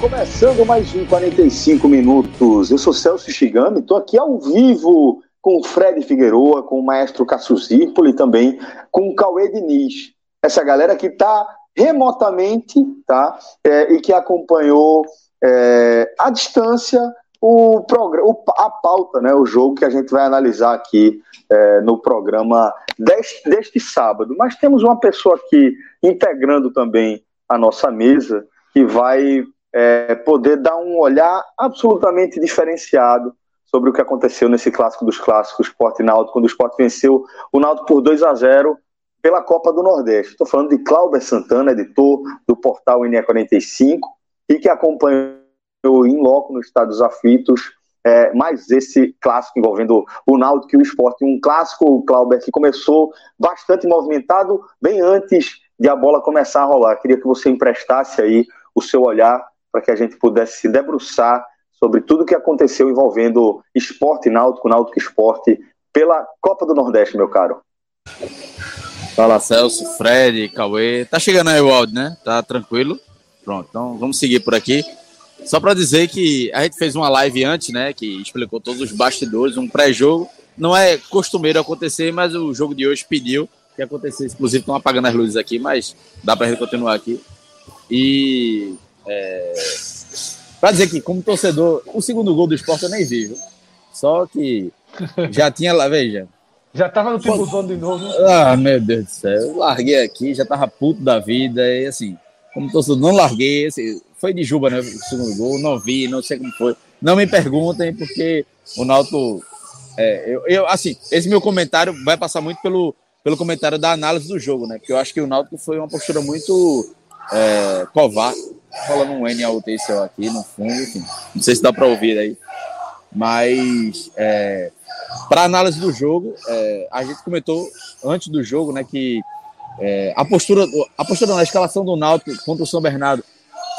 Começando mais um 45 minutos. Eu sou Celso Shigami, estou aqui ao vivo com o Fred Figueroa, com o maestro Cássio Zirpoli também com o Cauê Diniz. Essa galera que está remotamente, tá? É, e que acompanhou é, à distância o programa, a pauta, né? O jogo que a gente vai analisar aqui é, no programa deste, deste sábado. Mas temos uma pessoa aqui integrando também a nossa mesa que vai é, poder dar um olhar absolutamente diferenciado sobre o que aconteceu nesse clássico dos clássicos, Sport e Náutico, quando o Sport venceu o Náutico por 2 a 0 pela Copa do Nordeste. Estou falando de Cláudio Santana, editor do portal NE45, e que acompanhou em loco no Estado dos Aflitos é, mais esse clássico envolvendo o Náutico e o Sport. Um clássico, Cláudio, que começou bastante movimentado bem antes de a bola começar a rolar. Queria que você emprestasse aí o seu olhar para que a gente pudesse se debruçar sobre tudo o que aconteceu envolvendo esporte náutico, náutico esporte, pela Copa do Nordeste, meu caro. Fala Celso, Fred, Cauê. Tá chegando aí o áudio, né? Tá tranquilo? Pronto, então vamos seguir por aqui. Só para dizer que a gente fez uma live antes, né? Que explicou todos os bastidores, um pré-jogo. Não é costumeiro acontecer, mas o jogo de hoje pediu que acontecesse. Inclusive, estão apagando as luzes aqui, mas dá para gente continuar aqui. E é, para dizer que, como torcedor, o segundo gol do esporte eu nem vi, viu? Só que já tinha lá, veja. Já tava no pivôzão de novo. Ah, meu Deus do céu. Eu larguei aqui, já tava puto da vida. E assim, como torcedor, não larguei. Assim, foi de Juba, né? O segundo gol, não vi, não sei como foi. Não me perguntem, porque o Náutico. É, eu, eu, assim, esse meu comentário vai passar muito pelo, pelo comentário da análise do jogo, né? Porque eu acho que o Náutico foi uma postura muito é, covarde. Falando um N seu aqui no fundo, enfim. Não sei se dá para ouvir aí. Mas é, para análise do jogo, é, a gente comentou antes do jogo, né, que é, a postura, a postura na escalação do Náutico contra o São Bernardo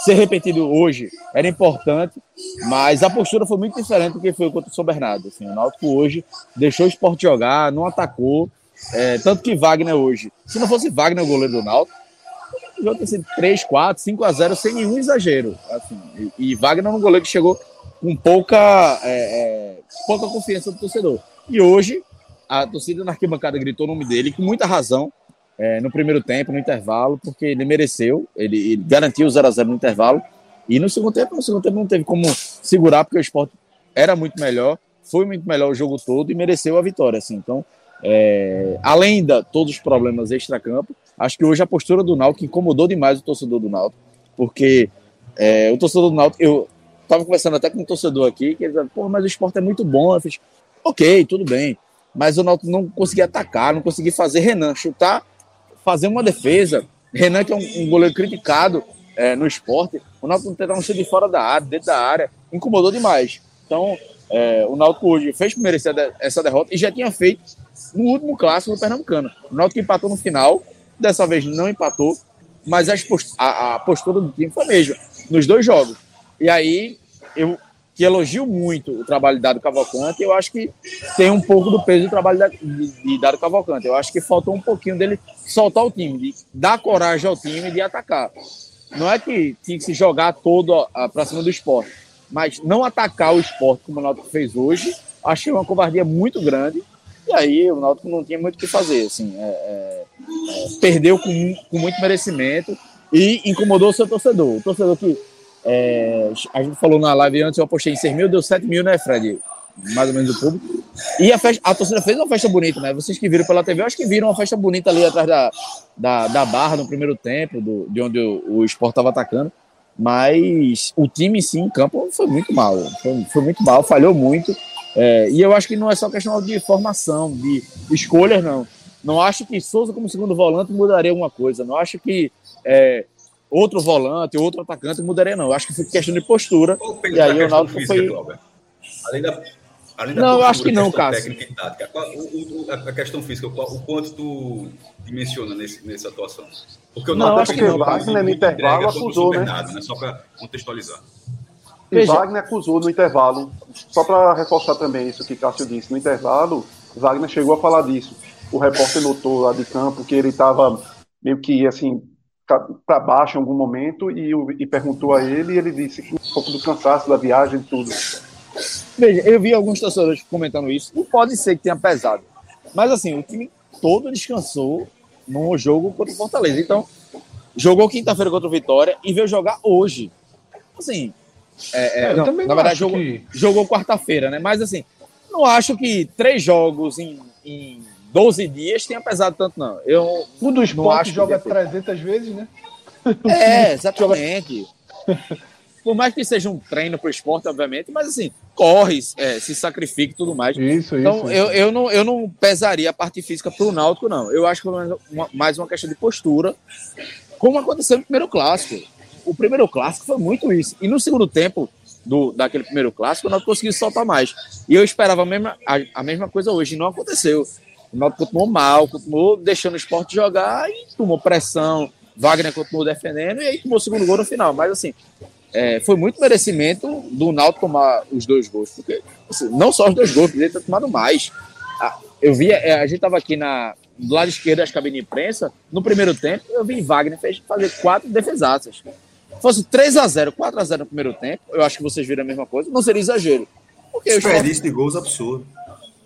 ser repetido hoje era importante, mas a postura foi muito diferente do que foi contra o São Bernardo. Assim, o Náutico hoje deixou o esporte jogar, não atacou, é, tanto que Wagner hoje, se não fosse Wagner o goleiro do Náutico, o jogo ter sido 3, 4, 5 a 0 sem nenhum exagero. Assim, e, e Wagner é um goleiro que chegou com pouca, é, é, pouca confiança do torcedor. E hoje, a torcida na arquibancada gritou o nome dele, com muita razão, é, no primeiro tempo, no intervalo, porque ele mereceu, ele, ele garantiu o 0x0 no intervalo. E no segundo tempo, no segundo tempo não teve como segurar, porque o esporte era muito melhor, foi muito melhor o jogo todo e mereceu a vitória. Assim. Então, é, além de todos os problemas extra-campo, acho que hoje a postura do Náutico incomodou demais o torcedor do Náutico, porque é, o torcedor do Náutico, eu estava conversando até com um torcedor aqui, que ele dizia, mas o esporte é muito bom. Eu fiz, ok, tudo bem, mas o Náutico não conseguia atacar, não conseguia fazer Renan chutar, fazer uma defesa. Renan, que é um, um goleiro criticado é, no esporte, o Náutico um chute de fora da área, dentro da área, incomodou demais. Então, é, o Náutico hoje fez merecer essa derrota e já tinha feito no último clássico do Pernambucano. O Náutico empatou no final, dessa vez não empatou, mas a, postura do time foi a mesma, nos dois jogos. E aí, eu que elogio muito o trabalho Dado Cavalcante, eu acho que tem um pouco do peso do trabalho de, de Dado Cavalcante. Eu acho que faltou um pouquinho dele soltar o time, de dar coragem ao time de atacar. Não é que tinha que se jogar todo para cima do esporte, mas não atacar o esporte como o Náutico fez hoje, achei uma covardia muito grande e aí o Náutico não tinha muito o que fazer, assim, é, é, é, perdeu com, com muito merecimento e incomodou o seu torcedor. O torcedor que é, a gente falou na live antes, eu apostei em 6 mil, deu 7 mil, né, Fred? mais ou menos o público. E a, festa, a torcida fez uma festa bonita, né? Vocês que viram pela TV, acho que viram uma festa bonita ali atrás da, da, da barra no primeiro tempo, do, de onde o, o esporte estava atacando. Mas o time, sim, em campo foi muito mal. Foi, foi muito mal, falhou muito. É, e eu acho que não é só questão de formação, de escolhas, não. Não acho que Souza, como segundo volante, mudaria alguma coisa. Não acho que é, outro volante, outro atacante mudaria, não. Eu acho que foi questão de postura. E aí o Náutico foi. Além da, além da não, eu acho que não, Cássio. O, o, a questão física, o, o quanto tu dimensiona nesse, nessa atuação? Porque o Náutico não, acho que o Wagner no intervalo acusou, né? né? Só para contextualizar. E Wagner acusou no intervalo, só para reforçar também isso que Cássio disse, no intervalo, Wagner chegou a falar disso. O repórter notou lá de campo que ele estava meio que assim para baixo em algum momento e, e, perguntou a ele e ele disse que um pouco do cansaço da viagem e tudo. Veja, eu vi alguns torcedores comentando isso. Não pode ser que tenha pesado, mas assim o time todo descansou no jogo contra o Fortaleza. Então jogou quinta-feira contra o Vitória e veio jogar hoje. Assim, é, é, não, na verdade, jogou, que... jogou quarta-feira, né? Mas assim, não acho que três jogos em, em 12 dias tenha pesado tanto, não. Eu o do esporte joga que... 300 vezes, né? É, exatamente. Por mais que seja um treino para o esporte, obviamente, mas assim, corre, é, se sacrifica e tudo mais. Isso, então, isso. Eu, eu, não, eu não pesaria a parte física para o Náutico, não. Eu acho que foi mais uma questão de postura, como aconteceu no primeiro clássico o primeiro clássico foi muito isso. E no segundo tempo do, daquele primeiro clássico, o Náutico conseguiu soltar mais. E eu esperava a mesma, a, a mesma coisa hoje, e não aconteceu. O Náutico continuou mal, continuou deixando o esporte jogar e tomou pressão. Wagner continuou defendendo e aí tomou o segundo gol no final. Mas assim, é, foi muito merecimento do Náutico tomar os dois gols. Porque assim, não só os dois gols, poderia ter tomado mais. Eu vi, é, a gente estava aqui na, do lado esquerdo das cabines de imprensa, no primeiro tempo, eu vi Wagner fez, fazer quatro defesaças fosse 3 a 0 4 a 0 no primeiro tempo, eu acho que vocês viram a mesma coisa, não seria exagero. Porque Desperdício de gols absurdo.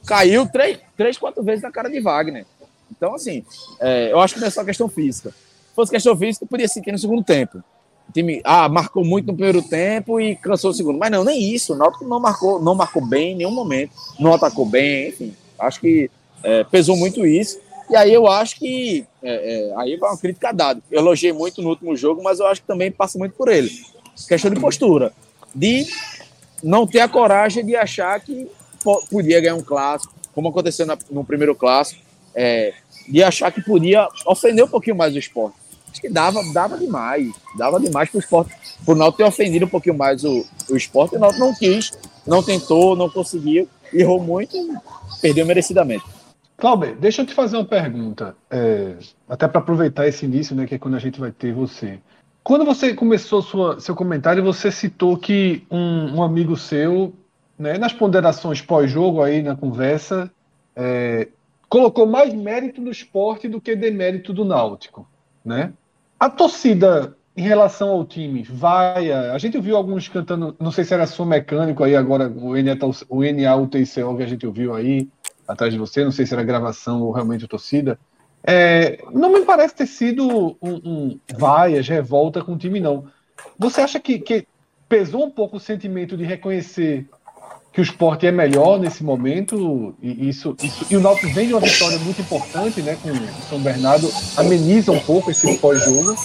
Caiu três, três, quatro vezes na cara de Wagner. Então, assim, é, eu acho que não é só questão física. Se fosse questão física, podia sentir no segundo tempo. O time ah, marcou muito no primeiro tempo e cansou o segundo. Mas não, nem isso. O Náutico não marcou, não marcou bem em nenhum momento. Não atacou bem, enfim. Acho que é, pesou muito isso. E aí eu acho que. É, é, aí vai uma crítica dada. Eu elogiei muito no último jogo, mas eu acho que também passa muito por ele. Questão de postura. De não ter a coragem de achar que podia ganhar um clássico, como aconteceu no primeiro clássico. É, de achar que podia ofender um pouquinho mais o esporte. Acho que dava, dava demais. Dava demais para o esporte. Por não ter ofendido um pouquinho mais o, o esporte. O não quis, não tentou, não conseguiu, errou muito e perdeu merecidamente. Cláudio, deixa eu te fazer uma pergunta, é, até para aproveitar esse início, né, que é quando a gente vai ter você. Quando você começou sua, seu comentário, você citou que um, um amigo seu, né, nas ponderações pós-jogo aí na conversa, é, colocou mais mérito no esporte do que demérito do Náutico, né? A torcida em relação ao time, vai. A gente ouviu alguns cantando, não sei se era som mecânico aí agora, o NA, o que a gente ouviu aí, atrás de você, não sei se era gravação ou realmente torcida. É, não me parece ter sido um, um vaias, revolta com o time, não. Você acha que, que pesou um pouco o sentimento de reconhecer que o esporte é melhor nesse momento, e, isso, isso, e o Náutico vem de uma vitória muito importante, né, com o São Bernardo, ameniza um pouco esse pós-jogo.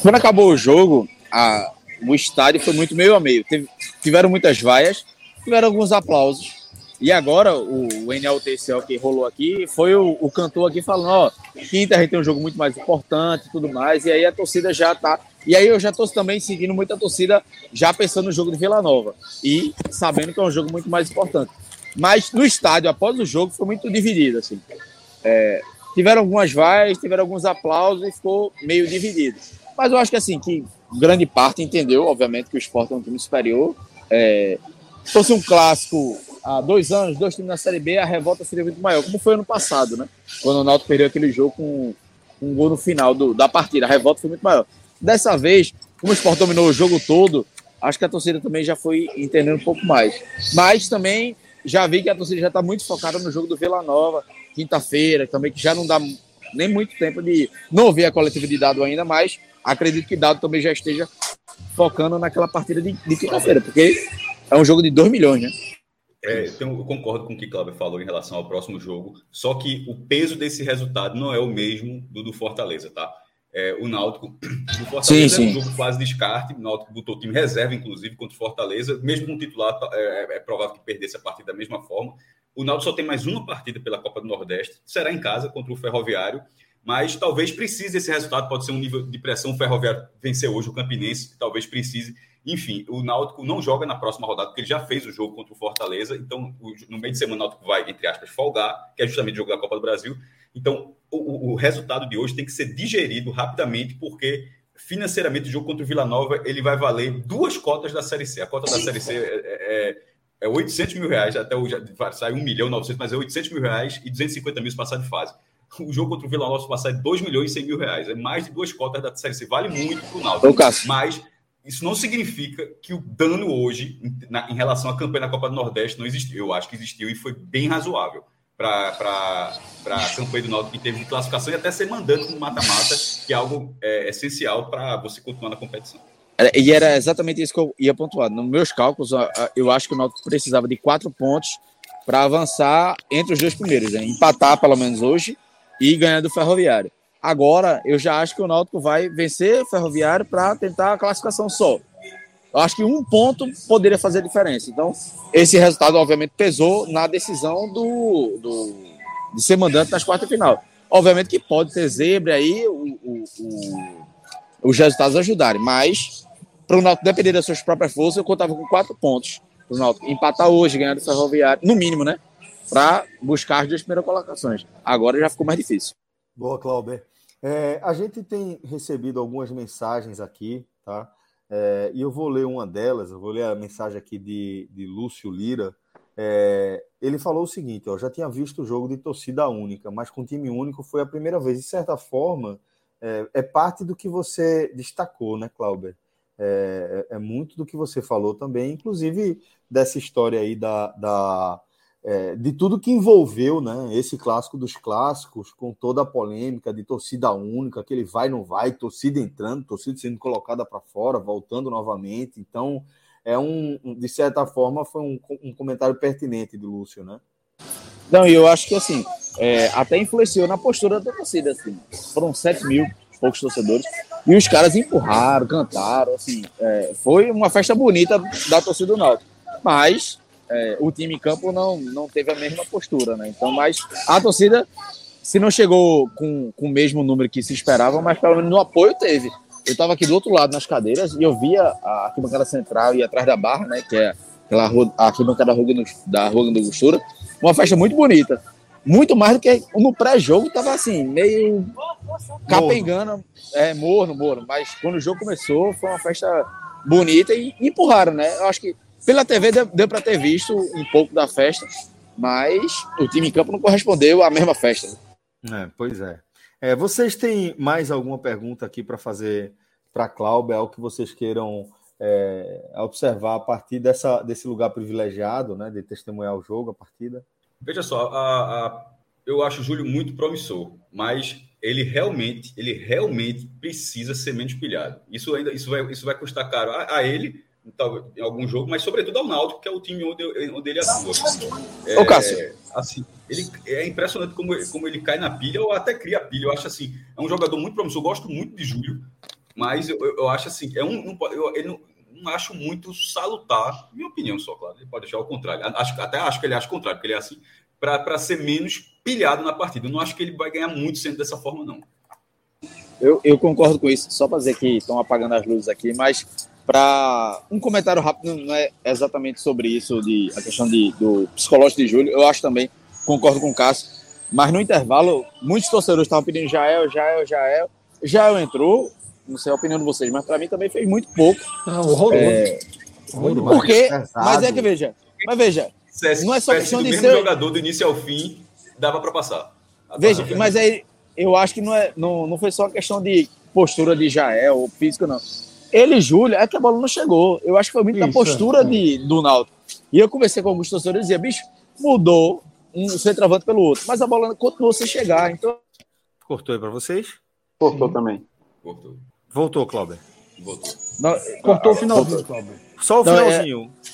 Quando acabou o jogo, a, o estádio foi muito meio a meio. Teve, tiveram muitas vaias, tiveram alguns aplausos, e agora, o, o NLTCL que rolou aqui foi o, o cantor aqui falando: ó, quinta a gente tem um jogo muito mais importante e tudo mais. E aí a torcida já tá. E aí eu já tô também seguindo muita torcida, já pensando no jogo de Vila Nova. E sabendo que é um jogo muito mais importante. Mas no estádio, após o jogo, foi muito dividido, assim. É, tiveram algumas vaias, tiveram alguns aplausos e ficou meio dividido. Mas eu acho que assim, que grande parte entendeu, obviamente, que o esporte é um time superior. É, fosse um clássico há dois anos, dois times na Série B, a revolta seria muito maior, como foi ano passado, né? Quando o Náutico perdeu aquele jogo com um gol no final do, da partida, a revolta foi muito maior. Dessa vez, como o Sport dominou o jogo todo, acho que a torcida também já foi entendendo um pouco mais. Mas também já vi que a torcida já está muito focada no jogo do Vila Nova, quinta-feira, também que já não dá nem muito tempo de não ver a coletiva de dado ainda, mas acredito que dado também já esteja focando naquela partida de, de quinta-feira, porque é um jogo de 2 milhões, né? É, então, eu concordo com o que o Cláudio falou em relação ao próximo jogo, só que o peso desse resultado não é o mesmo do do Fortaleza, tá? É, o Náutico do Fortaleza sim, sim. é um jogo quase descarte, o Náutico botou o time reserva, inclusive, contra o Fortaleza, mesmo com o titular, é, é provável que perdesse a partida da mesma forma. O Náutico só tem mais uma partida pela Copa do Nordeste, será em casa contra o Ferroviário, mas talvez precise desse resultado, pode ser um nível de pressão, o Ferroviário vencer hoje o Campinense, talvez precise enfim, o Náutico não joga na próxima rodada, porque ele já fez o jogo contra o Fortaleza. Então, no meio de semana, o Náutico vai, entre aspas, folgar, que é justamente o jogo da Copa do Brasil. Então, o, o resultado de hoje tem que ser digerido rapidamente, porque financeiramente o jogo contra o Vila Nova ele vai valer duas cotas da Série C. A cota da Série C é, é, é 800 mil reais, até o, sai 1 milhão 900, mas é 800 mil reais e 250 mil se passar de fase. O jogo contra o Vila Nova se passar é 2 milhões e 100 mil reais. É mais de duas cotas da Série C. Vale muito para o Náutico. Mas isso não significa que o dano hoje, na, em relação à campanha da Copa do Nordeste, não existiu. Eu acho que existiu e foi bem razoável para a campanha do Náutico em termos de classificação e até ser mandando no mata-mata, que é algo é, essencial para você continuar na competição. E era exatamente isso que eu ia pontuar. Nos meus cálculos, eu acho que o Náutico precisava de quatro pontos para avançar entre os dois primeiros, né? empatar pelo menos hoje e ganhar do Ferroviário. Agora, eu já acho que o Náutico vai vencer o Ferroviário para tentar a classificação só. Eu acho que um ponto poderia fazer diferença. Então, esse resultado, obviamente, pesou na decisão do, do de ser mandante nas quartas final. Obviamente que pode ter zebra aí, o, o, o, os resultados ajudarem, mas para o Náutico depender das suas próprias forças, eu contava com quatro pontos. Para o Náutico empatar hoje, ganhar do Ferroviário, no mínimo, né? Para buscar as duas primeiras colocações. Agora já ficou mais difícil. Boa, Clauber. É, a gente tem recebido algumas mensagens aqui, tá? É, e eu vou ler uma delas, eu vou ler a mensagem aqui de, de Lúcio Lira. É, ele falou o seguinte: ó, já tinha visto o jogo de torcida única, mas com time único foi a primeira vez. De certa forma, é, é parte do que você destacou, né, Clauber? É, é, é, muito do que você falou também, inclusive dessa história aí da, da é, de tudo que envolveu né, esse clássico dos clássicos, com toda a polêmica de torcida única, que ele vai não vai, torcida entrando, torcida sendo colocada para fora, voltando novamente. Então, é um, de certa forma, foi um, um comentário pertinente do Lúcio, né? Não, eu acho que assim, é, até influenciou na postura da torcida. Assim. Foram 7 mil poucos torcedores. E os caras empurraram, cantaram, assim, é, foi uma festa bonita da torcida do Náutico. Mas é, o time em campo não, não teve a mesma postura, né? Então, mas a torcida, se não chegou com, com o mesmo número que se esperava, mas pelo menos no apoio teve. Eu estava aqui do outro lado nas cadeiras e eu via a arquibancada central e atrás da barra, né? Que é aquela rua, a arquibancada da Rua, da Gostura. Uma festa muito bonita. Muito mais do que no pré-jogo, tava assim, meio capengando, é, morno, morno. Mas quando o jogo começou, foi uma festa bonita e empurraram, né? Eu acho que pela TV deu, deu para ter visto um pouco da festa, mas o time em campo não correspondeu à mesma festa. É, pois é. é. Vocês têm mais alguma pergunta aqui para fazer para a Cláudia, algo que vocês queiram é, observar a partir dessa, desse lugar privilegiado, né, de testemunhar o jogo, a partida? Veja só, a, a, eu acho o Júlio muito promissor, mas ele realmente, ele realmente precisa ser menos pilhado. Isso ainda, isso vai, isso vai custar caro a, a ele em algum jogo, mas sobretudo ao Náutico, que é o time onde, onde ele atua. É, Ô, Cássio. Assim, ele, é impressionante como, como ele cai na pilha ou até cria pilha. Eu acho assim, é um jogador muito promissor. Eu gosto muito de Júlio, mas eu, eu acho assim, é um, eu, ele não, não acho muito salutar, minha opinião só, claro. Ele pode achar o contrário. Acho, até acho que ele acha o contrário, porque ele é assim, para ser menos pilhado na partida. Eu não acho que ele vai ganhar muito sendo dessa forma, não. Eu, eu concordo com isso. Só para dizer que estão apagando as luzes aqui, mas para um comentário rápido, não é exatamente sobre isso, de a questão de, do psicológico de Júlio, eu acho também, concordo com o Cássio, mas no intervalo, muitos torcedores estavam pedindo Jael, Jael, Jael. Jael entrou, não sei a opinião de vocês, mas para mim também fez muito pouco. Não, horroroso. É, porque, mas é que veja, mas veja, se, não é só questão de ser jogador do início ao fim, dava para passar. Veja, mas aí eu acho que não é, não, não foi só questão de postura de Jael ou físico não ele e Júlio, é que a bola não chegou. Eu acho que foi muito Isso, da postura é. de, do Náutico. E eu conversei com alguns torcedores e dizia, bicho, mudou um centroavante pelo outro, mas a bola continuou sem chegar. Então... Cortou aí para vocês? Cortou Sim. também. Cortou. Voltou, Cláudio. Voltou. Não, cortou o finalzinho, Cláudio. Só o finalzinho. é...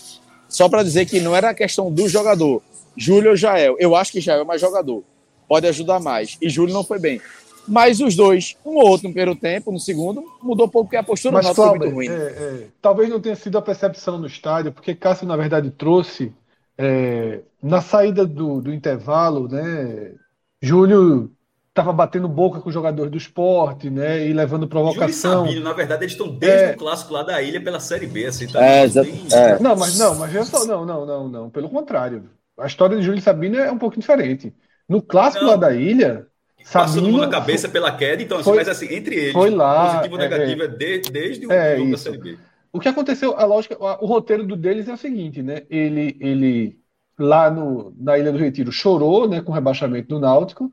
Só para dizer que não era a questão do jogador. Júlio ou Jael. Eu acho que Jael é mais jogador. Pode ajudar mais. E Júlio não foi bem. Mas os dois, um ou outro no primeiro tempo, no segundo, mudou pouco porque a postura Mas, foi muito ruim. É, é, talvez não tenha sido a percepção no estádio, porque Cássio, na verdade, trouxe é, na saída do, do intervalo, né? Júlio estava batendo boca com os jogadores do esporte, né? E levando provocação. Sabino, na verdade, eles estão desde é... o clássico lá da ilha pela Série B, assim, tá é, é. Não, mas não, mas eu só, não, não, não, não. Pelo contrário. A história de Júlio Sabino é um pouco diferente. No clássico não. lá da ilha, Sabino na cabeça pela queda, então, assim, foi, mas assim, entre eles, foi lá, positivo ou é, negativo é, de, desde o é, jogo da Série B. O que aconteceu, a lógica, o roteiro do deles é o seguinte, né? Ele, ele lá no, na Ilha do Retiro chorou, né, com o rebaixamento do Náutico,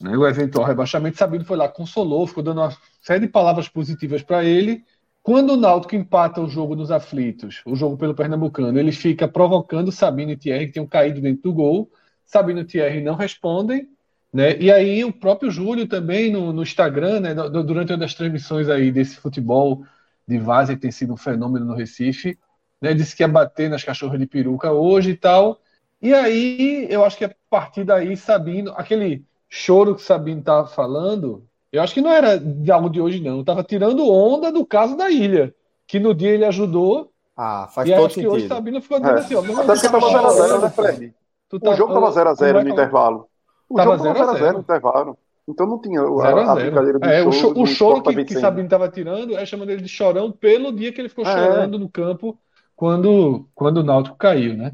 né, o eventual rebaixamento, Sabino foi lá, consolou, ficou dando uma série de palavras positivas para ele. Quando o Náutico empata o jogo nos aflitos, o jogo pelo Pernambucano, ele fica provocando Sabino e Thierry, que tinham caído dentro do gol. Sabino e Thierry não respondem, né? E aí o próprio Júlio também no, no Instagram, né, durante uma das transmissões aí desse futebol de Várzea, que tem sido um fenômeno no Recife, né, disse que ia bater nas cachorras de peruca hoje e tal. E aí eu acho que a partir daí Sabino, aquele choro que Sabino estava falando, eu acho que não era de algo de hoje não, estava tirando onda do caso da ilha, que no dia ele ajudou. Ah, faz e todo acho sentido. que hoje Sabino ficou dizendo é. assim, ó, Até porque estava 0x0, né, Fred? Tá, o jogo estava 0x0 no intervalo. O tava jogo estava 0x0 no intervalo. Então não tinha a, a brincadeira do é, O, cho o choro que, que Sabino estava tirando é chamando ele de chorão pelo dia que ele ficou é. chorando no campo quando, quando o Náutico caiu, né?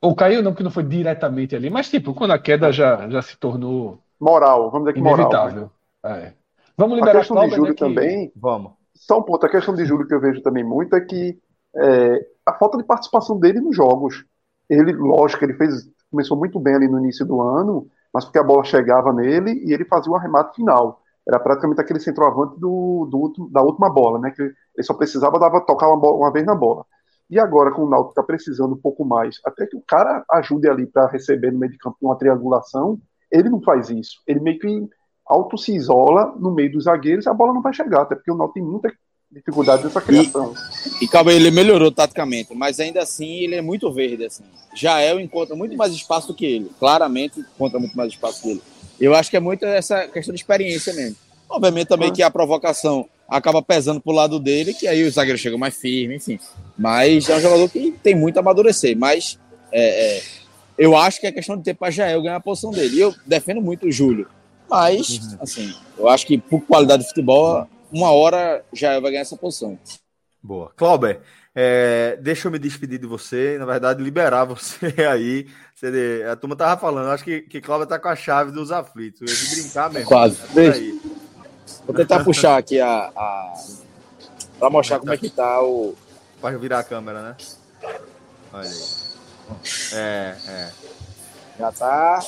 Ou caiu não, porque não foi diretamente ali, mas tipo, quando a queda já, já se tornou moral, vamos dizer que inevitável. moral. É. Vamos liberar a questão de Júlio né, também. Que... Vamos. Só um ponto, a questão de Júlio que eu vejo também muito é que é, a falta de participação dele nos jogos. Ele, lógico, ele fez começou muito bem ali no início do ano, mas porque a bola chegava nele e ele fazia o arremate final. Era praticamente aquele centroavante do, do, da última bola, né? Que ele só precisava dava, tocar uma, bola, uma vez na bola. E agora, com o Náutico está precisando um pouco mais, até que o cara ajude ali para receber no meio de campo uma triangulação, ele não faz isso. Ele meio que auto se isola no meio dos zagueiros a bola não vai chegar, até porque o Náutico tem muita dificuldade nessa criação. E, e calma, ele melhorou taticamente, mas ainda assim ele é muito verde. Assim. Jael encontra muito mais espaço do que ele, claramente encontra muito mais espaço que ele. Eu acho que é muito essa questão de experiência mesmo. Obviamente também que a provocação acaba pesando pro lado dele, que aí o zagueiro chega mais firme, enfim. Mas é um jogador que tem muito a amadurecer. Mas é, é, eu acho que é questão de ter para Jael ganhar a posição dele. E eu defendo muito o Júlio. Mas, uhum. assim, eu acho que por qualidade de futebol, uma hora Jael vai ganhar essa posição. Boa. Clauber, é, deixa eu me despedir de você, na verdade, liberar você aí. Você, a turma tava falando, acho que, que Cláudio tá com a chave dos aflitos. Eu ia de brincar mesmo. Quase. Vou tentar puxar aqui a. a... Pra mostrar como é que tá o. Pra virar a câmera, né? Olha aí. É, é. Já tá.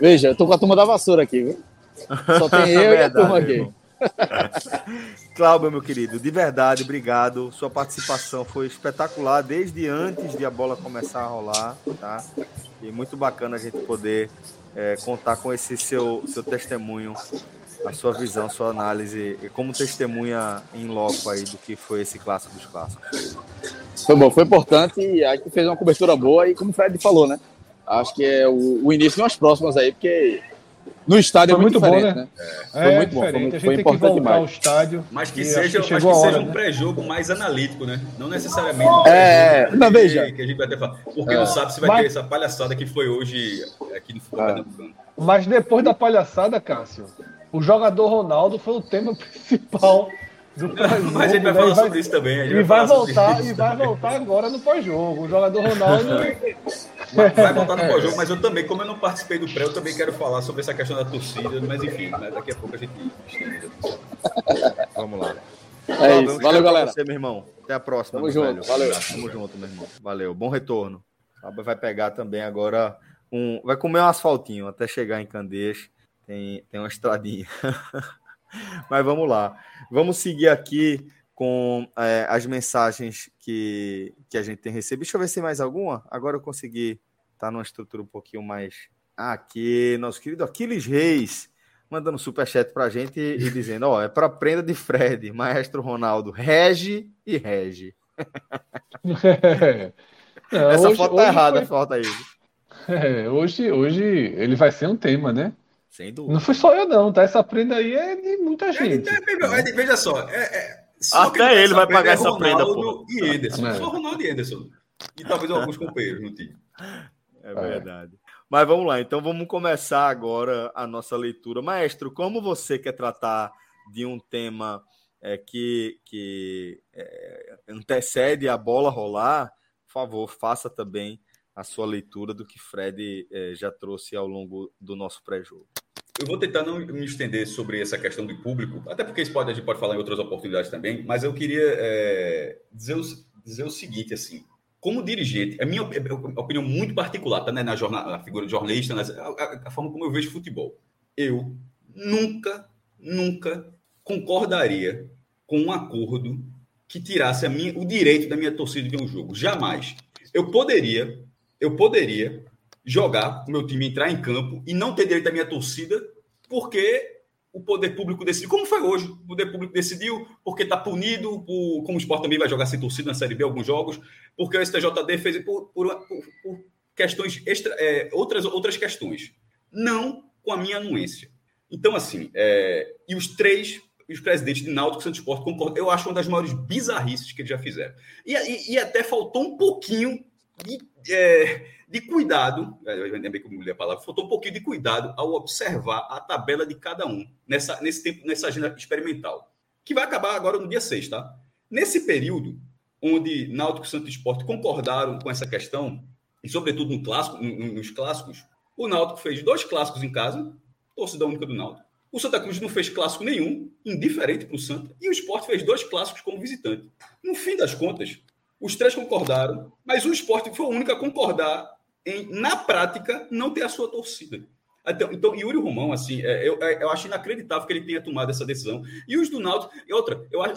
Veja, eu tô com a turma da vassoura aqui, viu? Só tem eu verdade, e a turma aqui. Cláudio, meu querido, de verdade, obrigado. Sua participação foi espetacular desde antes de a bola começar a rolar, tá? E muito bacana a gente poder é, contar com esse seu, seu testemunho a sua visão, sua análise como testemunha em loco aí do que foi esse clássico dos clássicos. Foi bom, foi importante e a gente fez uma cobertura boa e como o Fred falou, né? Acho que é o, o início nas próximas aí, porque no estádio foi é muito, muito bom, né? né? É. Foi muito bom, foi, muito, foi importante demais. Ao estádio Mas que seja, que mas que seja um né? pré-jogo mais analítico, né? Não necessariamente um é, não, veja. que a gente vai ter falar. Porque é. não sabe se vai mas... ter essa palhaçada que foi hoje aqui no futebol é. Mas depois da palhaçada, Cássio, o jogador Ronaldo foi o tema principal do pós-jogo. Mas a gente vai né? falar vai, sobre isso também. e vai, voltar, e vai voltar agora no pós-jogo. O jogador Ronaldo. vai voltar no pós-jogo, mas eu também, como eu não participei do pré, eu também quero falar sobre essa questão da torcida, mas enfim, né? daqui a pouco a gente. Vamos lá. É isso. Valeu, galera. Você, meu irmão. Até a próxima. Tamo junto. Velho. Valeu. Tamo junto, meu irmão. Valeu. Bom retorno. Vai pegar também agora um. Vai comer um asfaltinho até chegar em Candeias. Tem, tem uma estradinha. Mas vamos lá. Vamos seguir aqui com é, as mensagens que, que a gente tem recebido. Deixa eu ver se tem mais alguma. Agora eu consegui estar tá numa estrutura um pouquinho mais. Aqui, nosso querido Aquiles Reis, mandando superchat para a gente e, e dizendo: Ó, é para prenda de Fred, Maestro Ronaldo, rege e rege. É. Não, Essa hoje, foto tá errada, foi... falta aí. É, hoje, hoje ele vai ser um tema, né? Sem dúvida. Não foi só eu, não, tá? Essa prenda aí é de muita é, gente. É, é, veja só, é, até ele vai pagar essa prenda, pô. E Ederson, só Ronaldo e Ederson. E talvez alguns companheiros no time. É verdade. Mas vamos lá, então vamos começar agora a nossa leitura. Maestro, como você quer tratar de um tema é, que, que é, antecede a bola rolar, por favor, faça também a sua leitura do que Fred é, já trouxe ao longo do nosso pré-jogo. Eu vou tentar não me estender sobre essa questão do público, até porque isso pode, a gente pode falar em outras oportunidades também, mas eu queria é, dizer, o, dizer o seguinte, assim, como dirigente, a minha opinião muito particular, tá, né, na, jornal, na figura de jornalista, a, a, forma como eu vejo futebol. Eu nunca, nunca concordaria com um acordo que tirasse minha, o direito da minha torcida de um jogo. Jamais. Eu poderia, eu poderia jogar o meu time entrar em campo e não ter direito da minha torcida porque o poder público decidiu, como foi hoje, o poder público decidiu, porque está punido, por, como o Sport também vai jogar sem torcida na Série B alguns jogos, porque o STJD fez por, por, por questões extra, é, outras, outras questões, não com a minha anuência. Então, assim, é, e os três, os presidentes de Náutico e Santos Sport concordam, eu acho uma das maiores bizarrices que eles já fizeram. E, e, e até faltou um pouquinho de, é, de cuidado, é, eu lembrei que eu mudei a palavra, faltou um pouquinho de cuidado ao observar a tabela de cada um nessa, nesse tempo, nessa agenda experimental, que vai acabar agora no dia 6, tá? Nesse período, onde Náutico e Santos Esporte concordaram com essa questão, e sobretudo no clássico, nos clássicos, o Náutico fez dois clássicos em casa, torcida única do Náutico. O Santa Cruz não fez clássico nenhum, indiferente para o Santa, e o Esporte fez dois clássicos como visitante. No fim das contas, os três concordaram, mas o Esporte foi o único a concordar em, na prática, não ter a sua torcida. Então, então Yuri Romão, assim, é, eu, é, eu acho inacreditável que ele tenha tomado essa decisão. E os do Náutico, e outra, eu acho,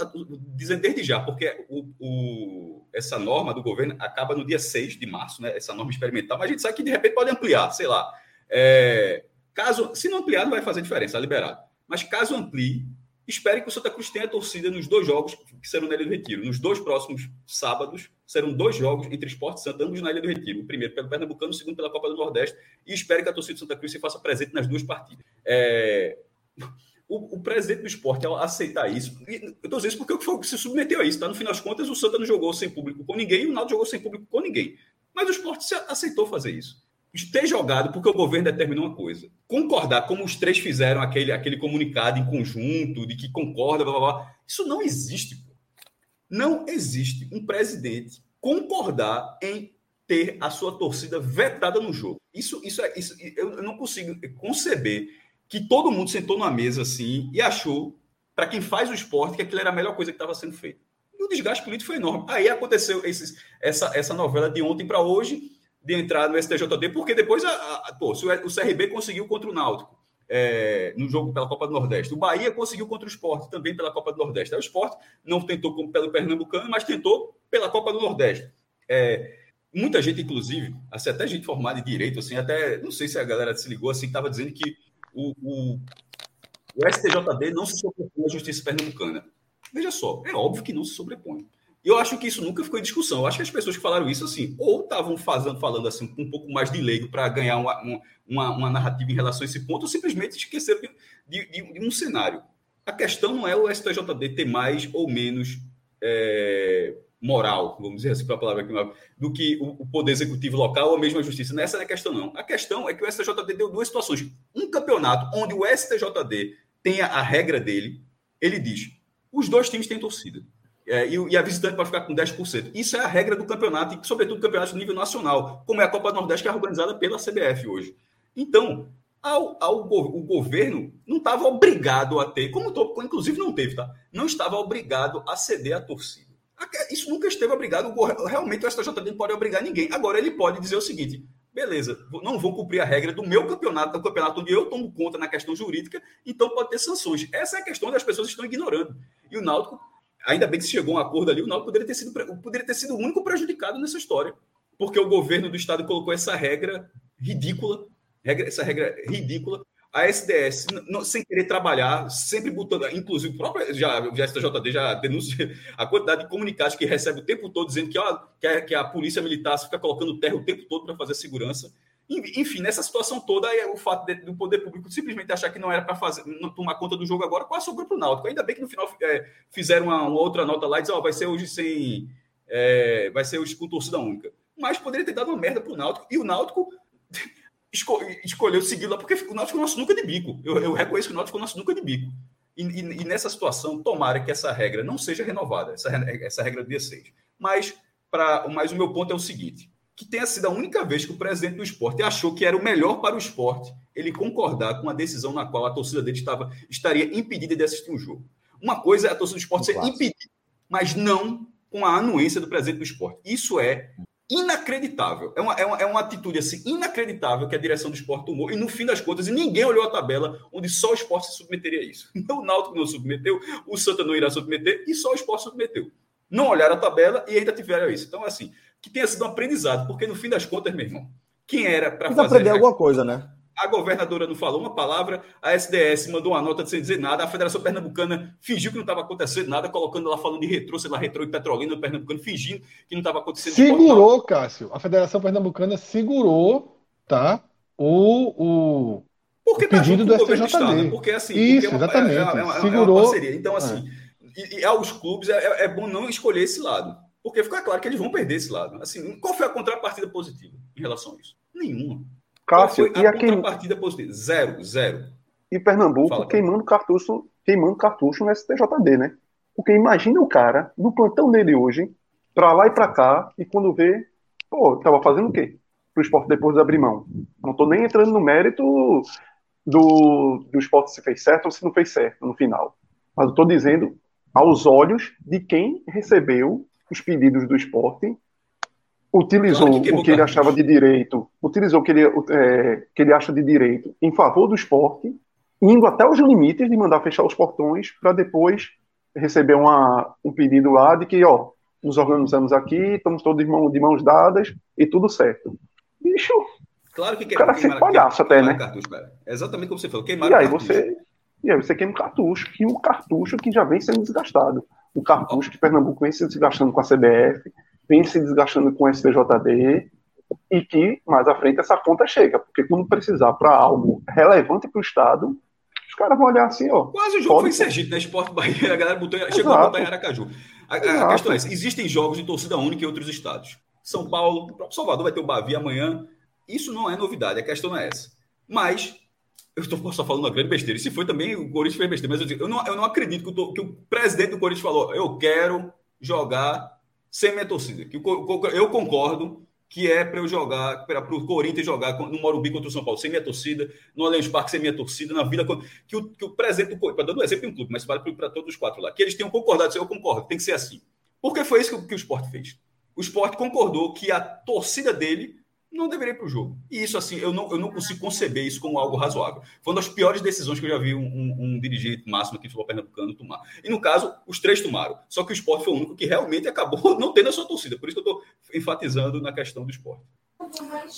dizendo desde já, porque o, o, essa norma do governo acaba no dia 6 de março, né? Essa norma experimental, mas a gente sabe que de repente pode ampliar, sei lá. É, caso, se não ampliar, não vai fazer diferença, é liberado. Mas caso amplie, Espere que o Santa Cruz tenha torcida nos dois jogos que serão na Ilha do Retiro. Nos dois próximos sábados, serão dois jogos entre Esporte e Santa, ambos na Ilha do Retiro. O primeiro pelo Pernambucano, o segundo pela Copa do Nordeste. E espere que a torcida do Santa Cruz se faça presente nas duas partidas. É... O, o, presidente do esporte, ao aceitar isso, eu estou dizendo isso porque o que se submeteu a isso, tá? No final das contas, o Santa não jogou sem público com ninguém e o Naldo jogou sem público com ninguém. Mas o esporte aceitou fazer isso ter jogado porque o governo determinou uma coisa. Concordar, como os três fizeram aquele, aquele comunicado em conjunto, de que concorda, blá, blá, blá. Isso não existe. Pô. Não existe um presidente concordar em ter a sua torcida vetada no jogo. Isso, isso, é, isso eu não consigo conceber que todo mundo sentou numa mesa assim e achou, para quem faz o esporte, que aquilo era a melhor coisa que estava sendo feita. E o desgaste político foi enorme. Aí aconteceu esses, essa, essa novela de ontem para hoje de entrar no STJD, porque depois a, a, pô, o CRB conseguiu contra o Náutico é, no jogo pela Copa do Nordeste. O Bahia conseguiu contra o Sport também pela Copa do Nordeste. O Sport não tentou como pelo Pernambucano, mas tentou pela Copa do Nordeste. É, muita gente, inclusive, assim, até gente formada em direito, assim, até não sei se a galera se ligou, assim, estava dizendo que o, o, o STJD não se sobrepõe à justiça pernambucana. Veja só, é óbvio que não se sobrepõe. E eu acho que isso nunca ficou em discussão. Eu acho que as pessoas que falaram isso, assim, ou estavam falando assim um pouco mais de leigo para ganhar uma, uma, uma, narrativa em relação a esse ponto, ou simplesmente esqueceram de, de, de, um cenário. A questão não é o STJD ter mais ou menos é, moral, vamos dizer assim, para a palavra aqui, do que o, o, Poder Executivo local ou mesmo a Justiça. Nessa é a questão, não. A questão é que o STJD deu duas situações. Um campeonato onde o STJD tem a regra dele, ele diz: os dois times têm torcida é, e, e, a visitante pode ficar com 10%. Isso é a regra do campeonato, e sobretudo campeonato de nível nacional, como é a Copa do Nordeste, que é organizada pela CBF hoje. Então, ao, ao o governo não estava obrigado a ter, como tô, inclusive não teve, tá? Não estava obrigado a ceder à torcida. Isso nunca esteve obrigado. Realmente o STJD não pode obrigar ninguém. Agora ele pode dizer o seguinte: beleza, não vou cumprir a regra do meu campeonato, do campeonato onde eu tomo conta na questão jurídica, então pode ter sanções. Essa é a questão que as pessoas estão ignorando. E o Náutico ainda bem que se chegou a um acordo ali, o Náutico poderia ter sido, poderia ter sido o único prejudicado nessa história, porque o governo do estado colocou essa regra ridícula, regra, essa regra ridícula, a SDS, não, sem querer trabalhar, sempre botando, inclusive, o próprio já, o STJD já denuncia a quantidade de comunicados que recebe o tempo todo, dizendo que, ó, que, a, que a polícia militar fica colocando terra o tempo todo para fazer segurança. Enfim, nessa situação toda, o fato de, do poder público simplesmente achar que não era para fazer não tomar conta do jogo agora, quase sobrou para o Náutico. Ainda bem que no final é, fizeram uma, uma, outra nota lá e disseram, ó, vai ser hoje sem. É, vai ser hoje com torcida única. Mas poderia ter dado uma merda para o Náutico, e o Náutico esco escolheu seguir lá, porque o Náutico é nosso nunca de bico. Eu, eu reconheço que o Náutico é nosso nunca de bico. E, e, e, nessa situação, tomara que essa regra não seja renovada, essa, essa regra do dia 6. Mas, mas o meu ponto é o seguinte: que tenha sido a única vez que o presidente do esporte achou que era o melhor para o esporte ele concordar com a decisão na qual a torcida dele estava, estaria impedida de assistir um jogo. Uma coisa é a torcida do esporte ser impedida, mas não com a anuência do presidente do esporte. Isso é inacreditável. É uma, é uma, é uma atitude assim, inacreditável que a direção do esporte tomou. E no fim das contas, ninguém olhou a tabela onde só o esporte se submeteria a isso. O Náutico não submeteu, o Santa não irá submeter e só o esporte submeteu. Não olharam a tabela e ainda tiveram isso. Então, assim, que tenha sido um aprendizado, porque no fim das contas, meu irmão, quem era para fazer. aprender alguma coisa, né? A governadora não falou uma palavra, a SDS mandou uma nota sem dizer nada, a Federação Pernambucana fingiu que não estava acontecendo nada, colocando lá falando de retrô, sei lá, retrô e petrolina, o Pernambucano fingindo que não estava acontecendo. Segurou, Cássio. A Federação Pernambucana segurou, tá? O, o, porque o tá pedido do, STJD. Estado, porque assim, Isso, porque é uma, exatamente. É, é, é, Segurou. É parceria. Então, assim, é. e, e, aos clubes é, é bom não escolher esse lado. Porque fica claro que eles vão perder esse lado. Assim, qual foi a contrapartida positiva em relação a isso? Nenhuma. Cássio, e a contrapartida positiva? Zero, zero. E Pernambuco Fala, queimando cartucho, queimando cartucho no STJD, né? Porque imagina o cara no plantão dele hoje, pra lá e pra cá, e quando vê, pô, tava fazendo o quê? Pro esporte depois de abrir mão. Não tô nem entrando no mérito do, do esporte se fez certo ou se não fez certo no final. Mas eu tô dizendo aos olhos de quem recebeu os pedidos do esporte utilizou o que ele achava de direito, utilizou o que ele, é, que ele acha de direito em favor do esporte, indo até os limites de mandar fechar os portões para depois receber uma, um pedido lá de que, ó, nos organizamos aqui, estamos todos de, mão, de mãos dadas e tudo certo. Bicho, claro que o cara fica palhaço até, né? Cartucho, é exatamente como você falou, queimar e aí cartucho. você E aí você queima o cartucho, e um cartucho que já vem sendo desgastado. Um cartucho que Pernambuco vem se desgastando com a CBF, vem se desgastando com o STJD e que mais à frente essa conta chega, porque quando precisar para algo relevante para o Estado, os caras vão olhar assim, ó. Quase o jogo foi em Sergipe, né? Esporte Bahia, a galera botou, chegou a botar em Aracaju. A, a, questão é essa, existem jogos de torcida única em outros estados. São Paulo, o próprio Salvador vai ter o Bavi amanhã. Isso não é novidade, a questão não é essa. Mas, eu estou só falando uma grande besteira. E se foi também, o Corinthians fez besteira. Mas eu, digo, eu, não, eu não acredito que o, que o presidente do Corinthians falou, eu quero jogar sem minha torcida. Que eu concordo que é para eu jogar, para o Corinthians jogar no Morumbi contra o São Paulo, sem minha torcida, no Allianz Parque sem minha torcida, na Vila. Que o, que o presidente do Corinthians, dar um exemplo em um clube, mas vale para todos os quatro lá, que eles tenham concordado, eu concordo, tem que ser assim. Porque foi isso que, que o esporte fez. O esporte concordou que a torcida dele não deveria ir para o jogo. E isso, assim, eu não, eu não consigo conceber isso como algo razoável. Foi uma das piores decisões que eu já vi um, um, um dirigente máximo aqui do futebol pernambucano tomar. E no caso, os três tomaram. Só que o esporte foi o único que realmente acabou não tendo a sua torcida. Por isso que eu estou enfatizando na questão do esporte.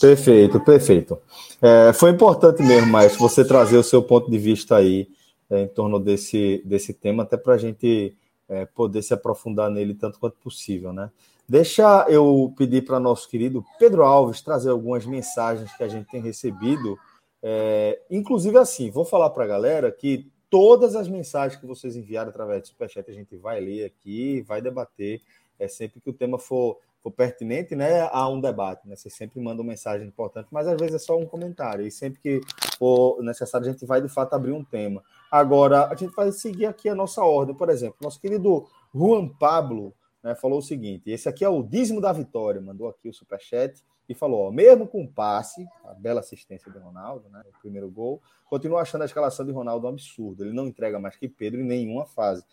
Perfeito, perfeito. É, foi importante mesmo, mas você trazer o seu ponto de vista aí é, em torno desse, desse tema, até para a gente é, poder se aprofundar nele tanto quanto possível, né? Deixa eu pedir para nosso querido Pedro Alves trazer algumas mensagens que a gente tem recebido. É, inclusive, assim, vou falar para a galera que todas as mensagens que vocês enviaram através do Superchat a gente vai ler aqui, vai debater. É sempre que o tema for, for pertinente, né, a um debate. Né? Vocês sempre mandam mensagem importante, mas às vezes é só um comentário. E sempre que for necessário, a gente vai de fato abrir um tema. Agora, a gente vai seguir aqui a nossa ordem. Por exemplo, nosso querido Juan Pablo né, falou o seguinte: esse aqui é o dízimo da vitória, mandou aqui o superchat e falou: ó, mesmo com o passe, a bela assistência de Ronaldo, né, o primeiro gol, continua achando a escalação de Ronaldo um absurdo. Ele não entrega mais que Pedro em nenhuma fase.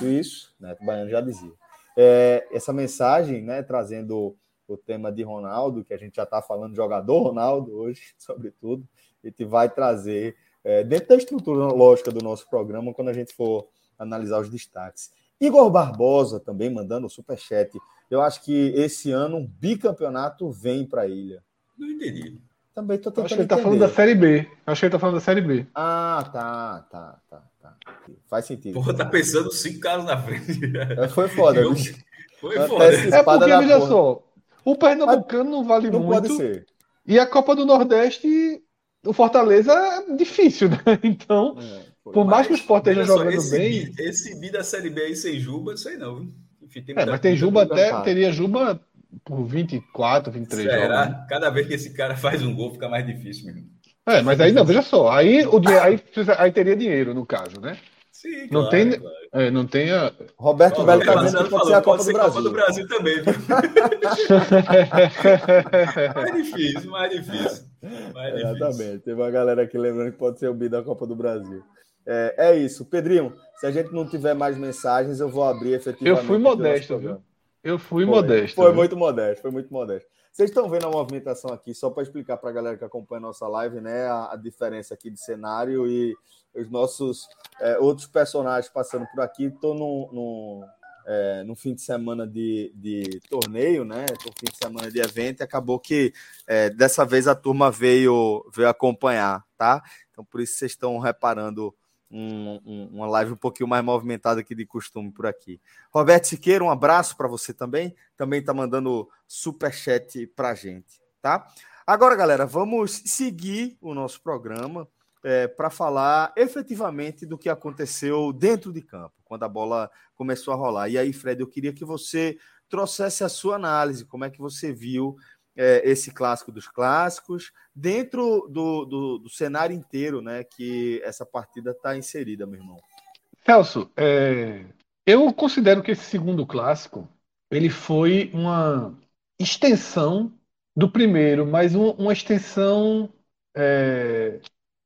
Isso, né, o Baiano já dizia. É, essa mensagem, né, trazendo o tema de Ronaldo, que a gente já está falando jogador Ronaldo hoje, sobretudo, a gente vai trazer é, dentro da estrutura lógica do nosso programa quando a gente for analisar os destaques. Igor Barbosa também mandando o superchat. Eu acho que esse ano um bicampeonato vem para a ilha. Não entendi. Também tô tentando Acho que ele tá falando da Série B. Acho que ele tá falando da Série B. Ah, tá, tá, tá, tá. Faz sentido. Porra, tá pensando cinco caras na frente. É, foi foda. Foi foda. É porque, veja só, o Pernambucano não vale não muito. Pode ser. E a Copa do Nordeste, o Fortaleza é difícil, né? Então, é, por mais que o Sport esteja jogando esse bem. esse bi da Série B aí sem Juba, não sei não. Enfim, tem é, mas tem Juba até, teria Juba por 24, 23 Será? jogos. Cada vez que esse cara faz um gol, fica mais difícil mesmo. É, mas aí não, veja só. Aí, o, aí, aí teria dinheiro, no caso, né? Sim, não claro, tem, claro. É, não tem a... Roberto Belo tá dizendo que pode ser a Copa, do, Brasil. Copa do Brasil também. mais difícil, mais difícil. Mais Exatamente. Difícil. Teve uma galera aqui lembrando que pode ser o bi da Copa do Brasil. É, é, isso. Pedrinho, se a gente não tiver mais mensagens, eu vou abrir efetivamente. Eu fui modesto, viu? Eu fui foi, modesto. Foi viu? muito modesto, foi muito modesto. Vocês estão vendo a movimentação aqui, só para explicar para a galera que acompanha a nossa live, né? A, a diferença aqui de cenário e os nossos é, outros personagens passando por aqui. Estou no, no, é, no, fim de semana de, de torneio, né? No fim de semana de evento, e acabou que é, dessa vez a turma veio, veio acompanhar, tá? Então por isso vocês estão reparando um, um, uma live um pouquinho mais movimentada que de costume por aqui. Roberto Siqueira, um abraço para você também. Também está mandando super chat para gente, tá? Agora, galera, vamos seguir o nosso programa é, para falar efetivamente do que aconteceu dentro de campo, quando a bola começou a rolar. E aí, Fred, eu queria que você trouxesse a sua análise, como é que você viu é, esse clássico dos clássicos, dentro do, do, do, cenário inteiro né, que essa partida está inserida, meu irmão. Celso, é, eu considero que esse segundo clássico ele foi uma extensão do primeiro, mas uma, uma extensão é,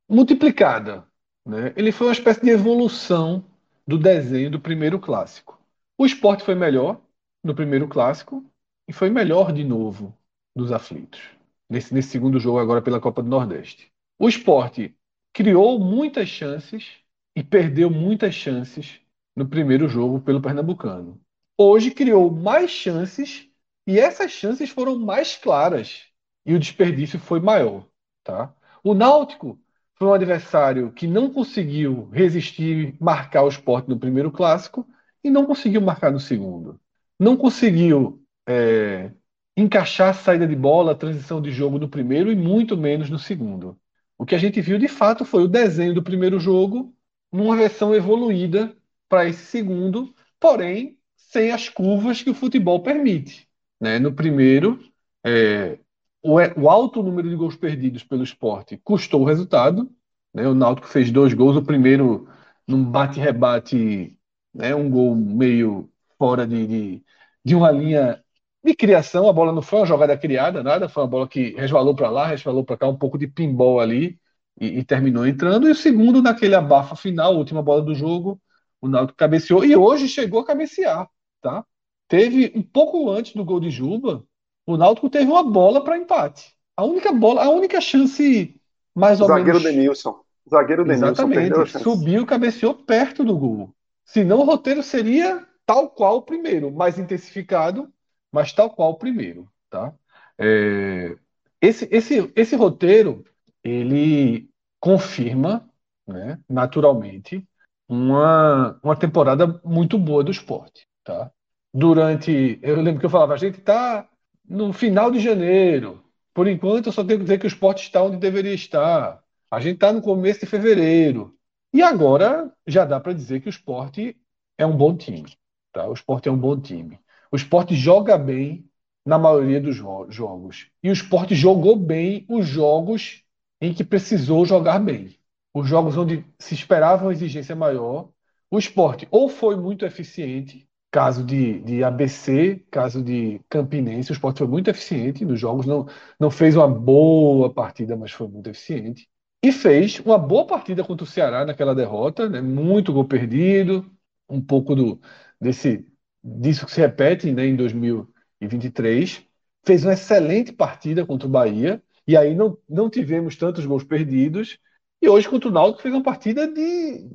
multiplicada. Né? Ele foi uma espécie de evolução do desenho do primeiro clássico. O esporte foi melhor no primeiro clássico e foi melhor de novo dos aflitos, nesse, nesse segundo jogo agora pela Copa do Nordeste. O esporte criou muitas chances e perdeu muitas chances no primeiro jogo pelo Pernambucano. Hoje criou mais chances e essas chances foram mais claras e o desperdício foi maior. Tá? O Náutico foi um adversário que não conseguiu resistir, marcar o esporte no primeiro clássico e não conseguiu marcar no segundo. Não conseguiu é, encaixar a saída de bola, a transição de jogo no primeiro e muito menos no segundo. O que a gente viu de fato foi o desenho do primeiro jogo numa versão evoluída para esse segundo, porém sem as curvas que o futebol permite. Né? No primeiro, é, o, o, alto número de gols perdidos pelo esporte custou o resultado. Né? O Náutico fez dois gols, o primeiro num bate-rebate, né? um gol meio fora de, de, de uma linha de criação, a bola não foi uma jogada criada, nada, foi uma bola que resvalou para lá, resvalou para cá, um pouco de pinball ali e, e, terminou entrando. E o segundo, naquele abafa final, última bola do jogo, o Náutico cabeceou e hoje chegou a cabecear, tá? Teve um pouco antes do gol de Juba, o Náutico teve uma bola para empate. A única bola, a única chance mais ou Zagueiro menos. Denilson. Zagueiro Denilson. Exatamente. Subiu, cabeceou perto do gol. Senão o roteiro seria tal qual o primeiro, mais intensificado mas tal qual o primeiro, tá? É, esse, esse, esse roteiro ele confirma, né, naturalmente, uma, uma temporada muito boa do esporte, tá? Durante, eu lembro que eu falava, a gente está no final de janeiro. Por enquanto, eu só tenho que dizer que o esporte está onde deveria estar. A gente está no começo de fevereiro. E agora já dá para dizer que o esporte é um bom time. Tá? O esporte é um bom time. O esporte joga bem na maioria dos jogos. E o esporte jogou bem os jogos em que precisou jogar bem. Os jogos onde se esperava uma exigência maior. O esporte ou foi muito eficiente, caso de, de ABC, caso de Campinense, o esporte foi muito eficiente nos jogos, não, não fez uma boa partida, mas foi muito eficiente. E fez uma boa partida contra o Ceará naquela derrota, né? muito gol perdido, um pouco do, desse disso que se repete né, em 2023. Fez uma excelente partida contra o Bahia, e aí não, não tivemos tantos gols perdidos. E hoje contra o Náutico fez uma partida de.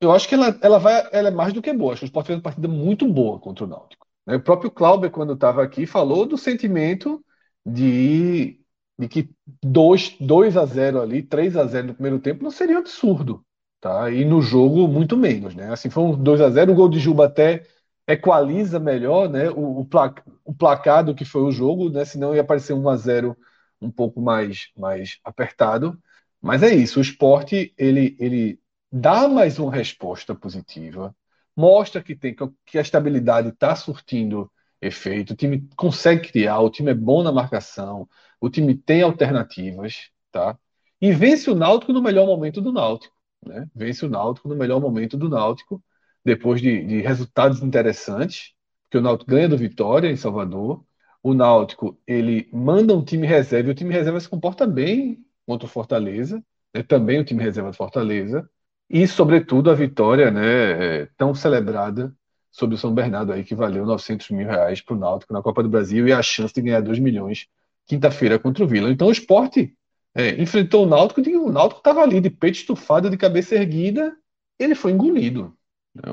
Eu acho que ela, ela, vai, ela é mais do que boa. Acho que o Sport fez uma partida muito boa contra o Náutico. Né? O próprio Clauber, quando estava aqui, falou do sentimento de de que 2, 2 a 0 ali, 3 a 0 no primeiro tempo não seria um absurdo, tá? E no jogo muito menos, né? Assim, foi um 2 a 0, o gol de Juba até equaliza melhor, né? O, o, placa, o placado que foi o jogo, né? Senão ia aparecer 1 a 0 um pouco mais mais apertado. Mas é isso, o esporte ele ele dá mais uma resposta positiva, mostra que tem que a estabilidade está surtindo efeito, o time consegue criar, o time é bom na marcação, o time tem alternativas, tá? E vence o Náutico no melhor momento do Náutico, né? Vence o Náutico no melhor momento do Náutico, depois de, de resultados interessantes, que o Náutico ganha do Vitória em Salvador, o Náutico ele manda um time reserva, e o time reserva se comporta bem contra o Fortaleza, né? também o time reserva do Fortaleza, e sobretudo a vitória, né, é, tão celebrada sobre o São Bernardo aí, que valeu 900 mil reais para o Náutico na Copa do Brasil e a chance de ganhar 2 milhões quinta-feira contra o Vila. Então o esporte é, enfrentou o Náutico e o Náutico estava ali de peito estufado, de cabeça erguida, ele foi engolido.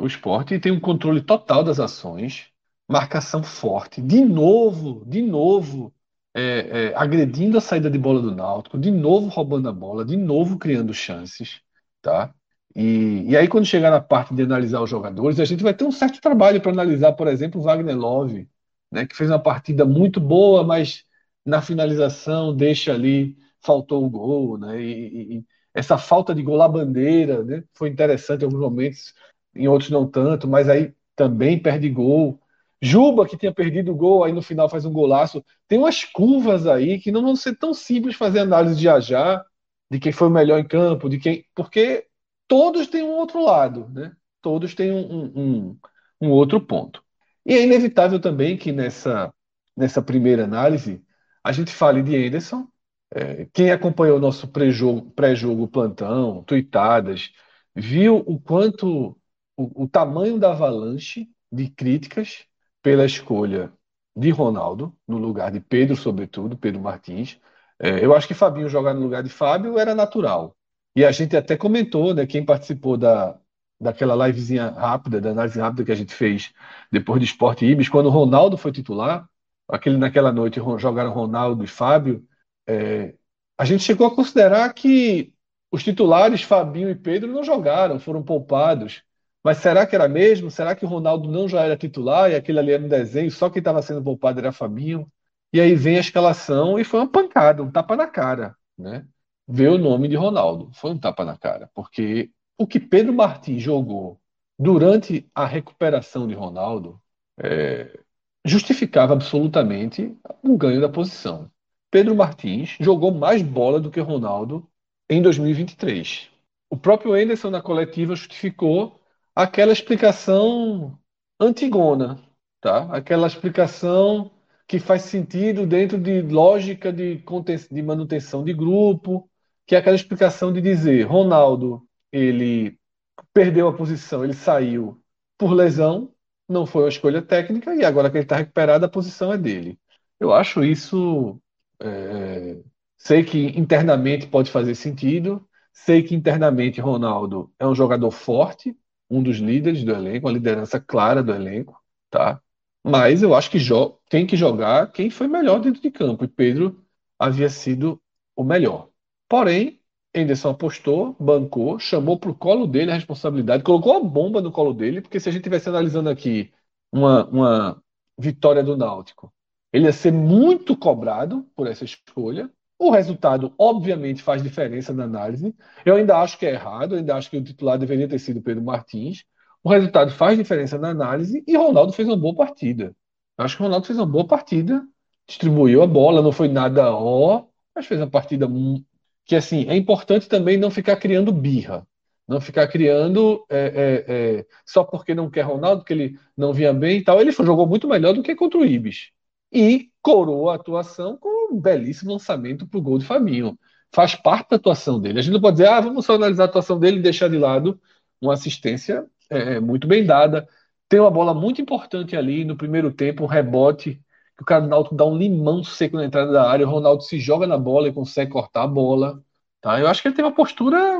O esporte tem um controle total das ações, marcação forte, de novo, de novo, é, é, agredindo a saída de bola do Náutico, de novo roubando a bola, de novo criando chances, tá? E, e aí, quando chegar na parte de analisar os jogadores, a gente vai ter um certo trabalho para analisar, por exemplo, o Wagner Love, né, que fez uma partida muito boa, mas na finalização deixa ali, faltou o gol, né? E, e, essa falta de gol à bandeira, né? Foi interessante em alguns momentos, em outros não tanto, mas aí também perde gol. Juba, que tinha perdido o gol, aí no final faz um golaço. Tem umas curvas aí que não vão ser tão simples fazer análise de Ajá, de quem foi o melhor em campo, de quem. Porque todos têm um outro lado, né? Todos têm um, um, um outro ponto. E é inevitável também que nessa, nessa primeira análise a gente fale de Anderson. É, quem acompanhou o nosso pré-jogo, pré-jogo plantão, tuitadas, viu o quanto o, tamanho da avalanche de críticas pela escolha de Ronaldo, no lugar de Pedro, sobretudo, Pedro Martins. É, eu acho que Fabinho jogar no lugar de Fábio era natural. E a gente até comentou, né, quem participou da, daquela livezinha rápida, da análise rápida que a gente fez depois do Sport Ibis, quando o Ronaldo foi titular, aquele naquela noite jogaram Ronaldo e Fábio, é, a gente chegou a considerar que os titulares Fabinho e Pedro não jogaram, foram poupados. Mas será que era mesmo? Será que o Ronaldo não já era titular e aquele ali era um desenho, só quem estava sendo poupado era Fabinho? E aí vem a escalação e foi uma pancada, um tapa na cara, né? ver o nome de Ronaldo. Foi um tapa na cara, porque o que Pedro Martins jogou durante a recuperação de Ronaldo é, justificava absolutamente o ganho da posição. Pedro Martins jogou mais bola do que Ronaldo em 2023. O próprio Anderson na coletiva justificou aquela explicação antigona, tá? Aquela explicação que faz sentido dentro de lógica de, manutenção de grupo, que é aquela explicação de dizer, Ronaldo, ele perdeu a posição, ele saiu por lesão, não foi uma escolha técnica, e agora que ele está recuperado, a posição é dele. Eu acho isso. É, sei que internamente pode fazer sentido, sei que internamente Ronaldo é um jogador forte, um dos líderes do elenco, uma liderança clara do elenco, tá? Mas eu acho que tem que jogar quem foi melhor dentro de campo, e Pedro havia sido o melhor. Porém, Henderson apostou, bancou, chamou para o colo dele a responsabilidade, colocou a bomba no colo dele, porque se a gente estivesse analisando aqui uma, uma vitória do Náutico, ele ia ser muito cobrado por essa escolha. O resultado, obviamente, faz diferença na análise. Eu ainda acho que é errado, ainda acho que o titular deveria ter sido Pedro Martins. O resultado faz diferença na análise e Ronaldo fez uma boa partida. Eu acho que o Ronaldo fez uma boa partida, distribuiu a bola, não foi nada ó, mas fez uma partida que assim é importante também não ficar criando birra, não ficar criando é, é, é, só porque não quer Ronaldo, que ele não vinha bem e tal. Ele jogou muito melhor do que contra o Ibis e coroou a atuação com um belíssimo lançamento para o gol de Fabinho. Faz parte da atuação dele. A gente não pode dizer, ah, vamos só analisar a atuação dele e deixar de lado uma assistência é, é, muito bem dada. Tem uma bola muito importante ali no primeiro tempo, um rebote que o Náutico dá um limão seco na entrada da área, o Ronaldo se joga na bola e consegue cortar a bola. Tá? Eu acho que ele tem uma postura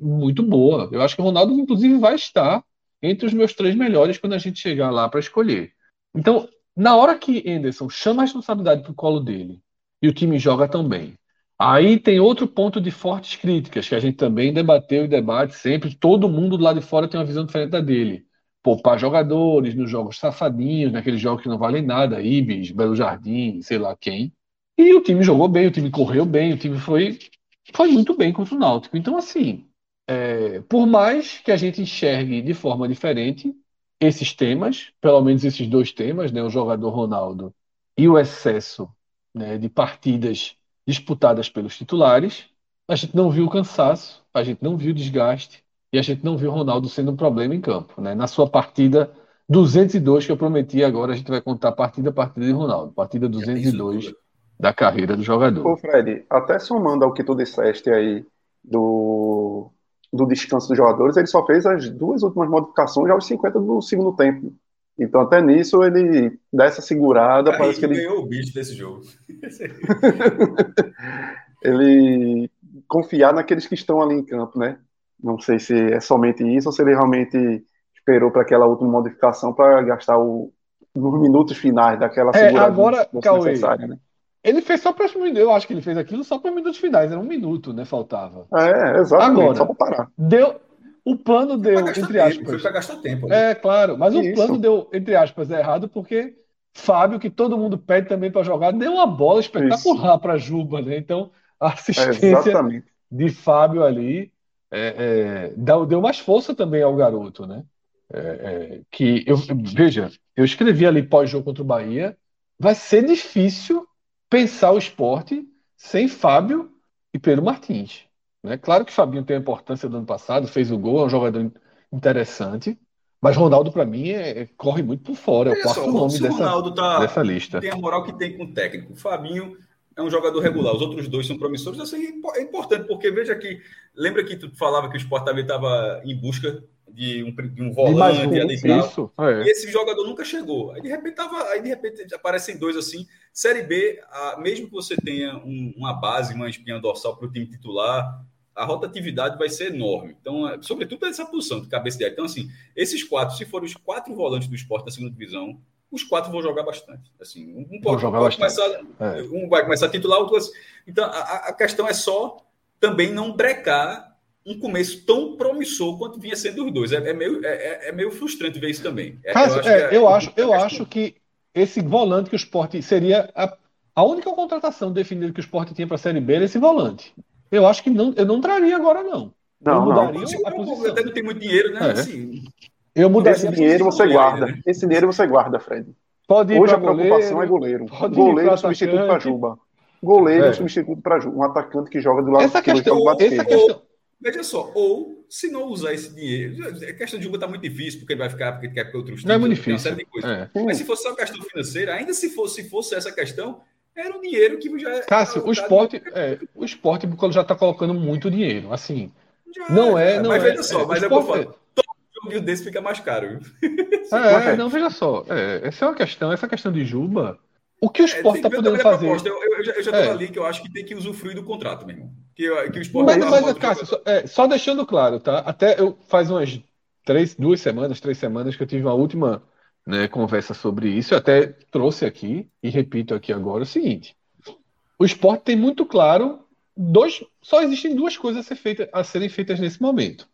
muito boa. Eu acho que o Ronaldo, inclusive, vai estar entre os meus três melhores quando a gente chegar lá para escolher. Então, na hora que Anderson chama a responsabilidade para o colo dele e o time joga tão bem. Aí tem outro ponto de fortes críticas, que a gente também debateu e debate sempre. Todo mundo do lado de fora tem uma visão diferente da dele. Poupar jogadores nos jogos safadinhos, naqueles jogos que não valem nada, Ibis, Belo Jardim, sei lá quem. E o time jogou bem, o time correu bem, o time foi, foi muito bem contra o Náutico. Então, assim, é, por mais que a gente enxergue de forma diferente esses temas, pelo menos esses dois temas, né, o jogador Ronaldo e o excesso né, de partidas disputadas pelos titulares, a gente não viu o cansaço, a gente não viu o desgaste e a gente não viu o Ronaldo sendo um problema em campo. Né? Na sua partida 202, que eu prometi agora, a gente vai contar partida a partida de Ronaldo, partida 202 da carreira do jogador. Ô Fred, até somando ao que tu disseste aí do, do descanso dos jogadores, ele só fez as duas últimas modificações já aos 50 do segundo tempo. Então, até nisso, ele dá essa segurada. Aí, parece que ele ganhou o bicho desse jogo. ele confiar naqueles que estão ali em campo, né? Não sei se é somente isso ou se ele realmente esperou para aquela última modificação para gastar o, nos minutos finais daquela é, agora, Cauê, necessária, né? Ele fez só para os minutos. Eu acho que ele fez aquilo só para os minutos finais. Era um minuto, né? Faltava. É, exatamente. Agora, só para parar. Deu, o plano deu, entre aspas. Foi para gastar tempo. Né? É, claro. Mas Isso. o plano deu, entre aspas, errado porque Fábio, que todo mundo pede também para jogar, deu uma bola espetacular para Juba, né? Então, a assistência é, de Fábio ali é, é, deu mais força também ao garoto, né? É, é, que eu veja, eu escrevi ali pós-jogo contra o Bahia, vai ser difícil pensar o esporte sem Fábio e Pedro Martins. Né? Claro que Fabinho tem a importância do ano passado, fez o gol, é um jogador interessante, mas Ronaldo, para mim, é, é, corre muito por fora. É o quarto só, nome dessa, tá, dessa lista. Tem a moral que tem com o técnico. O Fabinho é um jogador regular, os outros dois são promissores. Assim, é importante, porque veja que. Lembra que tu falava que o Sport também estava em busca de um, de um volante um, ali isso, é. E esse jogador nunca chegou. Aí de repente tava, aí de repente aparecem dois assim. Série B, a, mesmo que você tenha um, uma base, uma espinha dorsal para o time titular, a rotatividade vai ser enorme. Então, é, sobretudo essa posição de cabeça de área. Então, assim, esses quatro, se forem os quatro volantes do esporte da segunda divisão, os quatro vão jogar bastante. Assim, um, pode, jogar pode bastante. começar, é. um vai começar a titular, outro. Então, a, a questão é só também não brecar um começo tão promissor quanto vinha sendo os dois. É, é meio, é, é, é meio frustrante ver isso também. É, Cássio, eu acho, é, eu, acho, eu acho que esse volante que o esporte seria a, a única contratação definida que o esporte tinha para a Série B era esse volante. Eu acho que não, eu não traria agora, não. Não, eu mudaria não. A posição. Até não tem muito dinheiro, né? É. Assim, eu mudaria Esse dinheiro você guarda. Né? Esse dinheiro você guarda, Fred. Pode ir Hoje a preocupação goleiro, é goleiro. Goleiro substituto para Juba. Goleiro é. substituto para Juba. Um atacante que joga do lado essa questão, essa questão, Veja só, ou se não usar esse dinheiro, a questão de Juba está muito difícil, porque ele vai ficar, porque ele quer outros títulos, não é muito difícil. É. Mas se fosse só questão financeira, ainda se fosse, se fosse essa questão, era um dinheiro que já. Cássio, o esporte, é, o esporte já está colocando muito dinheiro. Assim, já, não é. Não mas é, veja só, é, mas é eu falo. Todo jogo desse fica mais caro. É, não, veja só. É, essa é uma questão, essa questão de Juba. O que o esporte está é, podendo fazer? Eu, eu, já, eu já é. ali que eu acho que tem que usufruir do contrato mesmo. Que, que o esporte mas, mas Cássio, só, é, só, deixando claro, tá? Até eu faz umas três, duas semanas, três semanas que eu tive uma última né, conversa sobre isso. Eu até trouxe aqui e repito aqui agora o seguinte: o esporte tem muito claro dois, só existem duas coisas a, ser feita, a serem feitas nesse momento.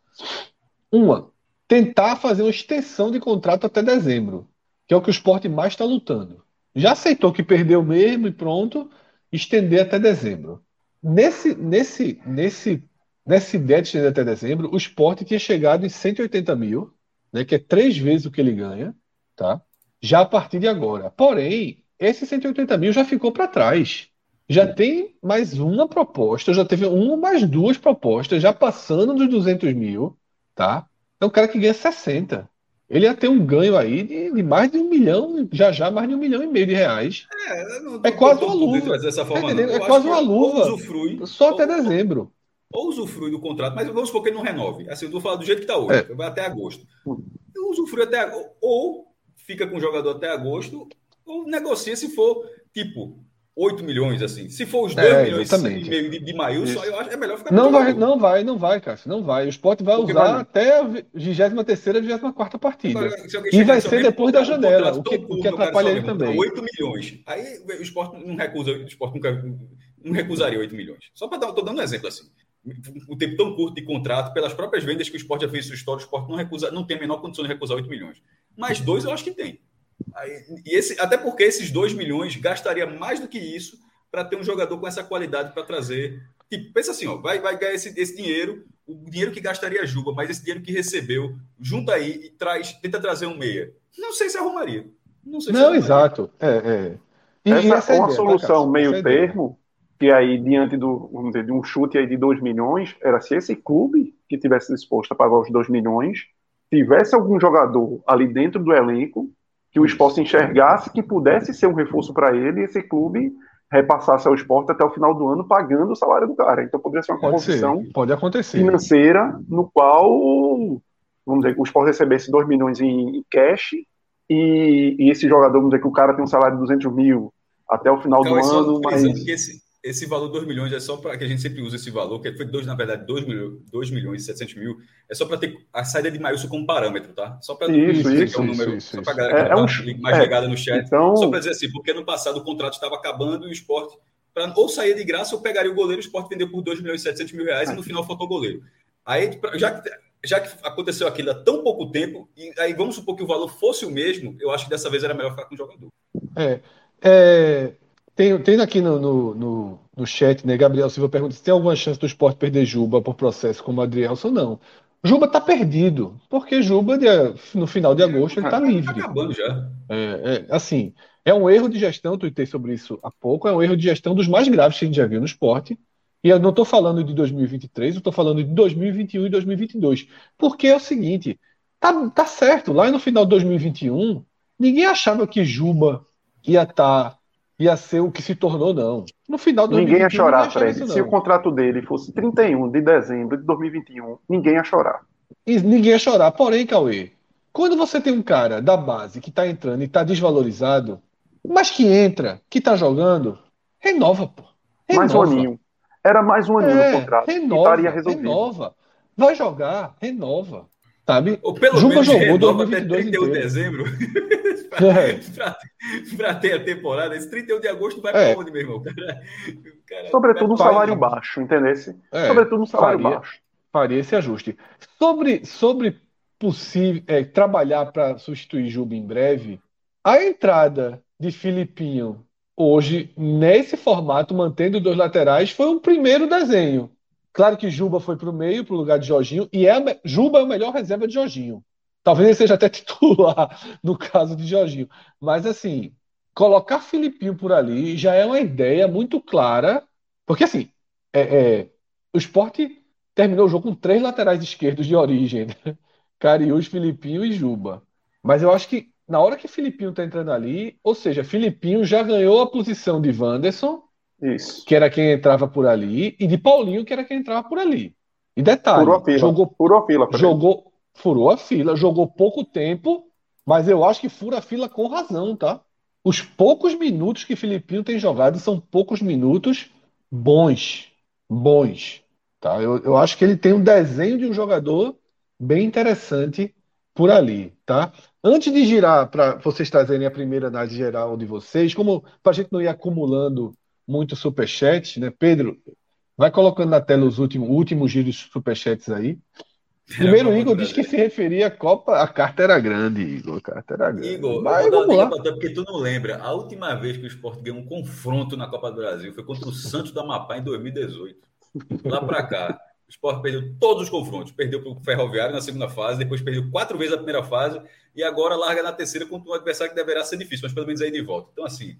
Uma, tentar fazer uma extensão de contrato até dezembro, que é o que o esporte mais está lutando. Já aceitou que perdeu mesmo e pronto, estender até dezembro. Nesse, nesse, nesse, nessa ideia de estender até dezembro, o esporte tinha chegado em 180 mil, né, que é três vezes o que ele ganha, tá? já a partir de agora. Porém, esse 180 mil já ficou para trás. Já tem mais uma proposta, já teve uma mais duas propostas, já passando dos 200 mil, tá? É um cara que ganha 60 ele ia ter um ganho aí de, de, mais de um milhão, já já mais de um milhão e meio de reais. É, não, é quase uma luva. Dessa forma, tá é quase uma luva. Usufrui, só até ou, dezembro. Ou, ou usufrui do contrato, mas vamos supor que ele não renove. Assim, eu vou falar do jeito que está hoje, é. vai até agosto. Eu usufrui até ou fica com o jogador até agosto, ou negocia se for tipo 8 milhões, assim. Se for os 2 é, milhões exatamente. e meio de, de só eu acho é melhor ficar Não vai, não vai, não vai, Cássio, não vai. O esporte vai Porque usar vai... até a 23 e 24 partida. Agora, e vai ser depois da janela, o que, o que atrapalha ele também. 8 milhões. Aí o esporte não recusa, o esporte nunca não recusaria 8 milhões. Só para dar, tô dando um exemplo assim. Um tempo tão curto de contrato, pelas próprias vendas que o esporte já fez sua história, o esporte não, recusa, não tem a menor condição de recusar 8 milhões. Mas dois eu acho que tem. Aí, e esse, até porque esses 2 milhões gastaria mais do que isso para ter um jogador com essa qualidade para trazer. Tipo, pensa assim, ó, vai, vai ganhar esse, esse dinheiro, o dinheiro que gastaria a Juba, mas esse dinheiro que recebeu, junta aí e traz, tenta trazer um meia. Não sei se arrumaria. Não, sei não arrumaria. exato. É, é. E, essa, essa é uma ideia, solução tá, meio termo, que aí, diante do, vamos dizer, de um chute aí de 2 milhões, era se esse clube que tivesse disposto a pagar os 2 milhões, tivesse algum jogador ali dentro do elenco que o esporte enxergasse que pudesse ser um reforço para ele, e esse clube repassasse ao esporte até o final do ano pagando o salário do cara. Então poderia ser uma condição pode acontecer. financeira no qual, vamos dizer, o esporte recebesse 2 milhões em cash e, e, esse jogador, vamos dizer que o cara tem um salário de 200 mil até o final do ano, mas... Esse, esse valor 2 milhões é só para que a gente sempre usa esse valor, que foi dois, na verdade, 2 milhões, 2 milhões e 700 mil, é só para ter a saída de Maílson como parâmetro, tá? Só para isso, isso, que é um número, isso, só para a galera que é, tá é um, mais é, ligada no chat. Então... Só para dizer assim, porque no passado o contrato estava acabando e o esporte, pra, ou saía de graça ou pegaria o goleiro, o esporte vendeu por 2 milhões e 700 mil reais e no final faltou o goleiro. Aí, já que, já que aconteceu aquilo há tão pouco tempo, e aí vamos supor que o valor fosse o mesmo, eu acho que dessa vez era melhor ficar com o jogador. É. é tem, tem aqui no, no, no, no, chat, né? Gabriel Silva pergunta se tem alguma chance do esporte perder Juba por processo como Adrielson. Não. Juba está perdido, porque Juba, no final de agosto, ele está livre. Tá acabando já. É, é, assim, é um erro de gestão, tuitei sobre isso há pouco, é um erro de gestão dos mais graves que a gente já viu no esporte. E eu não estou falando de 2023, eu estou falando de 2021 e 2022. Porque é o seguinte, tá, tá certo, lá no final de 2021, ninguém achava que Juba ia estar tá ia ser o que se tornou, não. No final do Ninguém ia chorar, Fred. Se o contrato dele fosse 31 de dezembro de 2021, ninguém ia chorar. E ninguém ia chorar. Porém, Cauê, quando você tem um cara da base que tá entrando e tá desvalorizado, mas que entra, que tá jogando, renova, pô. Renova. Mais um aninho. Era mais um aninho é, no contrato. Renova, renova. Vai jogar, renova. Sabe? Ou pelo Juba menos jogou 2022 até 31 de dezembro. para ter a temporada. Esse 31 de agosto vai é. para onde, meu irmão? Cara, cara, Sobretudo um salário baixo, entendeu? É, Sobretudo um salário faria, baixo. Faria esse ajuste. Sobre, sobre possível é, trabalhar para substituir Juba em breve, a entrada de Filipinho hoje, nesse formato, mantendo dois laterais, foi um primeiro desenho. Claro que Juba foi para o meio, para o lugar de Jorginho, e é a, Juba é a melhor reserva de Jorginho. Talvez ele seja até titular no caso de Jorginho. Mas, assim, colocar Filipinho por ali já é uma ideia muito clara. Porque, assim, é, é, o esporte terminou o jogo com três laterais esquerdos de origem: né? Cariús, Filipinho e Juba. Mas eu acho que na hora que Filipinho está entrando ali, ou seja, Filipinho já ganhou a posição de Wanderson, Isso. que era quem entrava por ali, e de Paulinho, que era quem entrava por ali. E detalhe, a fila. jogou, Furou a fila jogou, furou a fila, jogou pouco tempo, mas eu acho que fura a fila com razão, tá? Os poucos minutos que Filipinho tem jogado são poucos minutos bons. Bons. Tá? Eu, eu acho que ele tem um desenho de um jogador bem interessante por ali, tá? Antes de girar para vocês trazerem a primeira análise geral de vocês, como para a gente não ir acumulando muito superchat, né? Pedro, vai colocando na tela os últimos, últimos giros superchats aí. Primeiro, Igor disse que se referia à Copa, a carta era grande, Igor. A carta era grande. Igor, Mas, eu vou dar uma dica porque tu não lembra. A última vez que o Sport ganhou um confronto na Copa do Brasil foi contra o Santos da Amapá em 2018. Lá para cá, o Sport perdeu todos os confrontos. Perdeu para o Ferroviário na segunda fase, depois perdeu quatro vezes a primeira fase e agora larga na terceira contra um adversário que deverá ser difícil, mas pelo menos aí de volta. Então, assim,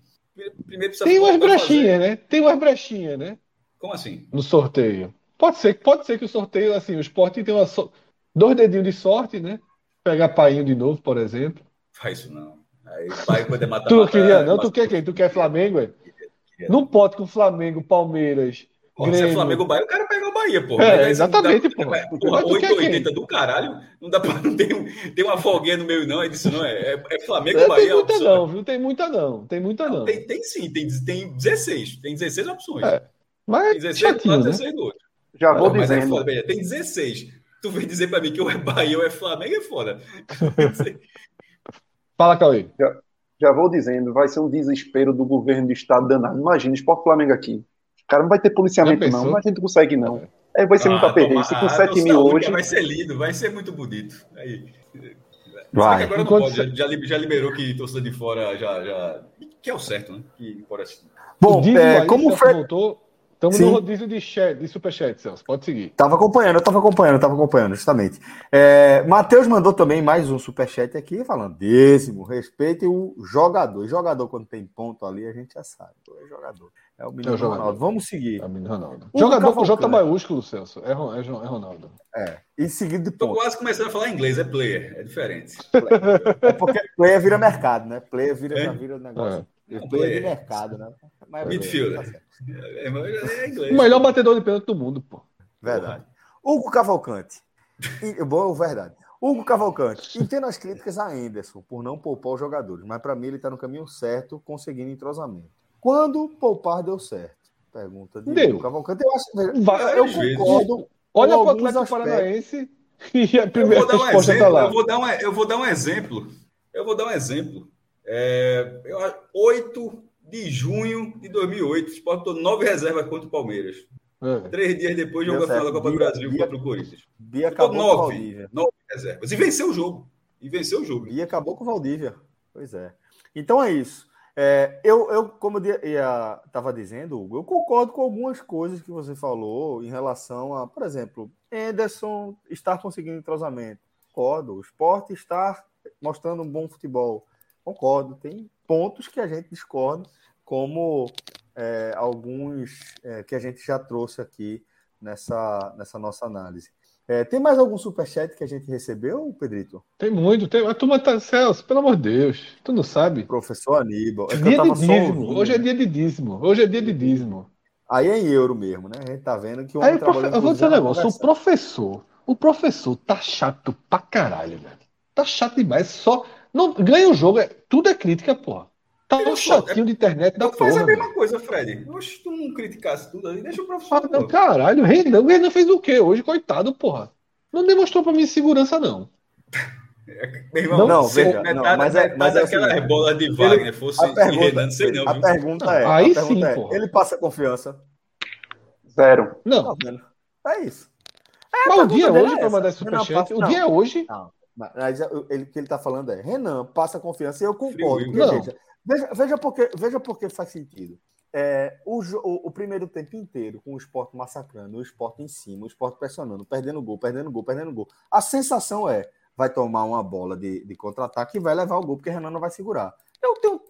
primeiro precisa. Tem umas brechinhas, né? Tem umas brechinhas, né? Como assim? No sorteio. Pode ser, pode ser que o sorteio, assim, o esporte tem uma so... dois dedinhos de sorte, né? Pegar painho de novo, por exemplo. Faz isso não. Aí pai poder matar. tu não queria, não? Tu quer quem? Tu quer Flamengo, é? Não pode com Flamengo, Palmeiras Pô, se é Flamengo Bahia, o cara pega o Bahia, pô. É, exatamente, pô. Porra, 880 do caralho. Não dá pra não ter, ter uma folguinha no meio, não. É disso, não. É, é, é Flamengo é, Bahia. Tem muita não, viu? Tem muita não. Tem muita não. não. Tem, tem sim, tem, tem 16. Tem 16 opções. É. Mas tem 16 chatinho, né? 16 do outro. Já vou mas dizendo. É foda, tem 16. Tu vem dizer pra mim que ou é Bahia ou é Flamengo, é foda. Fala, Cauê. Já, já vou dizendo, vai ser um desespero do governo do estado danado. Imagina, Esporte Flamengo aqui. Cara, não vai ter policiamento, não. Mas a gente não consegue, não. É, vai ser ah, muito perrengue. Com ah, 7 mil hoje. Vai ser lindo, vai ser muito bonito. Aí. Vai. Agora não pode, já, já, liberou que torcida de fora já, já. Que é o certo, né? Que fora... Bom, é, como o Fred. Voltou, Estamos no rodízio de, chat, de superchat, Celso. Pode seguir. Tava acompanhando, eu tava acompanhando, tava acompanhando, justamente. É, Matheus mandou também mais um superchat aqui, falando décimo, respeite o jogador. Jogador, quando tem ponto ali, a gente já sabe. É jogador. É o menino é o Ronaldo. Vamos seguir. É o menino Ronaldo. O jogador com J maiúsculo, Celso. É, é, é Ronaldo. É. E seguido de ponto. Tô quase começando a falar inglês, é player. É diferente. é porque player vira mercado, né? Player vira, é? já vira negócio. É. Player de mercado, né? Mas Midfielder. Tá é, é o melhor batedor de pênalti do mundo, pô. Verdade. Hugo Cavalcante. Bom, verdade. Hugo Cavalcante, entendo as críticas a Anderson por não poupar os jogadores, mas para mim ele está no caminho certo, conseguindo entrosamento. Quando poupar deu certo? Pergunta de deu. Hugo Cavalcante. Eu, acho, Vai, eu concordo. Olha para o Atlético Paranaense e a primeira um resposta está lá. Eu vou, dar um, eu vou dar um exemplo. Eu vou dar um exemplo. É, eu, 8 de junho de 2008. O Sport tomou nove reservas contra o Palmeiras. É. Três dias depois jogou a final da Copa do Brasil contra o Corinthians. Bia acabou nove, com Valdívia. nove reservas. E venceu o jogo. E venceu o jogo. E acabou com o Valdívia. Pois é. Então é isso. É, eu, eu, como eu estava dizendo, Hugo, eu concordo com algumas coisas que você falou em relação a, por exemplo, Anderson estar conseguindo entrosamento. Concordo. O esporte estar mostrando um bom futebol. Concordo. Tem pontos que a gente discorda como é, alguns é, que a gente já trouxe aqui nessa, nessa nossa análise. É, tem mais algum superchat que a gente recebeu, Pedrito? Tem muito. Tem... A turma tá. Celso, pelo amor de Deus. Tu não sabe? Professor Aníbal. É dia de dízimo. Hoje é dia de dízimo. Hoje é dia de dízimo. Aí é em euro mesmo, né? A gente tá vendo que o Aí, profe... Eu vou dizer um negócio. O professor, o professor tá chato pra caralho, velho. Tá chato demais. Só. Não, ganha o jogo. É... Tudo é crítica, porra. Tá um chatinho de internet da porra. Faz a mesma coisa, Fred. Oxe, tu não criticasse tudo ali, deixa o professor. Ah, não, caralho, o Renan, o Renan fez o quê hoje, coitado, porra? Não demonstrou pra mim segurança, não. irmão, não, não, veja, metade, não, mas é, mas é aquela assim, bola de Wagner ele, fosse a pergunta, Renan, não sei não. A viu? pergunta é, aí a sim, é, porra. ele passa confiança? Zero. Não. É isso. É, mas o dia é hoje é para mandar superchat. O dia é hoje. Não. Mas ele, o que ele está falando é, Renan, passa confiança e eu concordo. Porque, veja, Veja, veja, porque, veja porque faz sentido. É, o, o, o, primeiro tempo inteiro, com o esporte massacrando, o esporte em cima, o esporte pressionando, perdendo gol, perdendo gol, perdendo gol. A sensação é: vai tomar uma bola de, de contra-ataque e vai levar o gol, porque o Renan não vai segurar. Eu tenho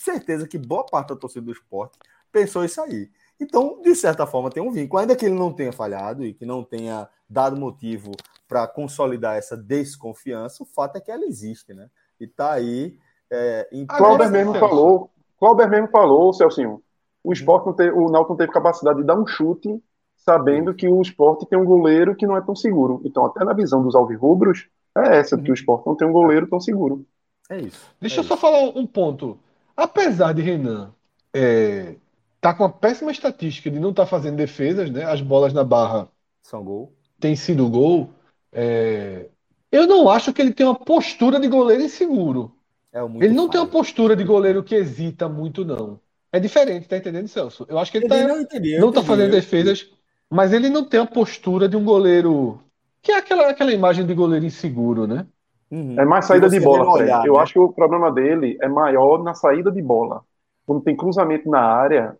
certeza que boa parte da torcida do esporte pensou isso aí. Então, de certa forma, tem um vínculo. Ainda que ele não tenha falhado e que não tenha dado motivo para consolidar essa desconfiança, o fato é que ela existe, né? E tá aí é, em... Clauber mesmo falou, Clauber mesmo falou, Celcinho, o esporte não teve, o Náutico não teve capacidade de dar um chute sabendo que o esporte tem um goleiro que não é tão seguro. Então, até na visão dos alvirrubros, é essa, que o esporte não tem um goleiro tão seguro. É isso. Deixa é eu isso. só falar um ponto. Apesar de Renan é, tá com uma péssima estatística de não estar tá fazendo defesas, né? As bolas na barra são gol. Tem sido gol. É, eu não acho que ele tem uma postura de goleiro inseguro. É ele não tem uma postura de goleiro que hesita muito, não. É diferente, tá entendendo, Celso? Eu acho que ele, tá, não, entendi, não tá fazendo defesas, mas ele não tem a postura de um goleiro. Que é aquela, aquela imagem de goleiro inseguro, né? Uhum. É mais saída de bola, olhar, Eu né? acho que o problema dele é maior na saída de bola. Quando tem cruzamento na área,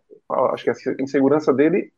acho que a insegurança dele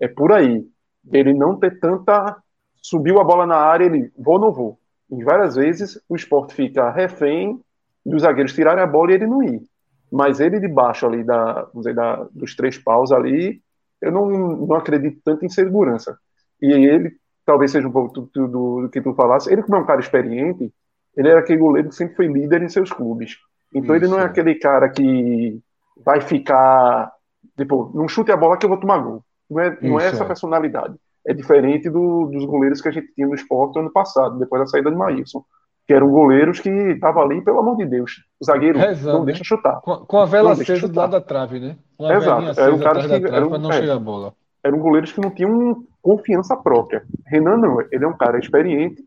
é por aí. Ele não ter tanta. Subiu a bola na área, ele vou ou não vou. E várias vezes o esporte fica refém dos zagueiros tirarem a bola e ele não ir. Mas ele de baixo ali, da, dizer, da, dos três paus ali, eu não, não acredito tanto em segurança. E ele, talvez seja um pouco do, do, do que tu falasse, ele como é um cara experiente, ele era aquele goleiro que sempre foi líder em seus clubes. Então Isso. ele não é aquele cara que vai ficar, tipo, não chute a bola que eu vou tomar gol. Não é, não é essa é. personalidade. É diferente do, dos goleiros que a gente tinha no esporte ano passado, depois da saída de Maílson. Que eram goleiros que estavam ali, pelo amor de Deus. O zagueiro não né? deixa chutar. Com, com a vela acesa do lado da trave, né? Uma Exato. Era um cara que era um, não é, chegar a bola. Eram goleiros que não tinham confiança própria. Renan não, ele é um cara experiente,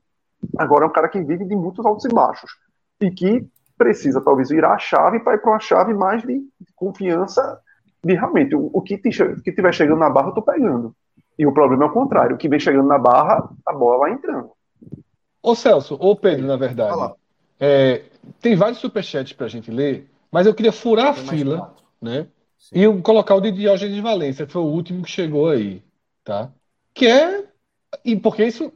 agora é um cara que vive de muitos altos e baixos. E que precisa talvez virar a chave para ir para uma chave mais de confiança de realmente o, o que, estiver chegando na barra eu tô pegando. E o problema é o contrário, o que vem chegando na barra, a bola vai entrando. Ô Celso, ou Pedro, na verdade. É, tem vários superchats para a gente ler, mas eu queria furar a fila, né? Sim. E colocar o de Diógenes Valência, que foi o último que chegou aí, tá? Que é. E porque isso.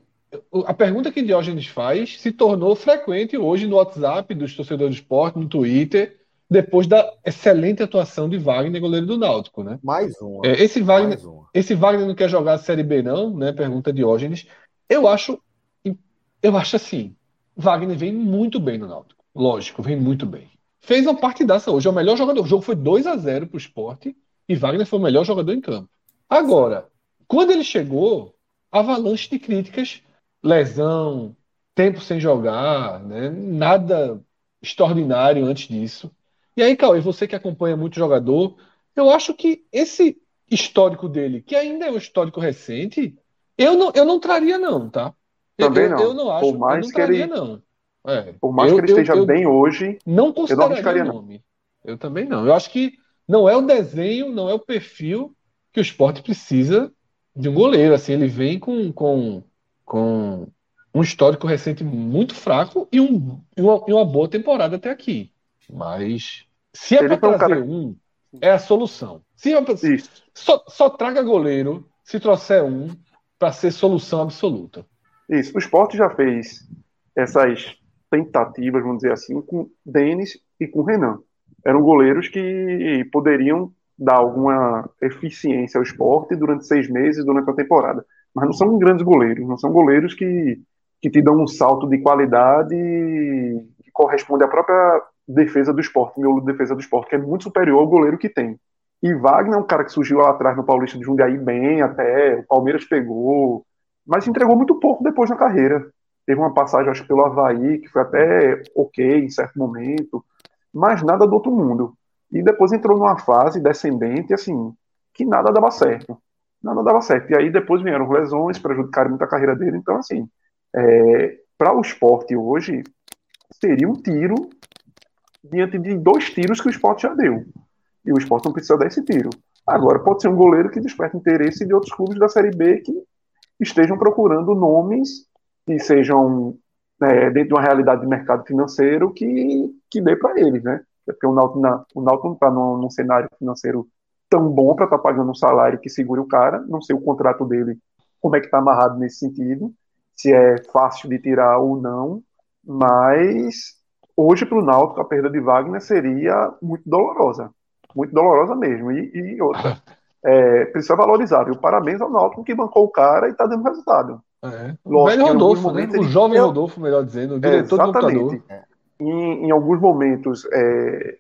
A pergunta que Diógenes faz se tornou frequente hoje no WhatsApp dos torcedores do esporte, no Twitter, depois da excelente atuação de Wagner, goleiro do Náutico, né? Mais um. É, esse Wagner, esse Wagner não quer jogar a Série B não, né? Pergunta Diógenes. Eu acho, eu acho assim, Wagner vem muito bem no Náutico. Lógico, vem muito bem. Fez uma partidaça hoje, é o melhor jogador. O jogo foi 2 a 0 para o esporte e Wagner foi o melhor jogador em campo. Agora, quando ele chegou, avalanche de críticas, lesão, tempo sem jogar, né? nada extraordinário antes disso. E aí, Cauê, você que acompanha muito jogador, eu acho que esse histórico dele, que ainda é um histórico recente, eu não, eu não traria, não, tá? Também eu, não. Eu não acho, por mais que ele, não. É. Por mais eu, que ele esteja eu, bem hoje, não consideraria o nome. Não. Eu também não. Eu acho que não é o desenho, não é o perfil que o esporte precisa de um goleiro. Assim, ele vem com, com, com um histórico recente muito fraco e, um, e, uma, e uma boa temporada até aqui. Mas se é para trazer cara... um, é a solução. Se é pra... só, só traga goleiro se trouxer um para ser solução absoluta. Isso. O esporte já fez essas tentativas, vamos dizer assim, com Denis e com Renan. Eram goleiros que poderiam dar alguma eficiência ao esporte durante seis meses, durante a temporada. Mas não são grandes goleiros, não são goleiros que, que te dão um salto de qualidade que corresponde à própria defesa do esporte, miolo de defesa do esporte, que é muito superior ao goleiro que tem. E Wagner é um cara que surgiu lá atrás no Paulista de Jundiaí bem, até o Palmeiras pegou, mas entregou muito pouco depois na carreira. Teve uma passagem, acho, pelo Havaí, que foi até ok em certo momento, mas nada do outro mundo. E depois entrou numa fase descendente, assim, que nada dava certo. Nada dava certo. E aí depois vieram lesões, prejudicaram muito a carreira dele. Então, assim, é, para o esporte hoje, seria um tiro diante de dois tiros que o esporte já deu. E o esporte não precisa dar esse tiro. Agora, pode ser um goleiro que desperte interesse de outros clubes da Série B que estejam procurando nomes que sejam né, dentro de uma realidade de mercado financeiro que, que dê para eles, né? Porque o Náutico, o Náutico não está num, num, cenário financeiro tão bom para estar tá pagando um salário que segure o cara. Não sei o contrato dele, como é que está amarrado nesse sentido, se é fácil de tirar ou não, mas hoje para o Náutico a perda de Wagner seria muito dolorosa, muito dolorosa mesmo. E, e outra, é, precisa valorizar. Viu? Parabéns ao Náutico que bancou o cara e está dando resultado. É. O velho Rodolfo, né? o jovem Rodolfo, melhor dizendo, o diretor é, do computador. Em, em alguns momentos, é,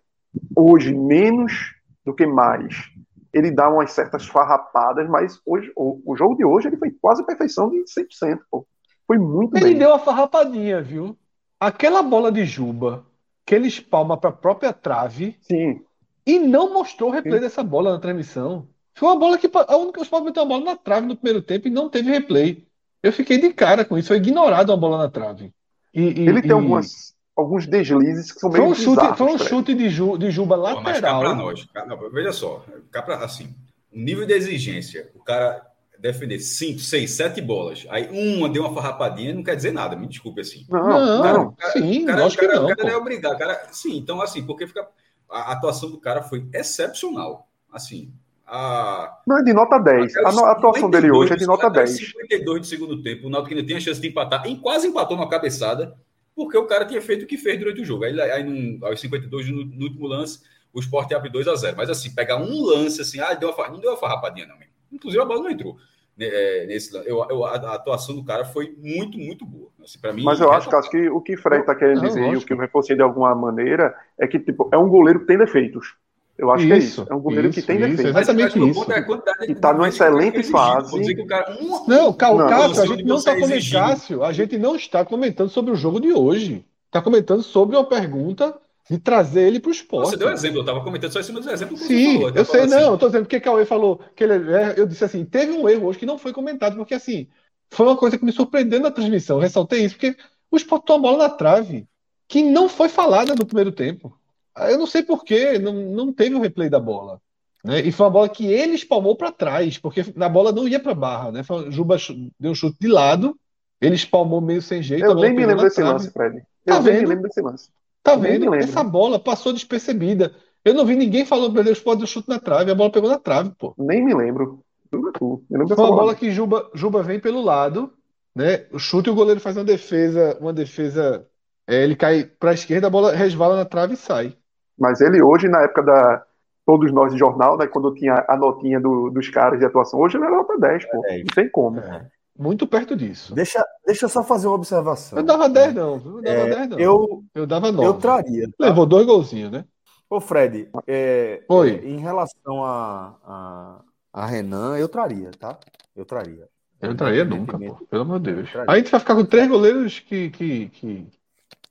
hoje, menos do que mais, ele dá umas certas farrapadas, mas hoje, o, o jogo de hoje ele foi quase perfeição de 100%. Pô. Foi muito ele bem. Ele deu uma farrapadinha, viu? Aquela bola de Juba que ele espalma para a própria trave. Sim. E não mostrou o replay Sim. dessa bola na transmissão. Foi uma bola que a única que meteu uma bola na trave no primeiro tempo e não teve replay. Eu fiquei de cara com isso, foi ignorado uma bola na trave. E, e, ele tem e... algumas, alguns deslizes que são meio foi um chute, bizarros, Foi um chute de, Ju, de Juba lateral. Pô, mas cá pra nós, cá, não, veja só, cá pra, assim, o nível de exigência, o cara defender 5, 6, 7 bolas, aí uma deu uma farrapadinha, não quer dizer nada, me desculpe assim. Não, não, cara, cara, sim, cara, que não. O cara não é obrigado, cara, sim, então assim, porque fica, a atuação do cara foi excepcional, assim, a... Não, é de nota 10. A, atuação dele hoje é de nota 10. 52 do segundo tempo, o Náutico ainda tinha chance de empatar, e quase empatou uma cabeçada, porque o cara tinha feito o que fez durante o jogo. Aí, aí no, aos 52, no, no último lance, o Sport abre 2 a 0 Mas assim, pegar um lance assim, ah, deu uma, não deu uma farrapadinha, não. Inclusive a bola não entrou. Né, é, nesse, eu, eu, a atuação do cara foi muito, muito boa. Assim, mim, Mas eu acho, Cássio, que o que Fred está querendo dizer, e o que eu reforcei de alguma maneira, é que tipo, é um goleiro que tem defeitos. Eu acho isso, que é isso. É um goleiro isso, que tem defesa. Exatamente isso. É está numa excelente fase. Cara... Não, não, Cássio, a gente não está comentando. Cássio, a gente não está comentando sobre o jogo de hoje. Está comentando sobre uma pergunta de trazer ele para o esporte. Você deu exemplo, eu estava comentando só em cima do exemplo que Sim, falou, eu sei, assim. não, estou dizendo porque Cauê falou que ele é, eu disse assim, teve um erro hoje que não foi comentado, porque assim, foi uma coisa que me surpreendeu na transmissão, eu ressaltei isso, porque o esporte tomou a bola na trave, que não foi falada no primeiro tempo. Eu não sei porquê, não, não teve o replay da bola. Né? E foi uma bola que ele espalmou para trás, porque a bola não ia para barra, né? Foi, Juba deu um chute de lado, ele espalmou meio sem jeito. Eu nem me lembro desse lance, Fred. Eu tá nem me lembro desse lance. Tá vendo? Essa bola passou despercebida. Eu não vi ninguém falando para Deus pode dar chute na trave. A bola pegou na trave, pô. Nem me lembro. Foi uma bola que Juba, Juba vem pelo lado, né? O chute e o goleiro faz uma defesa, uma defesa. É, ele cai para a esquerda, a bola resvala na trave e sai. Mas ele hoje, na época da todos nós de jornal, né? Quando tinha a notinha do, dos caras de atuação, hoje ele é nota 10, pô. É, não tem como. É. Muito perto disso. Deixa, deixa eu só fazer uma observação. Eu dava 10, não. Eu dava é, 10, não. Eu, eu dava 9. Eu traria. Tá? Levou dois golzinhos, né? Ô, Fred, é, Oi. É, em relação a, a, a, Renan, eu traria, tá? Eu traria. Eu não traria nunca, pô. Pelo amor de Deus. Aí a gente vai ficar com três goleiros que. que, que...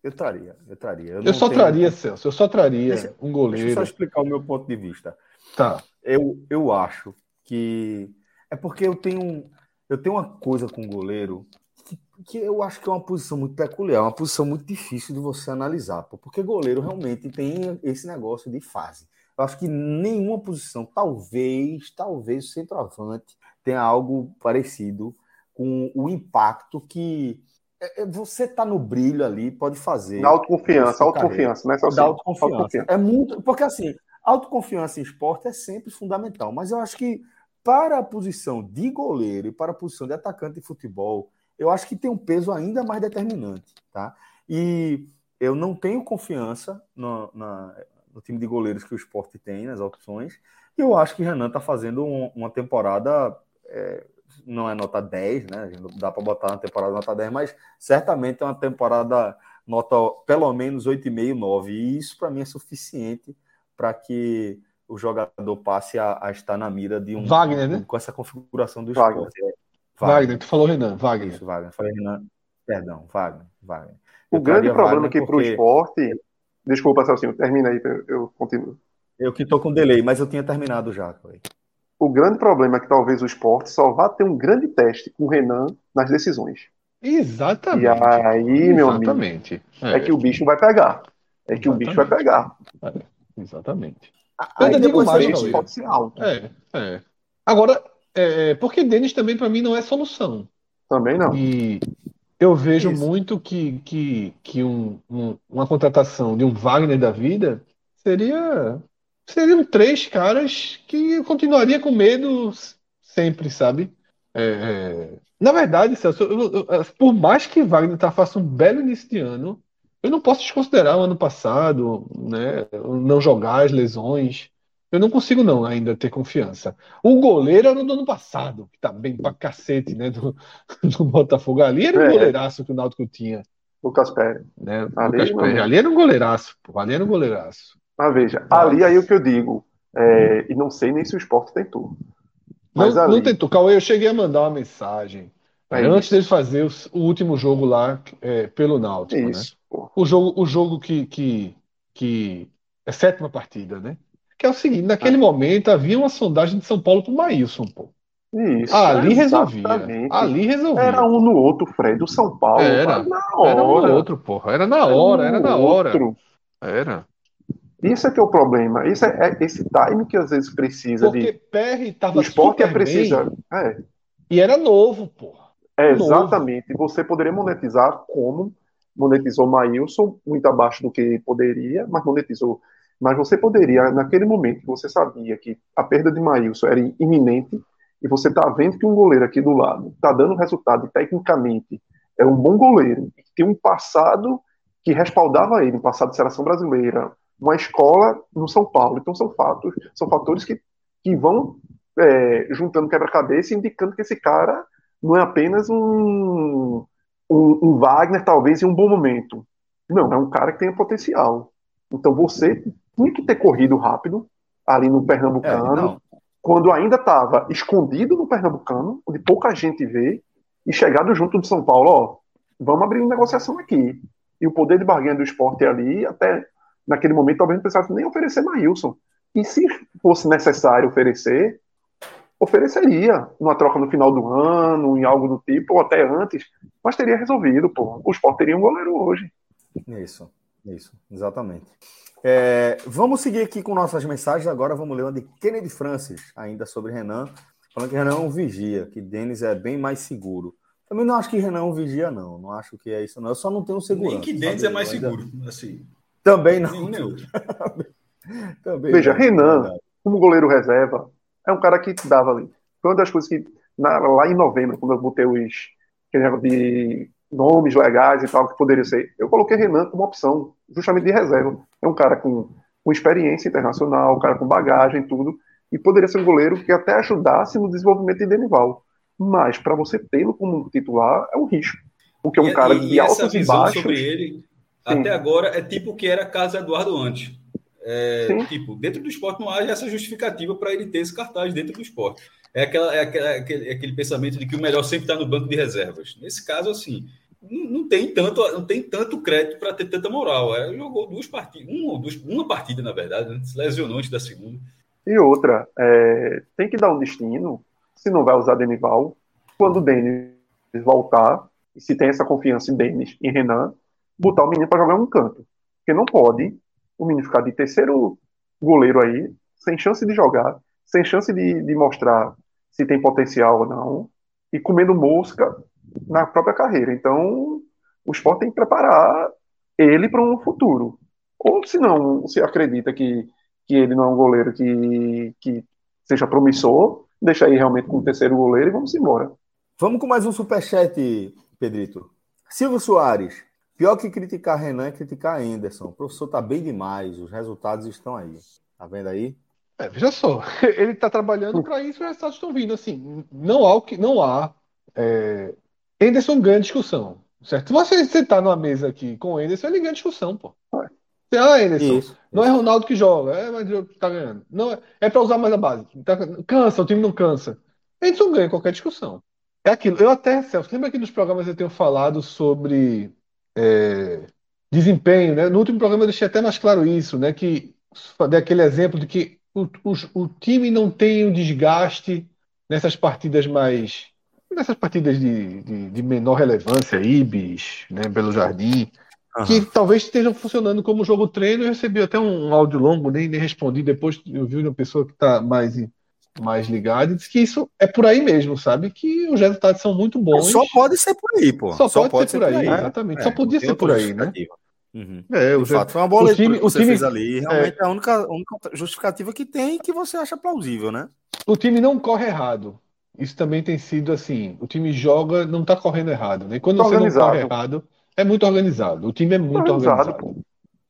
Eu traria, eu traria. Eu, eu só tenho... traria, Celso. Eu só traria deixa, um goleiro. Deixa eu só explicar o meu ponto de vista. Tá. Eu, eu acho que. É porque eu tenho eu tenho uma coisa com o goleiro que, que, eu acho que é uma posição muito peculiar, uma posição muito difícil de você analisar, porque goleiro realmente tem esse negócio de fase. Eu acho que nenhuma posição, talvez, talvez o centroavante tenha algo parecido com o impacto que é, é, você tá no brilho ali, pode fazer. Da autoconfiança, autoconfiança, né? Autoconfiança. autoconfiança. É muito, porque assim, autoconfiança em esporte é sempre fundamental, mas eu acho que para a posição de goleiro e para a posição de atacante de futebol, eu acho que tem um peso ainda mais determinante, tá? E eu não tenho confiança no, na, no time de goleiros que o esporte tem, nas opções, e eu acho que Renan está fazendo um, uma temporada, é, não é nota 10, né? Dá para botar na temporada nota 10, mas certamente é uma temporada nota pelo menos 8,5, 9, e isso para mim é suficiente para que o jogador passe a, a, estar na mira de um. Wagner, né? Com essa configuração do Wagner. esporte. É, Wagner. Wagner, tu falou Renan, Wagner. Isso, Wagner. Falei Renan. Perdão, Wagner. Wagner. O grande problema aqui para o esporte. Desculpa, Celcinho, termina aí, eu continuo. Eu que estou com delay, mas eu tinha terminado já. O grande problema é que talvez o esporte só vá ter um grande teste com o Renan nas decisões. Exatamente. E aí, meu Exatamente. amigo, é. é que o bicho vai pegar. É que Exatamente. o bicho vai pegar. É. Exatamente. Ainda digo mais, isso pode ser alto. É, é. Agora, é, é, porque Denis também para mim não é solução. Também não. E eu vejo isso. muito que, que, que um, um, uma contratação de um Wagner da vida seria seriam três caras que eu continuaria com medo sempre, sabe? É, é... Na verdade, Celso, eu, eu, por mais que Wagner tá, faça um belo início de ano, eu não posso desconsiderar o ano passado, né? Não jogar as lesões. Eu não consigo, não, ainda ter confiança. O goleiro era do ano passado, que tá bem pra cacete, né? Do, do Botafogo. Ali era um é. goleiraço que o Náutico tinha. Lucas Pérez. Né? Ali, ali era um goleiraço, pô. Ali era um goleiraço. Mas veja, Mas... ali aí o que eu digo, é, e não sei nem se o esporte tentou. Mas não, ali... não tentou. Cauê, eu cheguei a mandar uma mensagem. É antes dele fazer o, o último jogo lá é, pelo Náutico, né? isso. né? O jogo, o jogo que, que, que é sétima partida, né? Que é o seguinte, naquele ah. momento havia uma sondagem de São Paulo para o Maílson, pô. Isso, ali resolvia. Ali resolvia. Era um no outro, Fred. O São Paulo. Era, na hora. Era um no outro, porra. Era na hora, era, um era na hora. Outro. Era. Isso é que é o problema. Isso é, é esse time que às vezes precisa Porque de. Porque PR tava O esporte é precisa. É. E era novo, porra. É, exatamente. Você poderia monetizar como monetizou Maílson, muito abaixo do que poderia, mas monetizou. Mas você poderia, naquele momento que você sabia que a perda de Maílson era iminente, e você está vendo que um goleiro aqui do lado está dando resultado, e tecnicamente é um bom goleiro, tem um passado que respaldava ele, um passado de seleção brasileira, uma escola no São Paulo. Então são fatos, são fatores que, que vão é, juntando quebra-cabeça, indicando que esse cara não é apenas um, um, um, Wagner, talvez, em um bom momento. Não, é um cara que tem potencial. Então você tinha que ter corrido rápido, ali no Pernambucano, é, quando ainda estava escondido no Pernambucano, onde pouca gente vê, e chegado junto de São Paulo, ó, vamos abrir uma negociação aqui. E o poder de barganha do esporte ali, até naquele momento, talvez não precisasse nem oferecer Maílson. E se fosse necessário oferecer, ofereceria uma troca no final do ano, em algo do tipo, ou até antes, mas teria resolvido, pô. O esporte teria um goleiro hoje. Isso, isso, exatamente. É, vamos seguir aqui com nossas mensagens. Agora vamos ler uma de Kennedy Francis, ainda sobre Renan, falando que Renan é um vigia, que Denis é bem mais seguro. Também não acho que Renan é um vigia, não. Não acho que é isso, não. Eu só não tenho segurança. Nem que Denis é mais seguro, assim. Também não. Também Veja, não, Renan, como goleiro reserva, é um cara que dava ali. Foi uma das coisas que, na, lá em novembro, quando eu botei os de nomes legais e tal, que poderia ser, eu coloquei Renan como opção, justamente de reserva. É um cara com, com experiência internacional, um cara com bagagem e tudo, e poderia ser um goleiro que até ajudasse no desenvolvimento de Denival. Mas para você tê-lo como titular é um risco. Porque é um e, cara e, de altos e baixos. sobre ele, sim. até agora, é tipo o que era Carlos Eduardo antes. É, tipo, dentro do esporte não há essa justificativa para ele ter esse cartaz dentro do esporte. É, aquela, é, aquela, é aquele, é aquele pensamento de que o melhor sempre está no banco de reservas. Nesse caso, assim, não, não tem tanto, não tem tanto crédito para ter tanta moral. É, jogou duas partidas, uma, duas, uma partida, na verdade, né? se lesionou antes da segunda. E outra, é, tem que dar um destino, se não vai usar Denival, quando o Denis voltar, e se tem essa confiança em Denis, em Renan, botar o menino para jogar um canto. Porque não pode o menino ficar de terceiro goleiro aí, sem chance de jogar, sem chance de, de mostrar se tem potencial ou não, e comendo mosca na própria carreira. Então, o esporte tem que preparar ele para um futuro. Ou se não, se acredita que, que ele não é um goleiro que, que seja promissor, deixa aí realmente como terceiro goleiro e vamos embora. Vamos com mais um superchat, Pedrito. Silvio Soares. Pior que criticar Renan é criticar Anderson. O professor tá bem demais, os resultados estão aí. Tá vendo aí? É, veja só, ele está trabalhando para isso e os resultados estão vindo. Assim, não há o que não há. É... Anderson ganha discussão, certo? Se você sentar numa mesa aqui com o Anderson, ele ganha discussão, pô. Ah, Anderson, isso, não é Ronaldo que joga, é, mas tá ganhando. Não é, é para usar mais a base. Tá, cansa, o time não cansa. Anderson ganha qualquer discussão. É aquilo. Eu até, Celso, lembra que nos programas eu tenho falado sobre é, desempenho, né? No último programa eu deixei até mais claro isso, né? Que dei aquele exemplo de que o, o, o time não tem o um desgaste nessas partidas mais nessas partidas de, de, de, menor relevância, Ibis, né, Belo Jardim, uhum. que talvez estejam funcionando como jogo treino. Eu recebi até um, áudio longo, nem, nem respondi. Depois eu vi uma pessoa que está mais mais ligado e diz que isso é por aí mesmo, sabe? Que os resultados são muito bons. Só pode ser por aí, pô. Só, Só pode, pode, ser por aí, aí exatamente. É, Só podia ser por aí, né? Uhum. É, o fato foi uma boa o time, que você time, fez ali. Realmente é, é a única, única justificativa que tem que você acha plausível, né? O time não corre errado. Isso também tem sido assim. O time joga, não tá correndo errado, né? quando tá você organizado. não corre errado, é muito organizado. O time é muito organizado. organizado.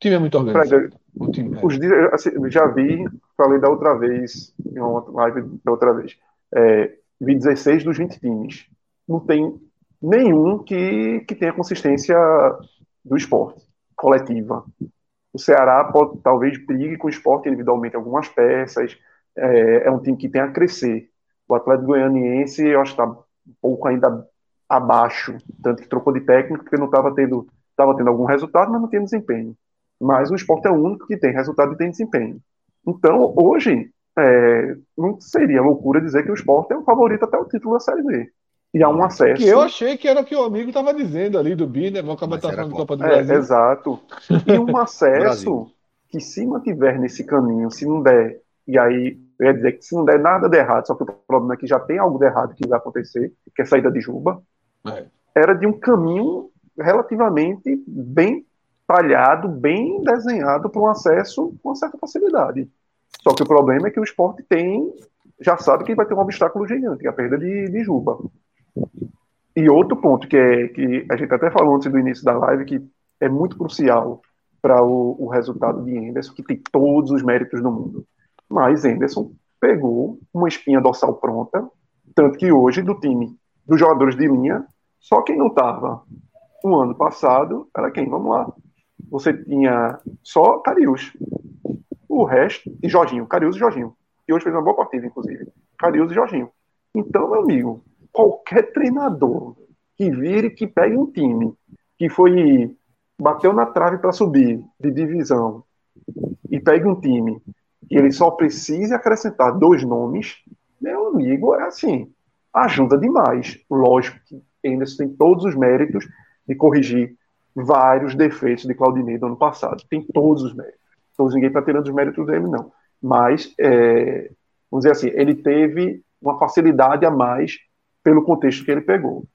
Time é muito organizado. o time é. Os dias, assim, já vi, falei da outra vez, em uma live da outra vez. É, vi 16 dos 20 times. Não tem nenhum que, que tenha consistência do esporte, coletiva. O Ceará pode, talvez brigue com o esporte individualmente algumas peças. É, é um time que tem a crescer. O Atlético Goianiense, eu acho que está um pouco ainda abaixo, tanto que trocou de técnico porque não estava tendo, tava tendo algum resultado, mas não tinha desempenho. Mas o esporte é o único que tem resultado e tem desempenho. Então, hoje, é, não seria loucura dizer que o esporte é o favorito até o título da Série B. E há um acesso. Que eu achei que era o que o amigo estava dizendo ali do BI, né? Vamos acabar falando do Copa do é, Brasil. Exato. E um acesso que, se mantiver nesse caminho, se não der, e aí eu ia dizer que se não der nada de errado, só que o problema é que já tem algo de errado que vai acontecer, que é a saída de Juba, é. era de um caminho relativamente bem talhado, bem desenhado para um acesso com uma certa facilidade. Só que o problema é que o esporte tem, já sabe que vai ter um obstáculo gigante, a perda de, de Juba. E outro ponto que, é, que a gente até falou antes do início da live, que é muito crucial para o, o, resultado de Anderson, que tem todos os méritos do mundo. Mas Anderson pegou uma espinha dorsal pronta, tanto que hoje, do time dos jogadores de linha, só quem não estava no ano passado era quem? Vamos lá. Você tinha só Carius. O resto, e Jorginho, Cariús e Jorginho. E hoje fez uma boa partida, inclusive. Cariús e Jorginho. Então, meu amigo, qualquer treinador que vire, que pegue um time que foi bateu na trave para subir de divisão e pegue um time e ele só precisa acrescentar dois nomes, meu amigo, é assim, ajuda demais. Lógico que Anderson tem todos os méritos de corrigir vários defeitos de Claudinei do ano passado. Tem todos os méritos. Todos, ninguém está tirando os méritos dele, não. Mas, é, vamos dizer assim, ele teve uma facilidade a mais pelo contexto que ele pegou.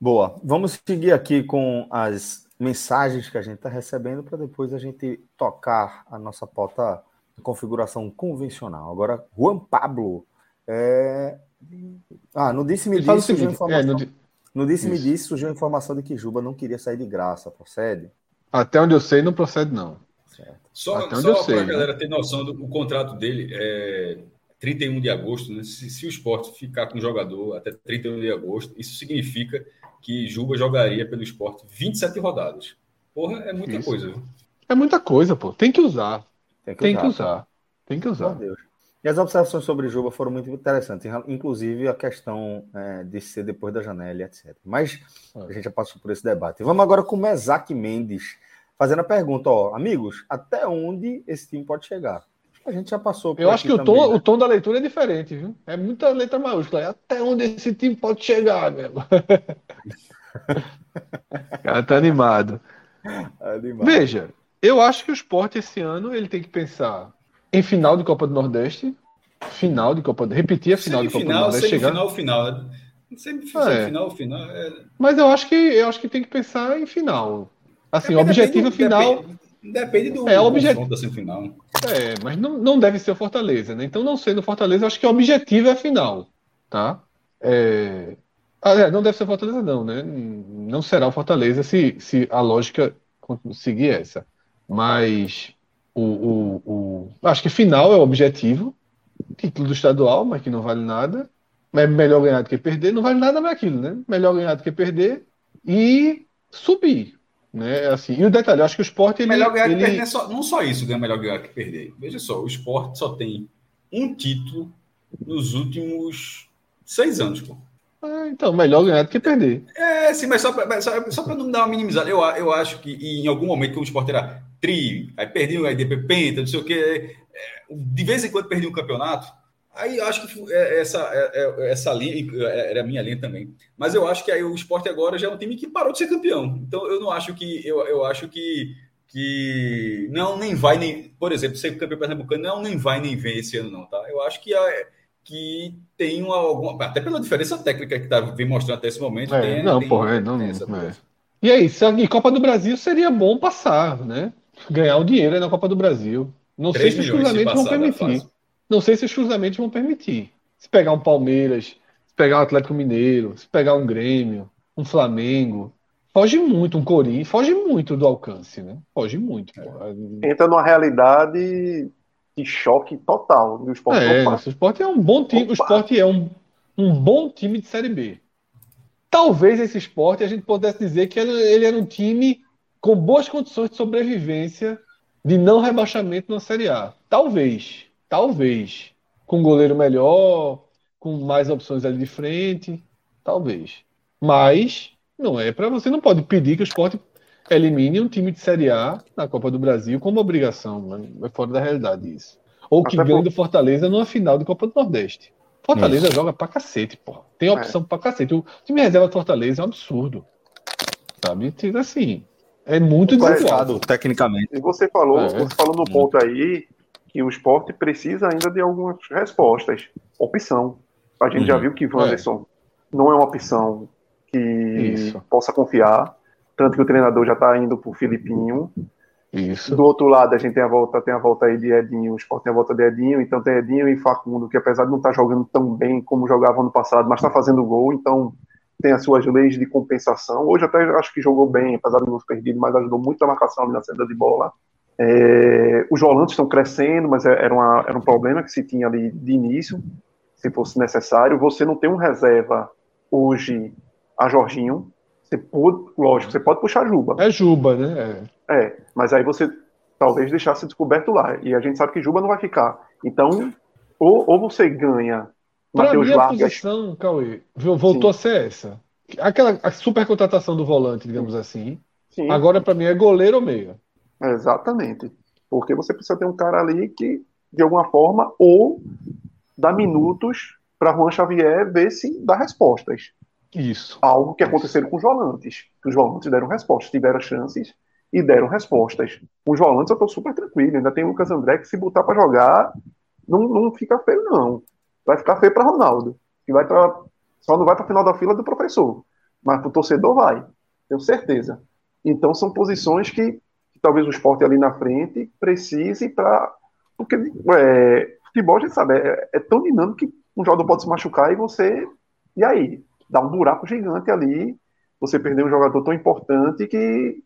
Boa. Vamos seguir aqui com as mensagens que a gente está recebendo para depois a gente tocar a nossa pauta de configuração convencional. Agora, Juan Pablo. É... Ah, no Disse-me Disse, surgiu informação. É, no... no Disse-me Disse surgiu a informação de que Juba não queria sair de graça. Procede? Até onde eu sei, não procede, não. Certo. Só, só para a né? galera ter noção do contrato dele, é 31 de agosto, né? se, se o esporte ficar com o jogador até 31 de agosto, isso significa que Juba jogaria pelo esporte 27 rodadas. Porra, é muita Isso. coisa. Viu? É muita coisa, pô. Tem que usar. Tem que, Tem usar, que usar. Tem que usar. Meu Deus. E as observações sobre Juba foram muito interessantes, inclusive a questão é, de ser depois da janela, etc. Mas é. a gente já passou por esse debate. Vamos agora com o Mesaque Mendes, fazendo a pergunta, ó, amigos, até onde esse time pode chegar? A gente já passou por Eu acho que o tom, né? o tom da leitura é diferente, viu? É muita letra maiúscula. Até onde esse time pode chegar, mesmo. o cara tá animado. animado. Veja, eu acho que o esporte esse ano ele tem que pensar em final de Copa do Nordeste, final de Copa do repetir a final de Copa do Nordeste, chegar final, final. Semifinal, é. final, final. É... Mas eu acho que eu acho que tem que pensar em final. Assim, o objetivo final. Depende, Depende do, é, objetivo da semifinal. É, mas não, não deve ser o Fortaleza, né? Então, não sendo Fortaleza, eu acho que o objetivo é a final, tá? É... Ah, é, não deve ser o Fortaleza, não, né? Não será o Fortaleza se, se a lógica seguir essa. Mas o, o, o, acho que final é o objetivo. Título do estadual, mas que não vale nada. É melhor ganhar do que perder. Não vale nada mais aquilo, né? Melhor ganhar do que perder. E subir. Né? Assim, e o detalhe, acho que o esporte. Ele, melhor ganhar ele... que perder, é só, não só isso ganha melhor ganhar que perder. Veja só, o esporte só tem um título nos últimos seis anos, pô. Ah, então, melhor ganhar do que perder. É, sim, mas só para só, só não dar uma minimizada, eu, eu acho que em algum momento que o esporte era tri, aí perdeu, aí depois penta, não sei o quê. É, de vez em quando perdia um campeonato, Aí eu acho que é, essa, é, essa linha era a minha linha também. Mas eu acho que aí o esporte agora já é um time que parou de ser campeão. Então eu não acho que. Eu, eu acho que, que não nem vai nem. Por exemplo, ser campeão pernambucano não nem vai nem vem esse ano, não, tá? Eu acho que, é, que tem uma, alguma. Até pela diferença técnica que tá vem mostrando até esse momento. É, tem, não, tem, porra, não, não. É. E aí, se a Copa do Brasil seria bom passar, né? Ganhar o dinheiro na Copa do Brasil. Não sei se os cruzamentos vão permitir. Não sei se os cruzamentos vão permitir. Se pegar um Palmeiras, se pegar um Atlético Mineiro, se pegar um Grêmio, um Flamengo, foge muito, um Corinthians, foge muito do alcance, né? Foge muito. É. Entra numa realidade de choque total do esporte. É, o esporte é um bom time, Opa. o esporte é um, um bom time de Série B. Talvez esse esporte a gente pudesse dizer que ele era um time com boas condições de sobrevivência, de não rebaixamento na Série A. Talvez. Talvez. Com um goleiro melhor, com mais opções ali de frente. Talvez. Mas não é para você não pode pedir que o esporte elimine um time de Série A na Copa do Brasil como obrigação. É fora da realidade isso. Ou que ganhe do Fortaleza numa final de Copa do Nordeste. Fortaleza isso. joga pra cacete, pô. Tem opção é. pra cacete. O time reserva do Fortaleza é um absurdo. Sabe? Assim, é muito desigual. tecnicamente. E você falou, é. você falou no ponto aí que o esporte precisa ainda de algumas respostas. Opção. A gente uhum. já viu que Wanderson é. não é uma opção que Isso. possa confiar, tanto que o treinador já está indo para o Filipinho. Isso. Do outro lado, a gente tem a volta, tem a volta aí de Edinho, o esporte tem a volta de Edinho, então tem Edinho e Facundo, que apesar de não estar tá jogando tão bem como jogava no passado, mas está fazendo gol, então tem as suas leis de compensação. Hoje até acho que jogou bem, apesar de nos perdido, mas ajudou muito a marcação ali na saída de bola. É, os volantes estão crescendo, mas é, era, uma, era um problema que se tinha ali de início, se fosse necessário. Você não tem um reserva hoje a Jorginho. Você pode, lógico, você pode puxar Juba. É Juba, né? É, é mas aí você talvez deixasse descoberto lá. E a gente sabe que Juba não vai ficar. Então, ou, ou você ganha. Para mim, a posição, Cauê, voltou Sim. a ser essa. Aquela a super contratação do volante, digamos assim. Sim. Agora, para mim, é goleiro ou meia. Exatamente. Porque você precisa ter um cara ali que, de alguma forma, ou dá minutos para Juan Xavier ver se dá respostas. Isso. Algo que aconteceu com os volantes. Os volantes deram respostas, tiveram chances e deram respostas. Os volantes eu estou super tranquilo. Ainda tem o Lucas André que se botar para jogar, não, não fica feio, não. Vai ficar feio para Ronaldo. Que vai pra, só não vai para a final da fila do professor. Mas para o torcedor vai. Tenho certeza. Então são posições que, que talvez o esporte ali na frente precise para. Porque é, futebol, a gente sabe, é, é tão dinâmico que um jogador pode se machucar e você. E aí? Dá um buraco gigante ali. Você perder um jogador tão importante que.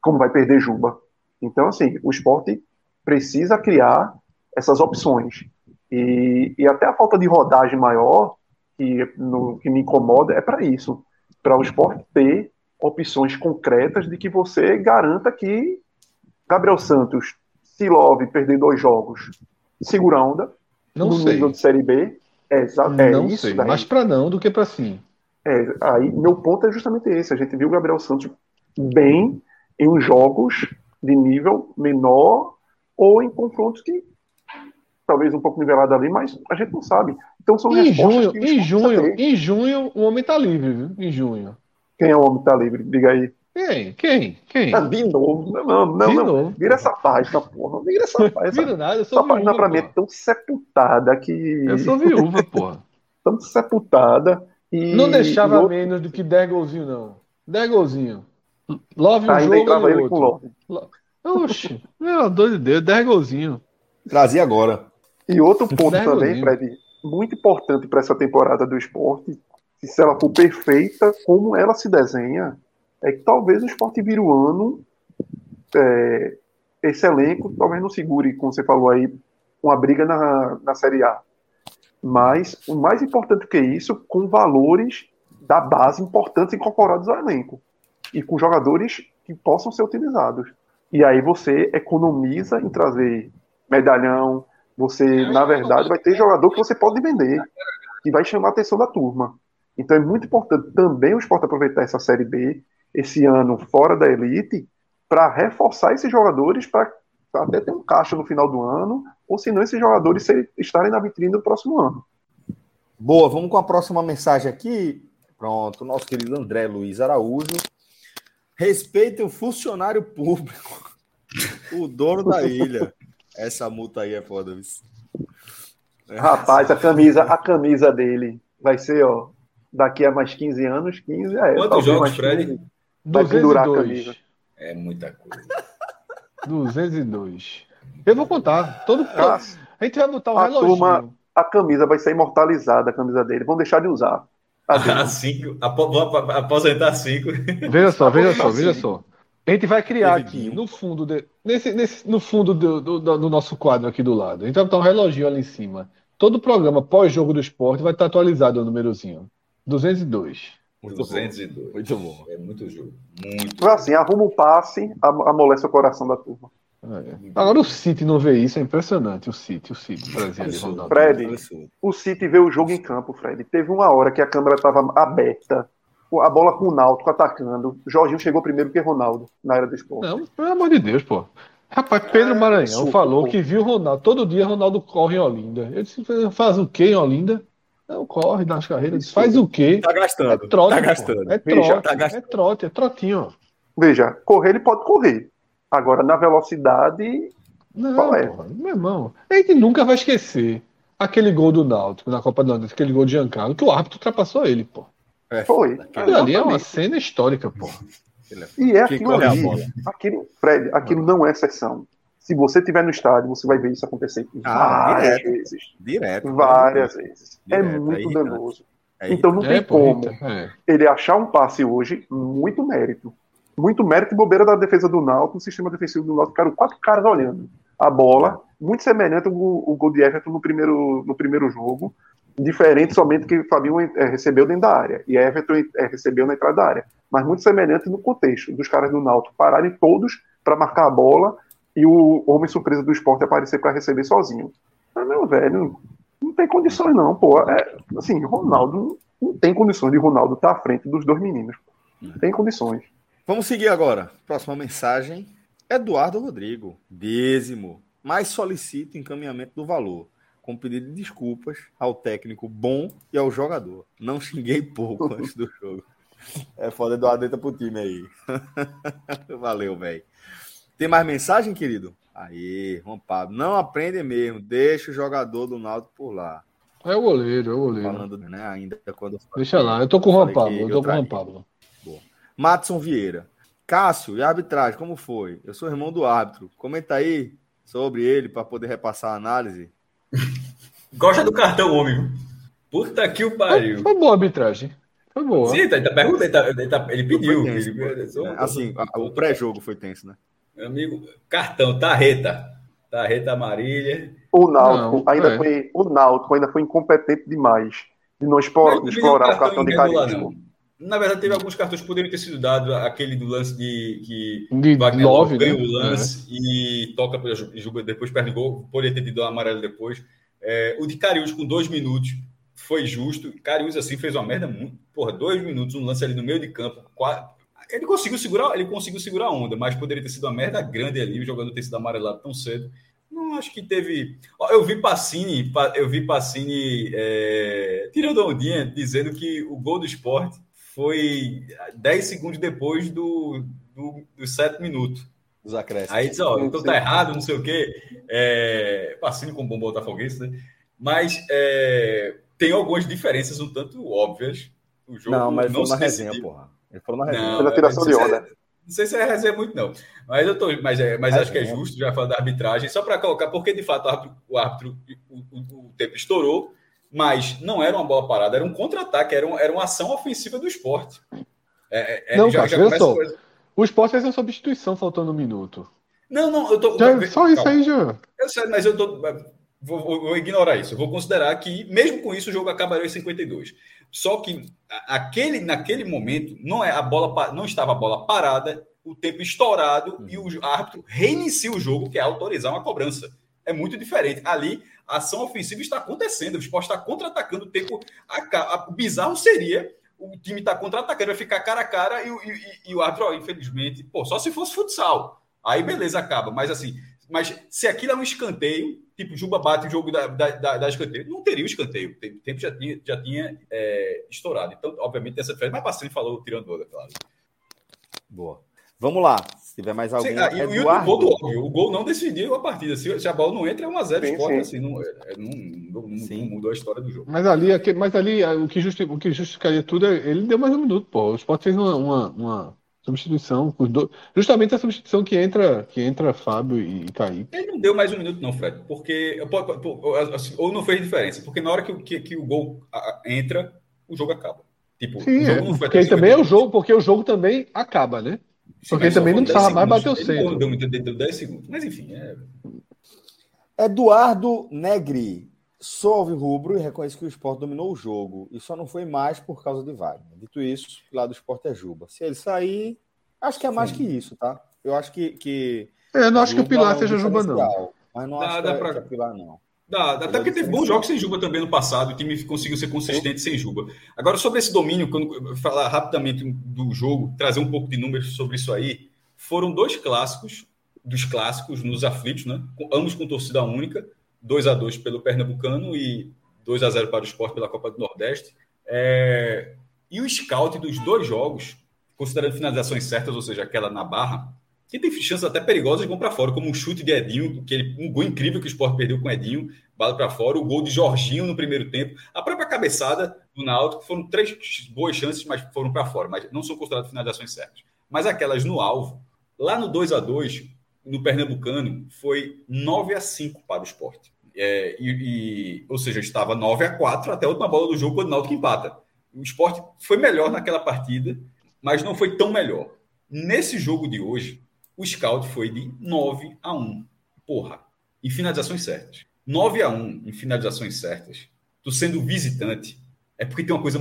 Como vai perder Juba? Então, assim, o esporte precisa criar essas opções. E, e até a falta de rodagem maior, que, no, que me incomoda, é para isso. Para o esporte ter opções concretas de que você garanta que Gabriel Santos, se Love perder dois jogos, segura a onda, não no sei. nível de Série B. É, é não isso sei, daí. mais para não do que para sim. É, aí meu ponto é justamente esse. A gente viu o Gabriel Santos bem em jogos de nível menor ou em confrontos que talvez um pouco nivelado ali, mas a gente não sabe. Então são em junho, em junho, em junho o homem está livre, viu? Em junho. Quem é o homem que tá livre? Diga aí. Quem? Quem? Quem? Ah, de novo. Não, não, de não. Novo. Vira essa página, porra. Vira essa página. Vira nada, eu sou essa viúva, página pra mim é tão sepultada que. Eu sou viúva, porra. tão sepultada. E... Não deixava outro... menos do que 10 golzinhos, não. 10 golzinhos. Love um Ainda jogo e ele outro. com Love. Oxi, meu Deus de Deus, 10 golzinhos. Trazia agora. E outro ponto também, Fred, muito importante para essa temporada do esporte, se ela for perfeita, como ela se desenha, é que talvez o esporte vire o ano. É, esse elenco talvez não segure, como você falou aí, uma briga na, na Série A. Mas o mais importante que isso, com valores da base importantes incorporados ao elenco. E com jogadores que possam ser utilizados. E aí você economiza em trazer medalhão. Você, na verdade, vai ter jogador que você pode vender. Que vai chamar a atenção da turma. Então é muito importante também o esporte aproveitar essa Série B, esse ano fora da elite, para reforçar esses jogadores para até ter um caixa no final do ano, ou se não, esses jogadores estarem na vitrine do próximo ano. Boa, vamos com a próxima mensagem aqui. Pronto, nosso querido André Luiz Araújo. Respeite o funcionário público, o dono da ilha. Essa multa aí é foda, viu? Rapaz, a camisa, a camisa dele vai ser, ó, daqui a mais 15 anos, 15 é. Quantos jogos, Fred? vai pendurar a camisa. É muita coisa. 202. Eu vou contar. Todo, todo a gente vai botar o um a reloginho. Turma, a camisa vai ser imortalizada, a camisa dele. Vão deixar de usar. Ah, cinco. Vou aposentar cinco. Veja só, veja só, veja só. A gente vai criar aqui, no fundo, de, nesse, nesse, no fundo do, do, do, nosso quadro aqui do lado. Vai botar um reloginho ali em cima. Todo programa pós-jogo do esporte vai estar atualizado o númerozinho. 202. Muito 202. Bom. Muito bom. É muito jogo. Muito. Então, assim, arruma o passe, amolece o coração da turma. É. Agora o City não vê isso, é impressionante. O City, o City, Brasil, Fred, o City vê o jogo em campo, Fred. Teve uma hora que a câmera estava aberta, a bola com o Náutico atacando. Jorginho chegou primeiro que Ronaldo na era do esporte. Não, pelo amor de Deus, pô. Rapaz, Pedro Maranhão é, falou pô. que viu Ronaldo. Todo dia Ronaldo corre em Olinda. Eu disse, faz o quê em Olinda? Não, corre nas carreiras. Faz o quê? Tá gastando. É trote, tá gastando. É trote, Veja, tá gastando. é trote, é trotinho. Veja, correr ele pode correr. Agora, na velocidade. Não, qual é? Porra, meu irmão. A gente nunca vai esquecer aquele gol do Náutico na Copa do Nordeste, aquele gol de Giancarlo, que o árbitro ultrapassou ele, pô. É, Foi. Aquilo ali é uma cena histórica, pô. E é aquilo ali. Aquilo, Fred, aquilo não é exceção. Se você estiver no estádio, você vai ver isso acontecer ah, várias direto, vezes. Direto. Várias vezes. É direto, é muito é danoso. É então não tem é, como é. ele achar um passe hoje, muito mérito. Muito mérito e bobeira da defesa do Náutico, no sistema defensivo do Náutico, ficaram quatro caras olhando a bola, muito semelhante ao, ao gol de Everton no primeiro, no primeiro jogo, diferente somente que Fabinho é, recebeu dentro da área e Everton é, recebeu na entrada da área, mas muito semelhante no contexto dos caras do Náutico pararem todos para marcar a bola e o homem surpresa do esporte aparecer para receber sozinho. Mas, meu velho, não tem condições não, pô. É, assim, Ronaldo não tem condições de Ronaldo estar tá à frente dos dois meninos. Não tem condições. Vamos seguir agora. Próxima mensagem. Eduardo Rodrigo, décimo, mais solicita encaminhamento do valor, com pedido de desculpas ao técnico bom e ao jogador. Não xinguei pouco antes do jogo. É foda, Eduardo entra pro time aí. Valeu, velho. Tem mais mensagem, querido? Aí, Pablo. Não aprende mesmo. Deixa o jogador do Náutico por lá. É o goleiro, é o goleiro. Falando, né, ainda quando. Deixa lá, eu tô com o Juan Pablo. Eu tô com o Juan Pablo. Boa. Matson Vieira. Cássio, e arbitragem, como foi? Eu sou irmão do árbitro. Comenta aí sobre ele para poder repassar a análise. Gosta do cartão, homem. Puta que o pariu. Foi, foi boa a arbitragem. Foi boa. Sim, tá, tá perguntando, ele, tá, ele, tá, ele pediu. Tenso, ele, é, assim, o pré-jogo foi tenso, né? Meu amigo, cartão, tarreta. Tarreta amarilla. O Náutico ainda é. foi. O Náutico ainda foi incompetente demais de não explorar, explorar o cartão de carisma. Na verdade, teve alguns cartões que poderiam ter sido dados, aquele do lance de que de Wagner nove, ganha né? o lance é. e toca depois perde gol, poderia ter tido um amarelo depois. É, o de Cariús com dois minutos foi justo. Cariús assim fez uma merda muito, porra, dois minutos, um lance ali no meio de campo, ele conseguiu segurar, ele conseguiu segurar a onda, mas poderia ter sido uma merda grande ali, o jogador ter sido amarelado tão cedo. Não acho que teve. Eu vi Passini, eu vi Passini é... tirando a ondinha, dizendo que o gol do esporte foi 10 segundos depois do, do, dos 7 minutos. Dos acréscimos. Aí diz, ó, então tá errado, não sei o quê. É... Passini com bom botafoguense, né? Mas é... tem algumas diferenças um tanto óbvias. O jogo não, mas não foi uma resenha, porra. Ele falou na resenha. Pela tiração de onda. Não sei se é resenha muito, não. Mas eu tô, mas, é, mas acho que é justo já falar da arbitragem, só para colocar, porque de fato o árbitro, o, árbitro, o, o, o, tempo estourou, mas não era uma bola parada, era um contra-ataque, era, um, era uma ação ofensiva do esporte. É, é, não, já, cara, já só. Coisa... O esporte fez uma substituição faltando um minuto. Não, não, eu tô. Já, só isso aí já. Eu sei, mas eu tô. Vou, vou, vou, ignorar isso. Eu vou considerar que, mesmo com isso, o jogo acabaria em 52. Só que aquele, naquele momento não é a bola não estava a bola parada, o tempo estourado uhum. e o árbitro reinicia o jogo, que é autorizar uma cobrança. É muito diferente. Ali, a ação ofensiva está acontecendo, o esporte está contra-atacando o tempo. A, o bizarro seria o time está contra-atacando, vai ficar cara a cara e, e, e o árbitro, infelizmente, pô, só se fosse futsal. Aí beleza, acaba. Mas assim, mas se aquilo é um escanteio, tipo, Juba bate o jogo da, da, da, da escanteio, não teria o escanteio. O tempo já tinha, já tinha é, estourado. Então, obviamente, essa diferença. Mas Bastante falou tirando onda, claro. Boa. Vamos lá. Se tiver mais algum. Sim, ah, e, o gol do óbvio. O gol não decidiu a partida. Se, se a bola não entra, é 1x0 esporte. Assim, não, é, é, não, não, não, mudou a história do jogo. Mas ali, mas ali o, que justificaria, o que justificaria tudo é. Ele deu mais um minuto, pô. O Sport fez uma, uma, uma Substituição, justamente a substituição que entra, que entra Fábio e Kaique. Ele não deu mais um minuto, não, Fred, porque ou não fez diferença, porque na hora que, que, que o gol entra, o jogo acaba. Tipo, Sim, é, porque também é o jogo, porque o jogo também acaba, né? Porque Sim, também não precisava mais bater o centro. Deu, deu, deu 10 segundos, mas enfim. É... Eduardo Negri. Sou rubro e reconhece que o esporte dominou o jogo. E só não foi mais por causa de Wagner. Dito isso, lá do esporte é Juba. Se ele sair, acho que é mais Sim. que isso, tá? Eu acho que. que é, eu não acho que o Pilar é um seja Juba, não. Mas não dá, acho dá que, é, pra... que é Pilar, não. Dá, até porque teve bons jogos sem Juba também no passado. O time conseguiu ser consistente sem Juba. Agora, sobre esse domínio, quando falar rapidamente do jogo, trazer um pouco de números sobre isso aí, foram dois clássicos, dos clássicos nos aflitos, né? Ambos com torcida única 2 a 2 pelo Pernambucano e 2 a 0 para o esporte pela Copa do Nordeste. É... E o scout dos dois jogos, considerando finalizações certas, ou seja, aquela na barra, que tem chances até perigosas de vão para fora, como um chute de Edinho, que um gol incrível que o Sport perdeu com Edinho, bala para fora, o gol de Jorginho no primeiro tempo, a própria cabeçada do Náutico, foram três boas chances, mas foram para fora, mas não são consideradas finalizações certas. Mas aquelas no alvo, lá no 2 a 2 no Pernambucano, foi 9 a 5 para o esporte. É, e, e, ou seja, estava 9 a 4 até a última bola do jogo, quando o Náutico empata. O esporte foi melhor naquela partida, mas não foi tão melhor. Nesse jogo de hoje, o scout foi de 9 a 1. Porra, em finalizações certas. 9 a 1 em finalizações certas. Tu sendo visitante, é porque tem uma coisa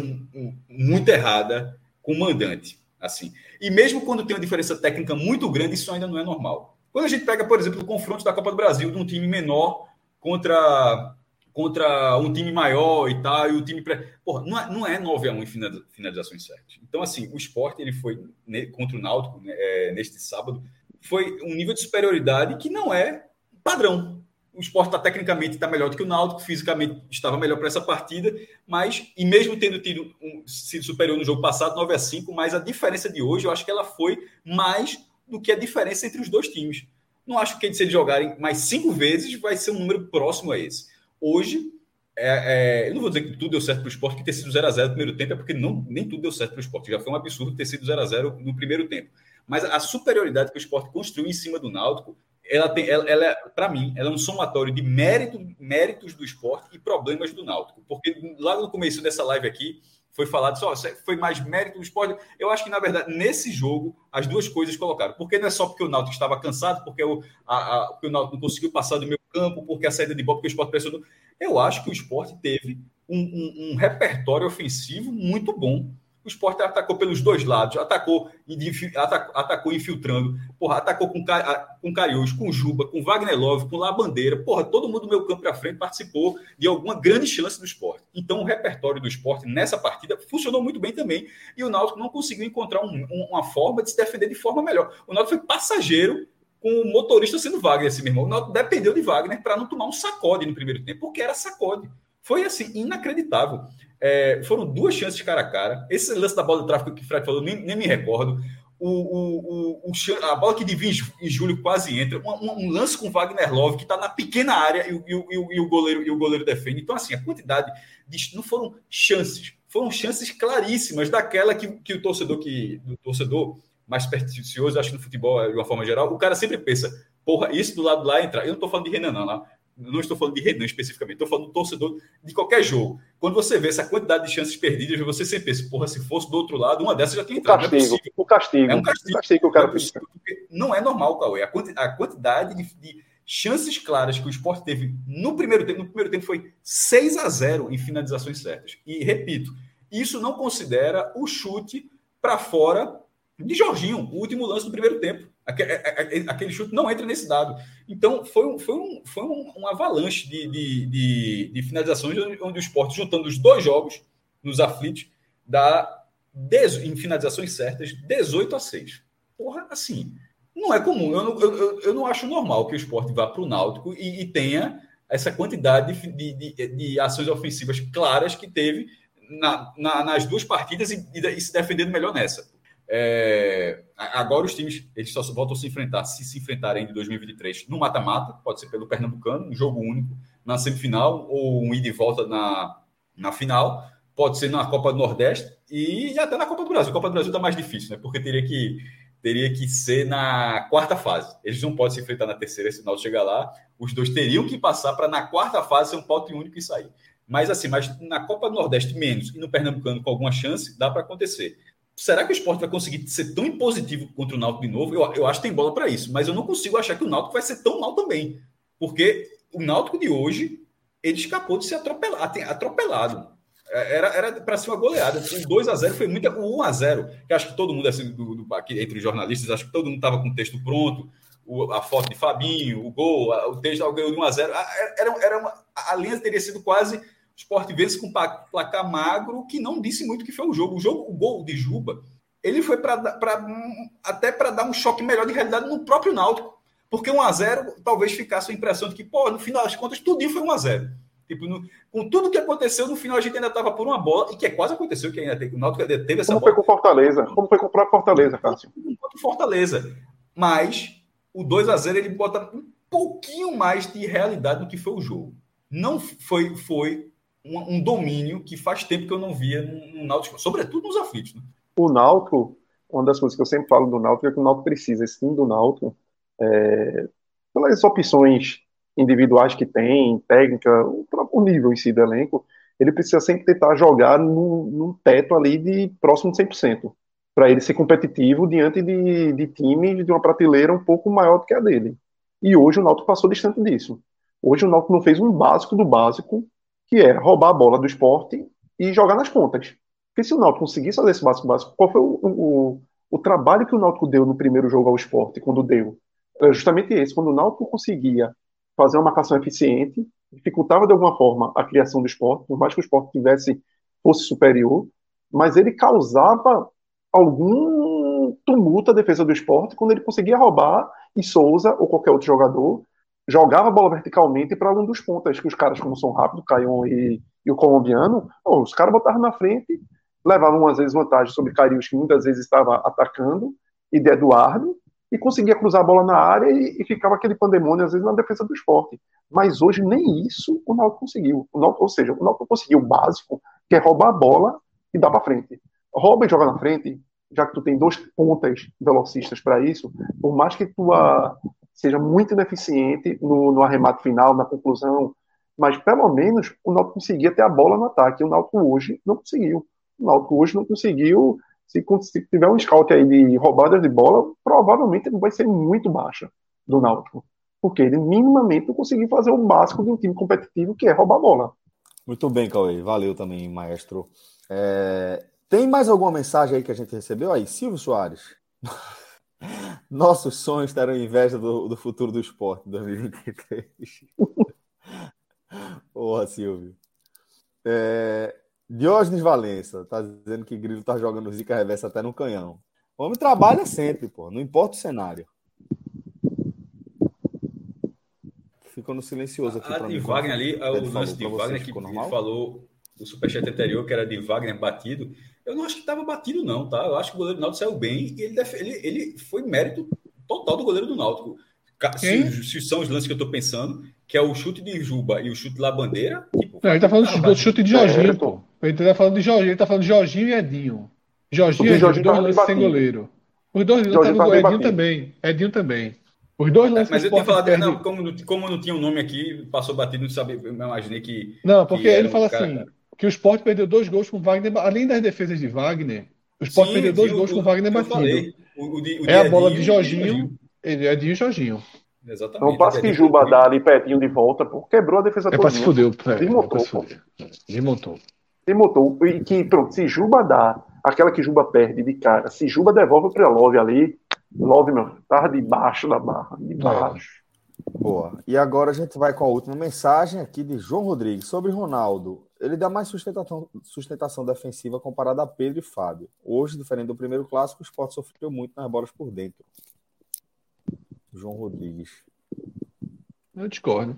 muito errada com o mandante. assim. E mesmo quando tem uma diferença técnica muito grande, isso ainda não é normal. Quando a gente pega, por exemplo, o confronto da Copa do Brasil de um time menor contra contra um time maior e tal, e o time. Pré... Porra, não é, não é 9 a 1 em finalizações certas. Então, assim, o esporte ele foi contra o Náutico né, é, neste sábado, foi um nível de superioridade que não é padrão. O esporte está tecnicamente está melhor do que o Náutico, fisicamente estava melhor para essa partida, mas, e mesmo tendo tido um, sido superior no jogo passado, 9 a 5, mas a diferença de hoje, eu acho que ela foi mais do que a diferença entre os dois times. Não acho que se eles jogarem mais cinco vezes, vai ser um número próximo a esse. Hoje, é, é, eu não vou dizer que tudo deu certo para o esporte, que ter sido 0x0 no primeiro tempo, é porque não, nem tudo deu certo para o esporte. Já foi um absurdo ter sido 0x0 no primeiro tempo. Mas a superioridade que o esporte construiu em cima do Náutico ela tem, ela, ela é, para mim, ela é um somatório de mérito, méritos do esporte e problemas do Náutico. Porque lá no começo dessa live aqui foi falado só foi mais mérito do esporte. Eu acho que na verdade nesse jogo as duas coisas colocaram. Porque não é só porque o Náutico estava cansado, porque o, a, a, porque o Náutico não conseguiu passar do meio campo, porque a saída de bola, porque o esporte pressionou. Eu acho que o esporte teve um, um, um repertório ofensivo muito bom o esporte atacou pelos dois lados, atacou, atacou infiltrando, porra, atacou com, com Cariús, com Juba, com Wagner Love, com Labandeira, porra, todo mundo do meu campo para frente participou de alguma grande chance do esporte. Então o repertório do esporte nessa partida funcionou muito bem também, e o Náutico não conseguiu encontrar um, um, uma forma de se defender de forma melhor. O Náutico foi passageiro com o motorista sendo Wagner, assim, meu irmão. O Náutico dependeu de Wagner para não tomar um sacode no primeiro tempo, porque era sacode. Foi assim, inacreditável. É, foram duas chances cara a cara. Esse lance da bola de tráfego que o Fred falou, nem, nem me recordo. O, o, o, a bola que divide em Júlio quase entra. Um, um, lance com Wagner Love, que está na pequena área e, e, e, o goleiro, e o goleiro defende. Então, assim, a quantidade de, não foram chances, foram chances claríssimas daquela que, que o torcedor que do torcedor mais supersticioso, acho que no futebol, de uma forma geral, o cara sempre pensa, porra, isso do lado lá entra. Eu não estou falando de Renan, não, lá não estou falando de Renan especificamente, estou falando do torcedor de qualquer jogo. Quando você vê essa quantidade de chances perdidas, você sempre pensa, porra, se fosse do outro lado, uma dessas já tinha entrado. O castigo, é o castigo. É um castigo. O castigo que o cara não, não é normal, Cauê. A quantidade de, de, chances claras que o esporte teve no primeiro tempo, no primeiro tempo foi 6 a 0 em finalizações certas. E, repito, isso não considera o chute para fora de Jorginho, o último lance do primeiro tempo. É, é, é, aquele chute não entra nesse dado. Então, foi um, foi um, foi um, um avalanche de, de, de, de, finalizações, onde o esporte, juntando os dois jogos nos aflitos, dá, em finalizações certas, 18 a 6. Porra, assim, não é comum. Eu não, eu, eu não acho normal que o esporte vá para o Náutico e, e, tenha essa quantidade de, de, de, ações ofensivas claras que teve na, na, nas duas partidas e, e se defendendo melhor nessa. É, agora os times eles só voltam a se enfrentar se se enfrentarem em 2023 no mata-mata, pode ser pelo Pernambucano, um jogo único na semifinal ou um ida e volta na, na final, pode ser na Copa do Nordeste e até na Copa do Brasil. A Copa do Brasil está mais difícil, né? Porque teria que teria que ser na quarta fase. Eles não podem se enfrentar na terceira, se o chegar lá, os dois teriam que passar para na quarta fase ser um pote único e sair. Mas assim, mas na Copa do Nordeste menos e no Pernambucano com alguma chance, dá para acontecer. Será que o esporte vai conseguir ser tão impositivo contra o Náutico de novo? Eu, eu acho que tem bola para isso, mas eu não consigo achar que o Náutico vai ser tão mal também. Porque o Náutico de hoje, ele escapou de ser atropelado. atropelado. É, era para ser uma goleada. O 2 a 0 foi muito. O 1 a 0 que acho que todo mundo, assim, do, do, aqui, entre os jornalistas, acho que todo mundo estava com o texto pronto. O, a foto de Fabinho, o gol, a, o texto ganhou de 1 a 0 era, era uma, A linha teria sido quase Sport vence com placar magro, que não disse muito que foi o jogo. O jogo, o gol de Juba, ele foi para até para dar um choque melhor de realidade no próprio Náutico. Porque 1 a 0 talvez ficasse a impressão de que, pô, no final das contas, tudo foi 1 a 0 Tipo, no, com tudo que aconteceu, no final a gente ainda estava por uma bola, e que é quase aconteceu, que ainda teve, o Náutico teve essa Como bola. foi com Fortaleza? Como foi com o próprio Fortaleza, Cássio? Contra Fortaleza. Mas o 2 a 0 ele bota um pouquinho mais de realidade no que foi o jogo. Não foi, foi um, um, domínio que faz tempo que eu não via no, no Náutico, sobretudo nos aflitos. Né? O Náutico, uma das coisas que eu sempre falo do Náutico é que o Náutico precisa, esse time do Náutico, é, pelas opções individuais que tem, técnica, o próprio nível em si do elenco, ele precisa sempre tentar jogar num, num teto ali de próximo de 100%, para ele ser competitivo diante de, de times de uma prateleira um pouco maior do que a dele. E hoje o Náutico passou distante disso. Hoje o Náutico não fez um básico do básico que é roubar a bola do esporte e jogar nas pontas. Porque se o Náutico conseguisse fazer esse básico básico, qual foi o, o, o trabalho que o Náutico deu no primeiro jogo ao esporte, quando deu? era justamente esse. Quando o Náutico conseguia fazer uma marcação eficiente, dificultava de alguma forma a criação do esporte, por mais que o esporte tivesse, fosse superior, mas ele causava algum tumulto à defesa do esporte quando ele conseguia roubar e Souza ou qualquer outro jogador jogava a bola verticalmente para um dos pontas, que os caras, como são rápidos, Caion e, e o colombiano, os caras botavam na frente, levavam às vezes vantagem sobre Carius, que muitas vezes estava atacando, e de Eduardo, e conseguia cruzar a bola na área e, e, ficava aquele pandemônio, às vezes, na defesa do esporte. Mas hoje nem isso o Náutico conseguiu. O Náutico, ou seja, o Náutico conseguiu o básico, que é roubar a bola e dar para frente. Rouba e joga na frente, já que tu tem dois pontas velocistas para isso, por mais que tua seja muito ineficiente no, no, arremate final, na conclusão, mas pelo menos o Náutico conseguia ter a bola no ataque. O Náutico hoje não conseguiu. O Náutico hoje não conseguiu se, se tiver um scout aí de roubadas de bola, provavelmente vai ser muito baixa do Náutico. Porque ele minimamente não conseguiu fazer o básico de um time competitivo, que é roubar a bola. Muito bem, Cauê. Valeu também, maestro. É... Tem mais alguma mensagem aí que a gente recebeu aí? Silvio Soares. Nossos sonhos terão inveja do, do futuro do esporte em 2023. Porra, Silvio. É, Diógenes Valença tá dizendo que Grilo tá jogando Zica reversa até no canhão. O homem trabalha sempre, pô, não importa o cenário. Ficou no silencioso aqui. A de Wagner ali, o lance de Wagner que normal? falou o superchat anterior, que era de Wagner batido. Eu não acho que estava batido, não, tá? Eu acho que o goleiro do Náutico saiu bem e ele, ele, ele foi mérito total do goleiro do Náutico. Se, se, são os lances que eu estou pensando, que é o chute de Juba e o chute de Labandeira. Tipo, não, ele tá falando do chute de Jorginho, pô. Ele tá falando de Jorginho, ele tá falando de Jorginho e Edinho. Jorginho e Edinho, os dois lances sem goleiro. Os dois lances tá Edinho também. Edinho também. Os dois lances Mas eu tinha falado, perde... não, como, como não tinha um nome aqui, passou batido, não sabia, eu imaginei que. Não, porque que ele fala cara, assim: que o Sport perdeu dois gols com Wagner, além das defesas de Wagner, o Sport Sim, perdeu dois gols o, com Wagner batido. O, o, é a bola de Jorginho, ele é de Jorginho. Exatamente. Não passe que Juba dá ali pertinho de volta, pô. Quebrou a defesa é toda. É, se fudeu. É, Desmontou, é Desmontou. Desmontou. E que, pronto, se Juba dá, aquela que Juba perde de cara, se Juba devolve pra Love ali, Love, meu, tava debaixo da barra, debaixo. É. Boa. E agora a gente vai com a última mensagem aqui de João Rodrigues sobre Ronaldo. Ele dá mais sustentação, sustentação defensiva comparada a Pedro e Fábio. Hoje, diferente do primeiro clássico, o esporte sofreu muito nas bolas por dentro. João Rodrigues. Eu discordo.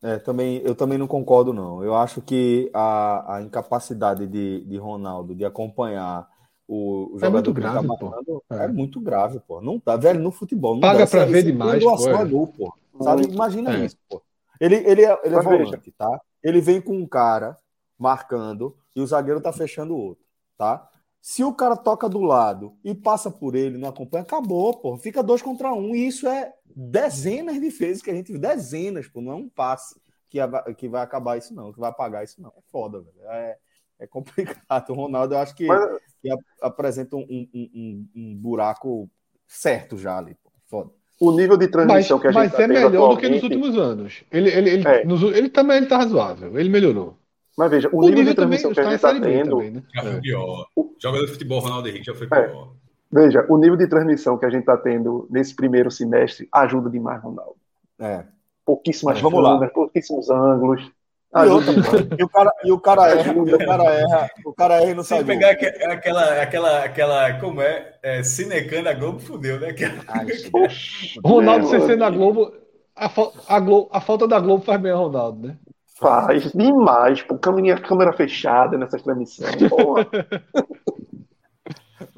É, também, eu também não concordo, não. Eu acho que a, a incapacidade de, de Ronaldo de acompanhar o, o é muito tá grave, tá marcando, é. é. muito grave, pô. Não tá, velho, no futebol. Não Paga pra ver demais, pô. É. Gol, pô. Sabe? Imagina é. isso, pô. Ele, ele, é, ele é volante, tá? Ele vem com um cara marcando e o zagueiro tá fechando o outro, tá? Se o cara toca do lado e passa por ele, não acompanha, acabou, pô. Fica dois contra um. E isso é dezenas de vezes que a gente viu. Dezenas, pô. Não é um passe que, que vai acabar isso, não. Que vai apagar isso, não. É foda, velho. É, é complicado. O Ronaldo, eu acho que, Mas... que apresenta um, um, um, um, buraco certo já ali. Pô. Foda. O nível de transmissão mas, que a gente Mas tá é melhor do que nos últimos anos. Ele, ele, ele, é. nos, ele também ele tá razoável. Ele melhorou. Mas veja, o, o nível, nível, de transmissão que a gente tá tendo. Também, né? Já foi é. pior. O jogador de futebol Ronaldo Henrique já foi é. pior. Veja, o nível de transmissão que a gente está tendo nesse primeiro semestre ajuda demais, Ronaldo. É. Pouquíssimas vamos lá. pouquíssimos ângulos. E, outra, e, o cara, e o cara erra, o cara erra, o cara erra no Se pegar aquela, aquela, aquela, como é, é Cinecana Globo, fudeu, né? Aquela... Ai, Ronaldo CC na Globo a, a, Globo, a falta da Globo faz bem a Ronaldo, né? Faz demais, pô, câmera, câmera fechada nessas transmissões.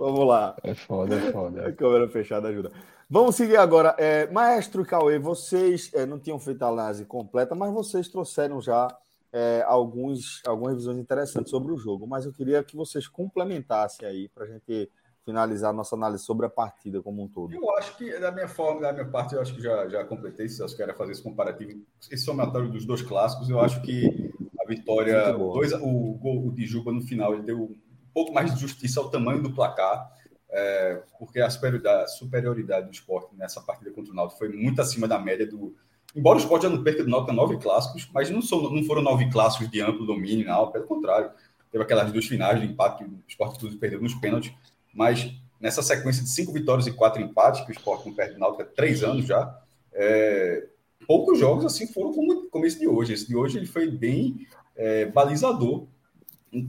Vamos lá. É foda, é foda. A câmera fechada ajuda. Vamos seguir agora. É, Maestro Cauê, vocês é, não tinham feito a análise completa, mas vocês trouxeram já é, alguns, algumas visões interessantes sobre o jogo. Mas eu queria que vocês complementassem aí para a gente finalizar nossa análise sobre a partida como um todo. Eu acho que, da minha forma, da minha parte, eu acho que já, já completei, se vocês querem fazer esse comparativo, esse somatório dos dois clássicos, eu acho que a vitória, dois, o gol de Juba no final, ele deu pouco mais de justiça ao tamanho do placar, é, porque a superioridade, superioridade, do esporte nessa partida contra o Náutico foi muito acima da média do... Embora o esporte já não perca do Náutico nove clássicos, mas não, são, não foram nove clássicos de amplo domínio, não, pelo contrário. Teve aquelas duas finais de empate que o esporte tudo perdeu nos pênaltis, mas nessa sequência de cinco vitórias e quatro empates, que o Sport não perde Náutico há três anos já, é, poucos jogos assim foram como, como esse de hoje. Esse de hoje ele foi bem é, balizador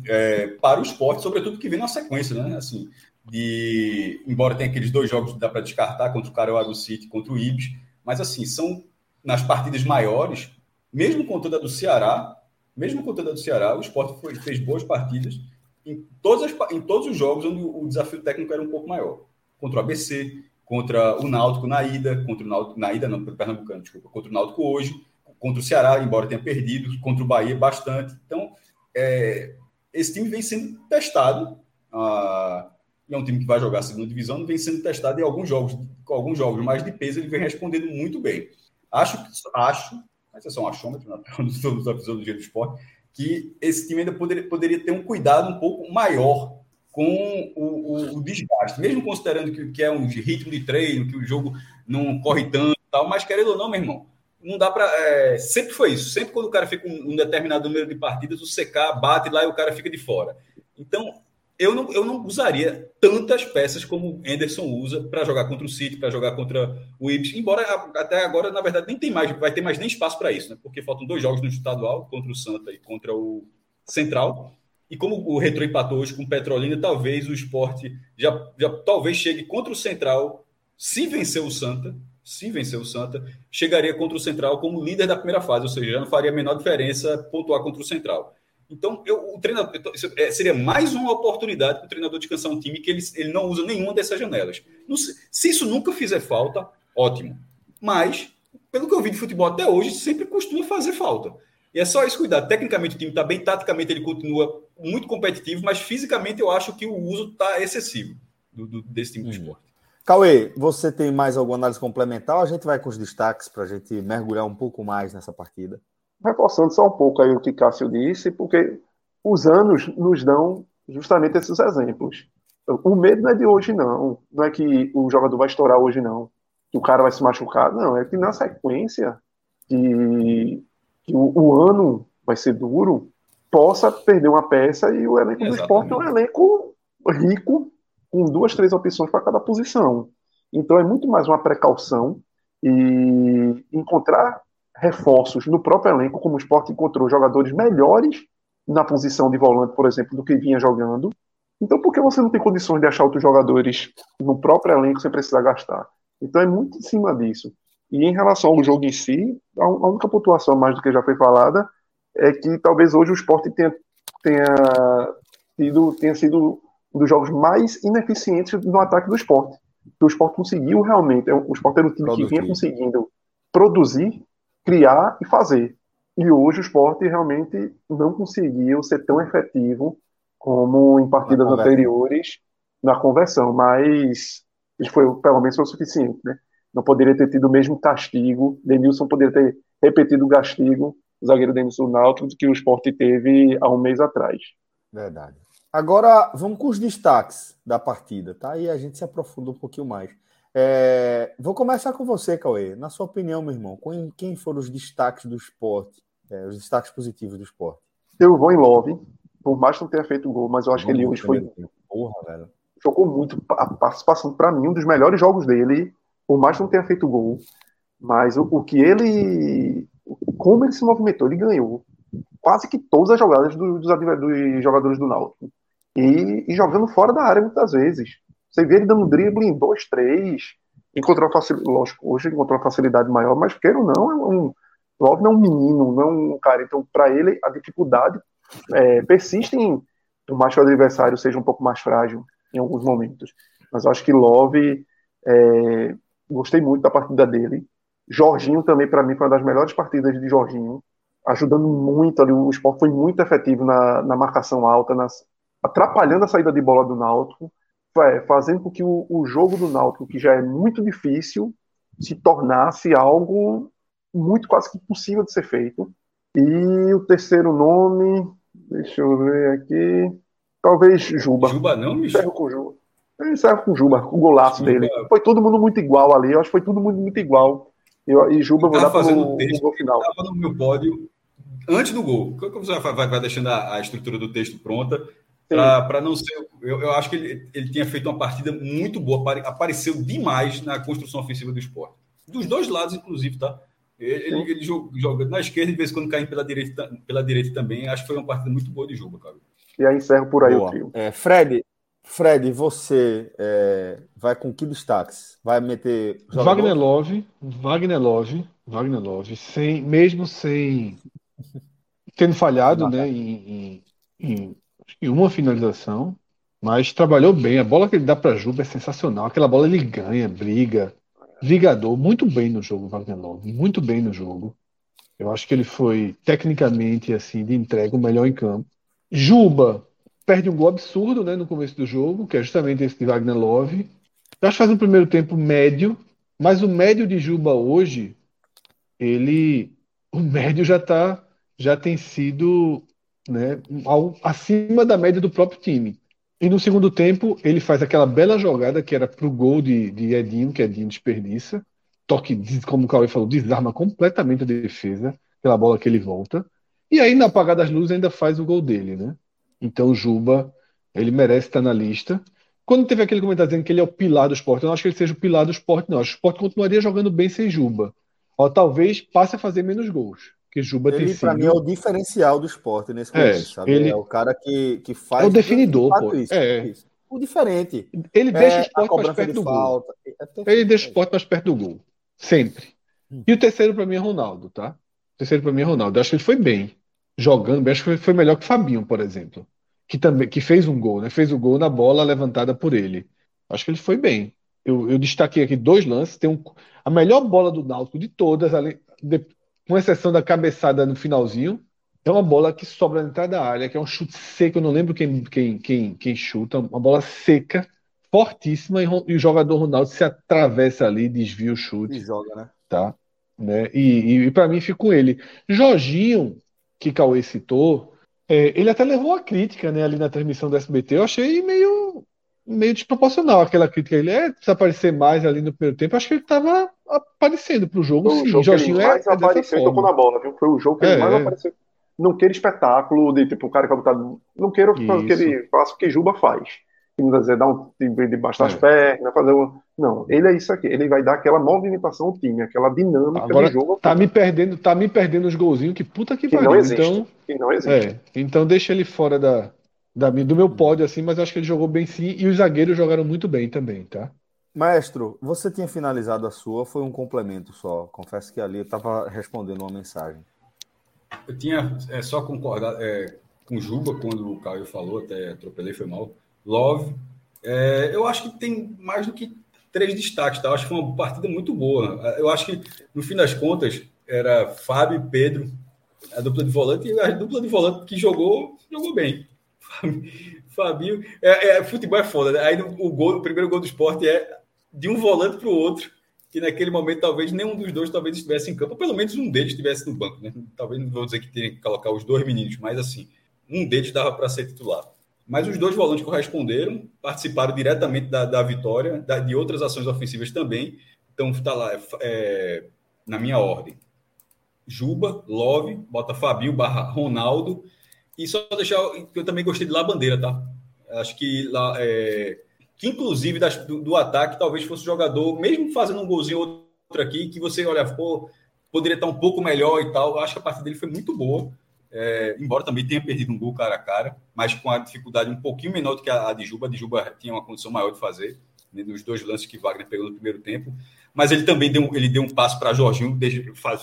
é, para o esporte, sobretudo que vem na sequência, né? Assim, de, embora tenha aqueles dois jogos que dá para descartar contra o Caruaru City contra o Ibis, mas assim, são nas partidas maiores, mesmo contando a do Ceará, mesmo contando a do Ceará, o esporte foi, fez boas partidas em, todas as, em todos os jogos onde o desafio técnico era um pouco maior. Contra o ABC, contra o Náutico na ida, contra o Náutico, na ida não, Pernambucano, desculpa, contra o Náutico hoje, contra o Ceará, embora tenha perdido, contra o Bahia bastante. Então, é, esse time vem sendo testado, ah, é um time que vai jogar a segunda divisão, vem sendo testado em alguns jogos, com alguns jogos mais de peso, ele vem respondendo muito bem. Acho, acho, mas é só um achômetro, não estamos avisando do dia do esporte, que esse time ainda poderia, poderia ter um cuidado um pouco maior com o, o, o desgaste, mesmo considerando que, que, é um ritmo de treino, que o jogo não corre tanto tal, mas querendo ou não, meu irmão, não dá para. É, sempre foi isso. Sempre quando o cara fica um, um, determinado número de partidas, o CK bate lá e o cara fica de fora. Então, eu não, eu não usaria tantas peças como o Anderson usa para jogar contra o City, para jogar contra o Ibis, embora até agora, na verdade, nem tem mais, vai ter mais nem espaço para isso, né? Porque faltam dois jogos no estadual, contra o Santa e contra o Central. E como o Retro empatou hoje com o Petrolina, talvez o esporte já, já talvez chegue contra o Central, se vencer o Santa, se vencer o Santa, chegaria contra o Central como líder da primeira fase, ou seja, não faria a menor diferença pontuar contra o Central. Então, eu, o treinador é, seria mais uma oportunidade para o treinador descansar um time que ele, ele não usa nenhuma dessas janelas. Sei, se isso nunca fizer falta, ótimo. Mas, pelo que eu vi de futebol até hoje, sempre costuma fazer falta. E é só isso cuidar. Tecnicamente o time está bem, taticamente ele continua muito competitivo, mas fisicamente eu acho que o uso está excessivo do, do, desse time do hum. esporte. Cauê, você tem mais alguma análise complementar? A gente vai com os destaques para a gente mergulhar um pouco mais nessa partida. Reforçando só um pouco aí o que Cássio disse, porque os anos nos dão justamente esses exemplos. O medo não é de hoje, não. Não é que o jogador vai estourar hoje, não. Que o cara vai se machucar. Não, é que na sequência que, que o, o, ano vai ser duro, possa perder uma peça e o elenco Exatamente. do esporte é um elenco rico com duas, três opções para cada posição. Então é muito mais uma precaução e encontrar reforços no próprio elenco, como o esporte encontrou jogadores melhores na posição de volante, por exemplo, do que vinha jogando. Então, por que você não tem condições de achar outros jogadores no próprio elenco sem precisar gastar? Então, é muito em cima disso. E em relação ao jogo em si, a única pontuação mais do que já foi falada é que talvez hoje o esporte tenha, tenha, sido, tenha sido um dos jogos mais ineficientes no ataque do esporte. O esporte conseguiu realmente, é o esporte era um time produzir. que vinha conseguindo produzir, criar e fazer. E hoje o esporte realmente não conseguiu ser tão efetivo como em partidas na anteriores na conversão, mas ele foi, pelo menos foi o suficiente, né? Não poderia ter tido o mesmo castigo, Denilson poderia ter repetido o castigo, o zagueiro Denilson Náutico, que o esporte teve há um mês atrás. Verdade. Agora, vamos com os destaques da partida, tá? E a gente se aprofunda um pouquinho mais. É... Vou começar com você, Cauê. Na sua opinião, meu irmão, quem foram os destaques do esporte, é, os destaques positivos do esporte? Eu vou em Love, por mais que não tenha feito gol, mas eu acho que ele hoje foi. Porra, velho. Jogou muito. A participação, para mim, um dos melhores jogos dele, por mais que não tenha feito gol, mas o, o que ele. Como ele se movimentou, ele ganhou quase que todas as jogadas dos, dos, dos jogadores do Náutico e, e, jogando fora da área muitas vezes. Você vê ele dando drible em dois, três, encontrou facilidade, lógico, hoje encontrou uma facilidade maior, mas queira ou não, é um, Love não é um menino, não é um cara. Então, para ele, a dificuldade é, persiste em, mais que o adversário seja um pouco mais frágil em alguns momentos. Mas eu acho que Love, é, gostei muito da partida dele. Jorginho também, para mim, foi uma das melhores partidas de Jorginho, ajudando muito ali. O esporte foi muito efetivo na, na marcação alta, nas, atrapalhando a saída de bola do Náutico, fazendo com que o, o jogo do Náutico, que já é muito difícil, se tornasse algo muito quase que impossível de ser feito. E o terceiro nome, deixa eu ver aqui, talvez Juba. Juba não, bicho? Encerro com Juba. Eu encerro com Juba, o golaço Juba. dele. Foi todo mundo muito igual ali, eu acho que foi todo mundo muito igual. Eu, e Juba, vou dar o texto, gol final. Estava no meu pódio antes do gol. Como você vai, vai, vai deixando a, a, estrutura do texto pronta, Para não ser. Eu, eu acho que ele, ele tinha feito uma partida muito boa, apareceu demais na construção ofensiva do esporte. Dos dois lados, inclusive, tá? Ele, ele, ele joga na esquerda e de vez em quando caindo pela direita, pela direita também. Acho que foi uma partida muito boa de jogo, cara. E aí encerro por aí boa. o trio. É, Fred, Fred, você é, vai com que destaques? Vai meter. Wagner Love, Wagner Love, Wagner Love, sem, mesmo sem tendo falhado né, em, em, em, uma finalização, mas trabalhou bem. A bola que ele dá para Juba é sensacional. Aquela bola ele ganha, briga, ligador, muito bem no jogo, Wagner Love, muito bem no jogo. Eu acho que ele foi tecnicamente assim de entrega o melhor em campo. Juba perde um gol absurdo né, no começo do jogo, que é justamente esse de Wagner Love. Eu acho que faz um primeiro tempo médio, mas o médio de Juba hoje, ele. O médio já tá, já tem sido né, ao, acima da média do próprio time. E no segundo tempo, ele faz aquela bela jogada que era pro gol de, de Edinho, que Edinho desperdiça. Toque, como o Cauê falou, desarma completamente a defesa, aquela bola que ele volta. E aí, na apagada das luzes, ainda faz o gol dele, né? Então Juba, ele merece estar na lista. Quando teve aquele comentário dizendo que ele é o pilar do esporte, eu não acho que ele seja o pilar do esporte, não. Acho que o esporte continuaria jogando bem sem Juba. Ou talvez passe a fazer menos gols. Que Juba ele, tem Para mim, é o diferencial do esporte nesse momento, é, sabe? Ele... É o cara que, que faz. É o definidor, pô. Isso, é. Isso. O diferente. Ele deixa é, o esporte mais perto do falta. gol. É ele deixa o esporte mais perto do gol. Sempre. Hum. E o terceiro, para mim, é Ronaldo, tá? O terceiro, para mim, é Ronaldo. Eu acho que ele foi bem. Jogando bem. Acho que foi melhor que o Fabinho, por exemplo que também que fez um gol, né? Fez o gol na bola levantada por ele. Acho que ele foi bem. Eu, eu destaquei aqui dois lances. Tem um, a melhor bola do Náutico de todas, de, com exceção da cabeçada no finalzinho, é uma bola que sobra na entrada da área, que é um chute seco. Eu não lembro quem, quem, quem, quem chuta. Uma bola seca, fortíssima, e, e o jogador Ronaldo se atravessa ali, desvia o chute. E joga, né? Tá. Né? E, e, e para mim fica com ele. Jorginho, que Cauê citou, é, ele até levou a crítica, né, ali na transmissão do SBT. Eu achei meio, meio desproporcional aquela crítica. Ele é precisa aparecer mais ali no primeiro tempo. Acho que ele estava aparecendo para o jogo. Jogo Jorginho ele mais é, apareceu e tocou na bola, viu? Foi o jogo que ele é, mais é. apareceu. Não queira espetáculo de tipo o cara que é botado. Não queira que ele faça o que Juba faz que dizer, dar um debaixo das é. pernas, fazer um. Não, ele é isso aqui. Ele vai dar aquela movimentação ao time, aquela dinâmica Agora, de jogo. Tá me perdendo, tá me perdendo os golzinhos, que puta que, que pariu. Não existe, então, que não existe. É, então deixa ele fora da, da, do meu pódio, assim, mas acho que ele jogou bem sim. E os zagueiros jogaram muito bem também, tá? Maestro, você tinha finalizado a sua, foi um complemento só. Confesso que ali eu estava respondendo uma mensagem. Eu tinha é, só concordar é, com o Juba quando o Caio falou, até atropelei, foi mal. Love, é, eu acho que tem mais do que três destaques, tá? Eu acho que foi uma partida muito boa. Eu acho que, no fim das contas, era Fábio e Pedro, a dupla de volante, e a dupla de volante que jogou, jogou bem. Fabinho. É, é, futebol é foda, né? Aí o, gol, o primeiro gol do esporte é de um volante para o outro, que naquele momento talvez nenhum dos dois talvez estivesse em campo, ou pelo menos um deles estivesse no banco, né? Talvez não vou dizer que teria que colocar os dois meninos, mas assim, um deles dava para ser titular. Mas os dois volantes corresponderam, participaram diretamente da, da vitória, da, de outras ações ofensivas também. Então está lá, é, é, na minha ordem. Juba, Love, bota Fabio, barra Ronaldo. E só deixar que eu também gostei de lá bandeira, tá? Acho que lá. É, que inclusive das, do, do, ataque talvez fosse jogador, mesmo fazendo um golzinho outro aqui, que você olha, pô, poderia estar um pouco melhor e tal. Acho que a partida dele foi muito boa é, embora também tenha perdido um gol cara a cara, mas com a dificuldade um pouquinho menor do que a, a de Juba. A de Juba tinha uma condição maior de fazer, né, nos dois lances que Wagner pegou no primeiro tempo. Mas ele também deu, ele deu um passo para Jorginho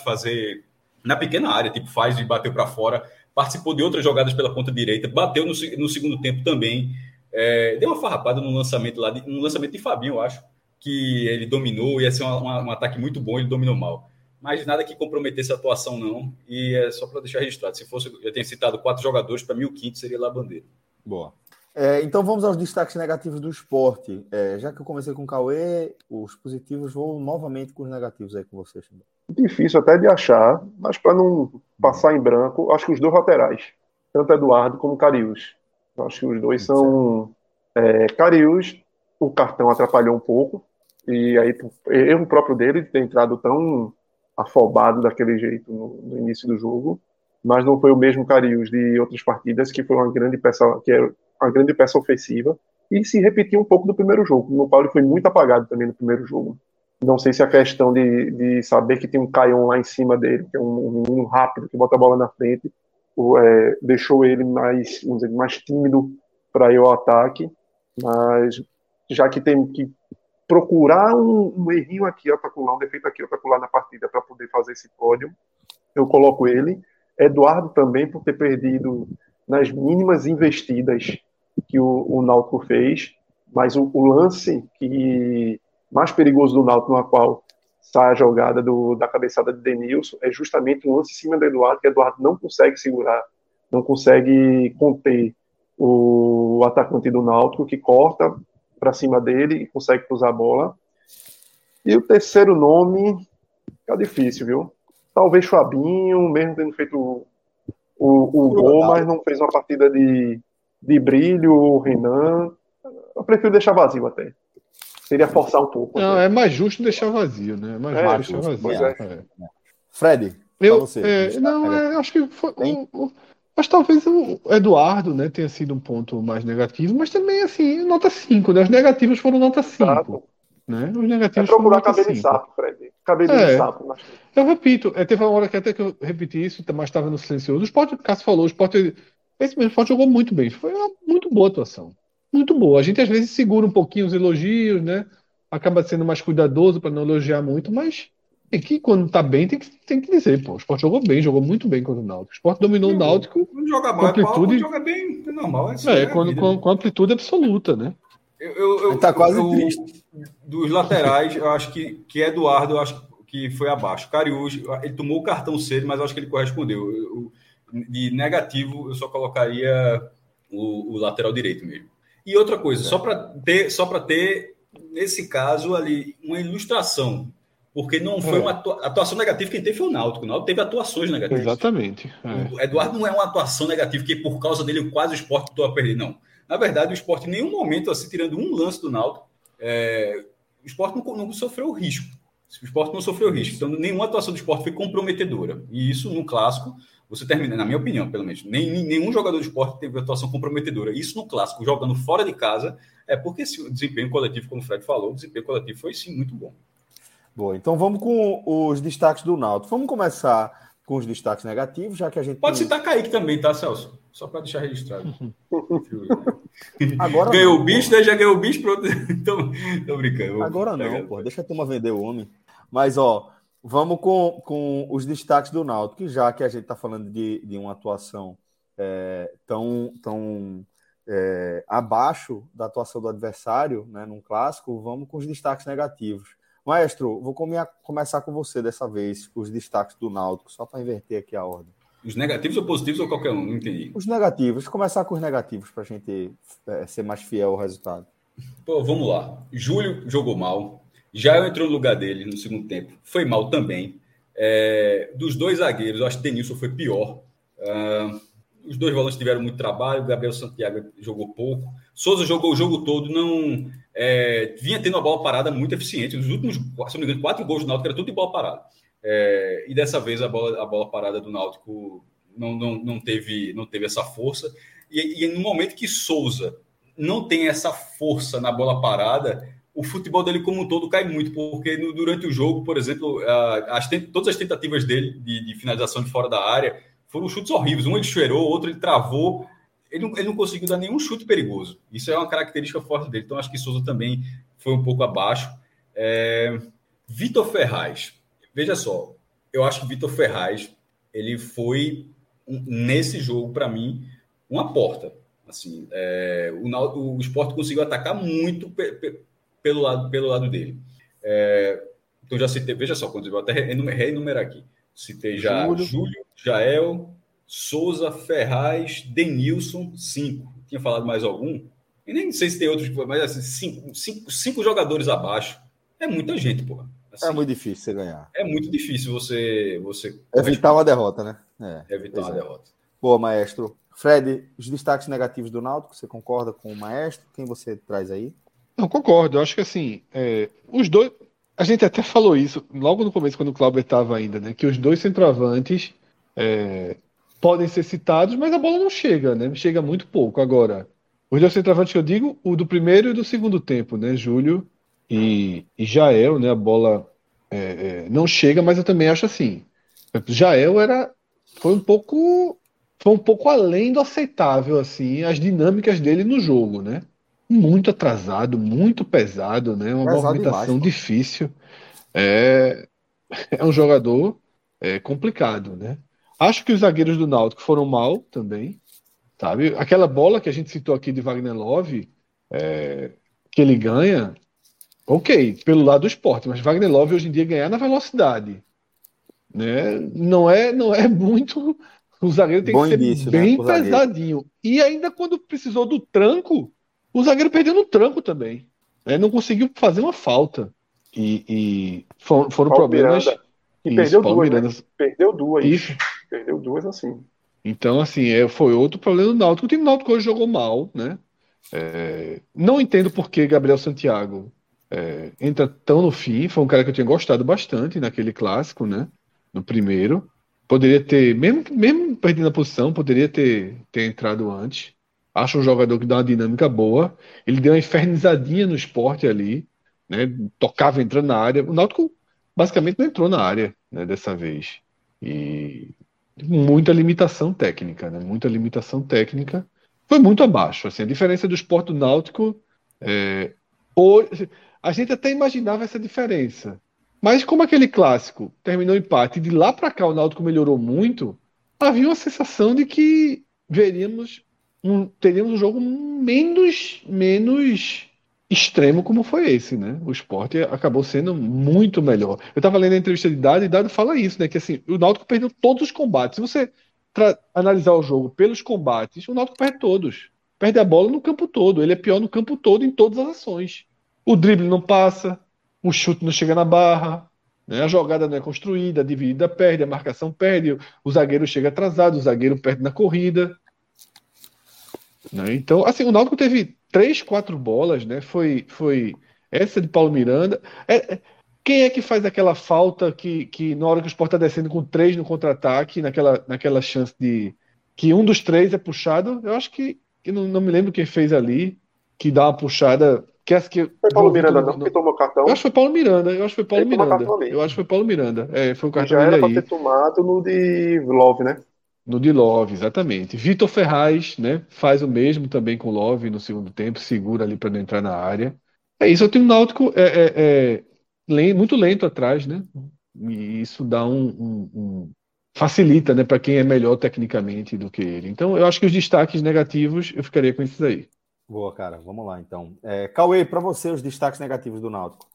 fazer na pequena área, tipo, faz e bateu para fora. Participou de outras jogadas pela ponta direita, bateu no, no segundo tempo também. É, deu uma farrapada no lançamento lá, de, no lançamento de Fabinho, eu acho, que ele dominou, ia ser uma, uma, um ataque muito bom, ele dominou mal mas nada que comprometesse a atuação, não. E é só para deixar registrado. Se fosse, eu tenho citado quatro jogadores, para mim o quinto seria lá bandeira. Boa. É, então vamos aos destaques negativos do esporte. É, já que eu comecei com o Cauê, os positivos, vou novamente com os negativos aí com vocês. Difícil até de achar, mas para não passar em branco, acho que os dois laterais, tanto Eduardo como Carius. Acho que os dois são. É, Carius, o cartão atrapalhou um pouco, e aí erro próprio dele de ter entrado tão afobado daquele jeito no, no, início do jogo, mas não foi o mesmo Carius de outras partidas, que foi uma grande peça, que é uma grande peça ofensiva e se repetiu um pouco do primeiro jogo, no ele foi muito apagado também no primeiro jogo. Não sei se a questão de, de saber que tem um Caion lá em cima dele, que é um, um menino rápido, que bota a bola na frente, o, é, deixou ele mais, vamos dizer, mais tímido para ir ao ataque, mas já que tem que procurar um, um errinho aqui, atacular, um defeito aqui, atacular na partida para poder fazer esse pódio, eu coloco ele. Eduardo também por ter perdido nas mínimas investidas que o, o Náutico fez, mas o, o, lance que mais perigoso do Náutico, no qual sai a jogada do, da cabeçada de Denilson, é justamente um lance em cima do Eduardo, que o Eduardo não consegue segurar, não consegue conter o atacante do Náutico, que corta para cima dele e consegue cruzar a bola. E o terceiro nome, fica difícil, viu? Talvez Fabinho, mesmo tendo feito o, o, o gol, mas não fez uma partida de, de brilho, o Renan. Eu prefiro deixar vazio até. Seria forçar um pouco. Não, até. é mais justo deixar vazio, né? É mais é, justo deixar vazio. É. É. Fred, eu, você, é, não, é, acho que foi, o, o, mas talvez o Eduardo né, tenha sido um ponto mais negativo, mas também, assim, nota 5, né? Os negativos foram nota 5. Né? Os negativos é procurar cabelo de sapo, Fred. Cabelo é, de sapo. Mas... Eu repito, é, teve uma hora que até que eu repeti isso, mas estava no silencioso. O Sport, o Cássio falou, o Sport, esse mesmo Sport jogou muito bem. Foi uma muito boa atuação. Muito boa. A gente às vezes segura um pouquinho os elogios, né? Acaba sendo mais cuidadoso para não elogiar muito, mas tem que, quando tá bem, tem que, tem que dizer, pô. O Sport jogou bem, jogou muito bem contra o Náutico. O Sport dominou o Náutico. Quando joga mal, amplitude... é quando joga bem, é normal. É, é quando, com, com, amplitude absoluta, né? Eu, eu, eu tá quase eu, triste. Dos laterais, eu acho que, que Eduardo, eu acho que foi abaixo. Cariús, ele tomou o cartão cedo, mas eu acho que ele correspondeu. Eu, de negativo, eu só colocaria o, o lateral direito mesmo. E outra coisa, é. só para ter, só para ter nesse caso ali uma ilustração porque não foi é. uma atuação negativa, quem teve foi o Náutico. O Náutico teve atuações negativas. Exatamente. É. O Eduardo não é uma atuação negativa, que por causa dele quase o esporte estou a perder, não. Na verdade, o esporte em nenhum momento, assim, tirando um lance do Náutico, é... o esporte não, não sofreu risco. O esporte não sofreu risco. Então, nenhuma atuação do esporte foi comprometedora. E isso, no clássico, você termina, na minha opinião, pelo menos, nem, nenhum jogador do esporte teve atuação comprometedora. Isso no clássico, jogando fora de casa, é porque o desempenho coletivo, como o Fred falou, o desempenho coletivo foi sim muito bom. Boa, então vamos com os destaques do Náutico. Vamos começar com os destaques negativos, já que a gente. Pode tem... citar Kaique também, tá, Celso? Só para deixar registrado. Agora ganhou não, o bicho, né? Já ganhou o bicho, pronto. Então, tô brincando. Agora não, pô. Deixa a turma vender o homem. Mas, ó, vamos com, com os destaques do Náutico, já que a gente está falando de, de uma atuação é, tão, tão é, abaixo da atuação do adversário, né, num clássico, vamos com os destaques negativos. Maestro, vou começar com você dessa vez, os destaques do Náutico, só para inverter aqui a ordem. Os negativos ou positivos ou qualquer um? Não entendi. Os negativos. Começar com os negativos para a gente é, ser mais fiel ao resultado. Pô, vamos lá. Júlio jogou mal. Já entrou no lugar dele no segundo tempo. Foi mal também. É, dos dois zagueiros, eu acho que Denilson foi pior. Uh, os dois volantes tiveram muito trabalho. Gabriel Santiago jogou pouco. Souza jogou o jogo todo, não é, vinha tendo uma bola parada muito eficiente. Nos últimos, se não me engano, quatro gols do Náutico era tudo de bola parada. É, e dessa vez a bola, a bola parada do Náutico não, não, não, teve, não teve essa força. E, e no momento que Souza não tem essa força na bola parada, o futebol dele como um todo cai muito, porque no, durante o jogo, por exemplo, as, todas as tentativas dele de, de, finalização de fora da área foram chutes horríveis. Um ele cheirou, outro ele travou ele não, ele não conseguiu dar nenhum chute perigoso. Isso é uma característica forte dele. Então, acho que Souza também foi um pouco abaixo. É... Vitor Ferraz. Veja só, eu acho que Vitor Ferraz ele foi nesse jogo para mim uma porta. Assim, é... o, o esporte conseguiu atacar muito pelo lado pelo lado dele. É... Então já citei, veja só, quando eu vou até reenumerar aqui. Citei já Júlio, Júlio Jael, Souza, Ferraz, Denilson, cinco. Tinha falado mais algum? E nem sei se tem outros, mas assim, cinco, cinco, cinco jogadores abaixo. É muita gente, porra. Assim, é muito difícil você ganhar. É muito difícil você. você Evitar uma derrota, né? É, Evitar uma é. derrota. Boa, maestro. Fred, os destaques negativos do Náutico, você concorda com o maestro? Quem você traz aí? Não, concordo. Eu acho que assim, é, os dois. A gente até falou isso logo no começo, quando o Cláudio estava ainda, né? Que os dois centroavantes é, podem ser citados, mas a bola não chega, né? Chega muito pouco. Agora, Os dois centroavantes que eu digo, o do primeiro e do segundo tempo, né? Júlio e, e Jael, né? A bola é, é, não chega, mas eu também acho assim. Jael era foi um pouco foi um pouco além do aceitável assim as dinâmicas dele no jogo, né? Muito atrasado, muito pesado, né? Uma pesado movimentação demais, difícil. É, é um jogador é, complicado, né? Acho que os zagueiros do Náutico foram mal também, sabe? Aquela bola que a gente citou aqui de Wagner Love, é, que ele ganha, ok, pelo lado do esporte, mas Wagner Love hoje em dia ganhar na velocidade, né? Não é, não é muito. O zagueiro tem Bom que ser início, né, bem né, pesadinho. E ainda quando precisou do tranco, o zagueiro perdeu no tranco também. Né? Não conseguiu fazer uma falta. E, e foram, foram problemas. Miranda. E Isso, perdeu Paulo duas. Né? Miranda. Né? Perdeu duas. Isso. Perdeu duas assim. Então, assim, é, foi outro problema do Náutico. O time do Náutico hoje jogou mal, né? É, não entendo por que Gabriel Santiago é, entra tão no fim. Foi um cara que eu tinha gostado bastante naquele clássico, né? No primeiro. Poderia ter, mesmo, mesmo perdendo a posição, poderia ter, ter entrado antes. Acho um jogador que dá uma dinâmica boa. Ele deu uma infernizadinha no esporte ali, né? Tocava entrando na área. O Náutico basicamente não entrou na área né, dessa vez. E muita limitação técnica, né? Muita limitação técnica. Foi muito abaixo. Assim, a diferença do esporte do Náutico. É, hoje, a gente até imaginava essa diferença. Mas como aquele clássico terminou empate e de lá para cá o Náutico melhorou muito, havia uma sensação de que veríamos um, teríamos um jogo menos menos extremo como foi esse, né? O esporte acabou sendo muito melhor. Eu estava lendo a entrevista de Dado e Dado fala isso, né? Que assim, o Náutico perdeu todos os combates. Se você analisar o jogo pelos combates, o Náutico perde todos. Perde a bola no campo todo. Ele é pior no campo todo em todas as ações. O drible não passa, o chute não chega na barra, né? a jogada não é construída, a dividida perde, a marcação perde, o zagueiro chega atrasado, o zagueiro perde na corrida. Né? Então, assim, o Náutico teve três, quatro bolas, né? Foi, foi essa de Paulo Miranda. É, é, quem é que faz aquela falta que, que na hora que o Sport está descendo com três no contra-ataque, naquela, naquela chance de que um dos três é puxado? Eu acho que, que não, não me lembro quem fez ali, que dá uma puxada. Que essa que foi Paulo Miranda, não, que tomou cartão. Eu acho que foi Paulo Miranda. Eu acho que foi Paulo Miranda. Eu acho que foi Paulo Miranda. É, foi o cartão já era para ter tomado no de Love, né? No de Love, exatamente. Vitor Ferraz, né? Faz o mesmo também com Love no segundo tempo, segura ali para não entrar na área. É isso, o time náutico é, é, é muito lento atrás, né? E isso dá um, um, um facilita, né, para quem é melhor tecnicamente do que ele. Então, eu acho que os destaques negativos eu ficaria com esses aí. Boa, cara. Vamos lá, então. É, Cauê, para você, os destaques negativos do Náutico?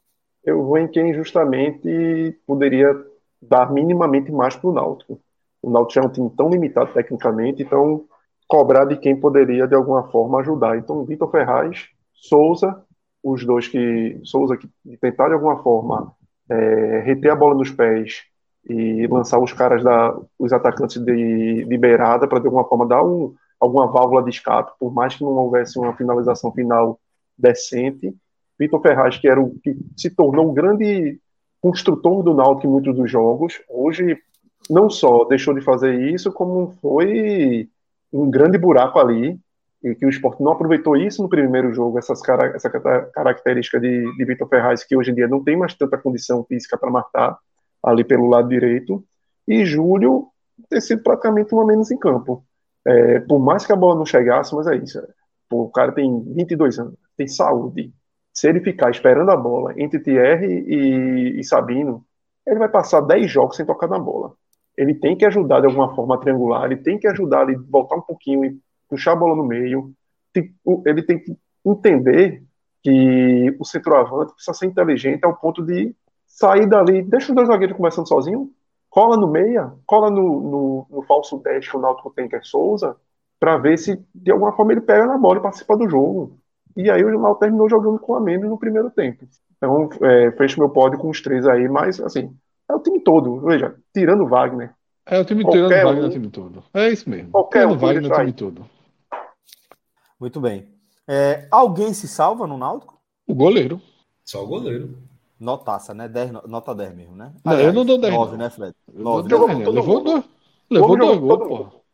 Eu vou em quem justamente poderia dar minimamente mais para o Náutico o Náutico é um time tão limitado tecnicamente, então cobrar de quem poderia de alguma forma ajudar. Então, Vitor Ferraz, Souza, os dois que Souza que tentar de alguma forma é, reter a bola nos pés e lançar os caras da os atacantes de, de beirada para de alguma forma dar um, alguma válvula de escape, por mais que não houvesse uma finalização final decente. Vitor Ferraz, que era o que se tornou um grande construtor do Náutico em muitos dos jogos, hoje não só deixou de fazer isso, como foi um grande buraco ali, e que o esporte não aproveitou isso no primeiro jogo, essas essa característica de, de Vitor Ferraz, que hoje em dia não tem mais tanta condição física para matar ali pelo lado direito, e Júlio ter sido praticamente uma menos em campo. É, por mais que a bola não chegasse, mas é isso. Pô, o cara tem 22 anos, tem saúde. Se ele ficar esperando a bola entre Thierry e, e Sabino, ele vai passar 10 jogos sem tocar na bola ele tem que ajudar de alguma forma a triangular, ele tem que ajudar a voltar um pouquinho e puxar a bola no meio. Ele tem que entender que o centroavante precisa ser inteligente ao ponto de sair dali, deixa os dois zagueiros conversando sozinho, cola no meia, cola no, no, no falso 10 que o Náutico tem, que é Souza, para ver se de alguma forma ele pega na bola e participa do jogo. E aí o Náutico terminou jogando com a menos no primeiro tempo. Então, é, fecho meu pódio com os três aí, mas assim, é o time todo. Veja, tirando o Wagner. É o time tirando o Wagner um, é o time todo. É isso mesmo. Qualquer tirando o Wagner é o time todo. Muito bem. É, alguém se salva no Náutico? O goleiro. Só o goleiro. Notaça, né? 10, nota 10 mesmo, né? Não, Aliás, eu não dou 10. 9, não. né, Fred? 9, né? Levou, dois, levou dois gols, pô.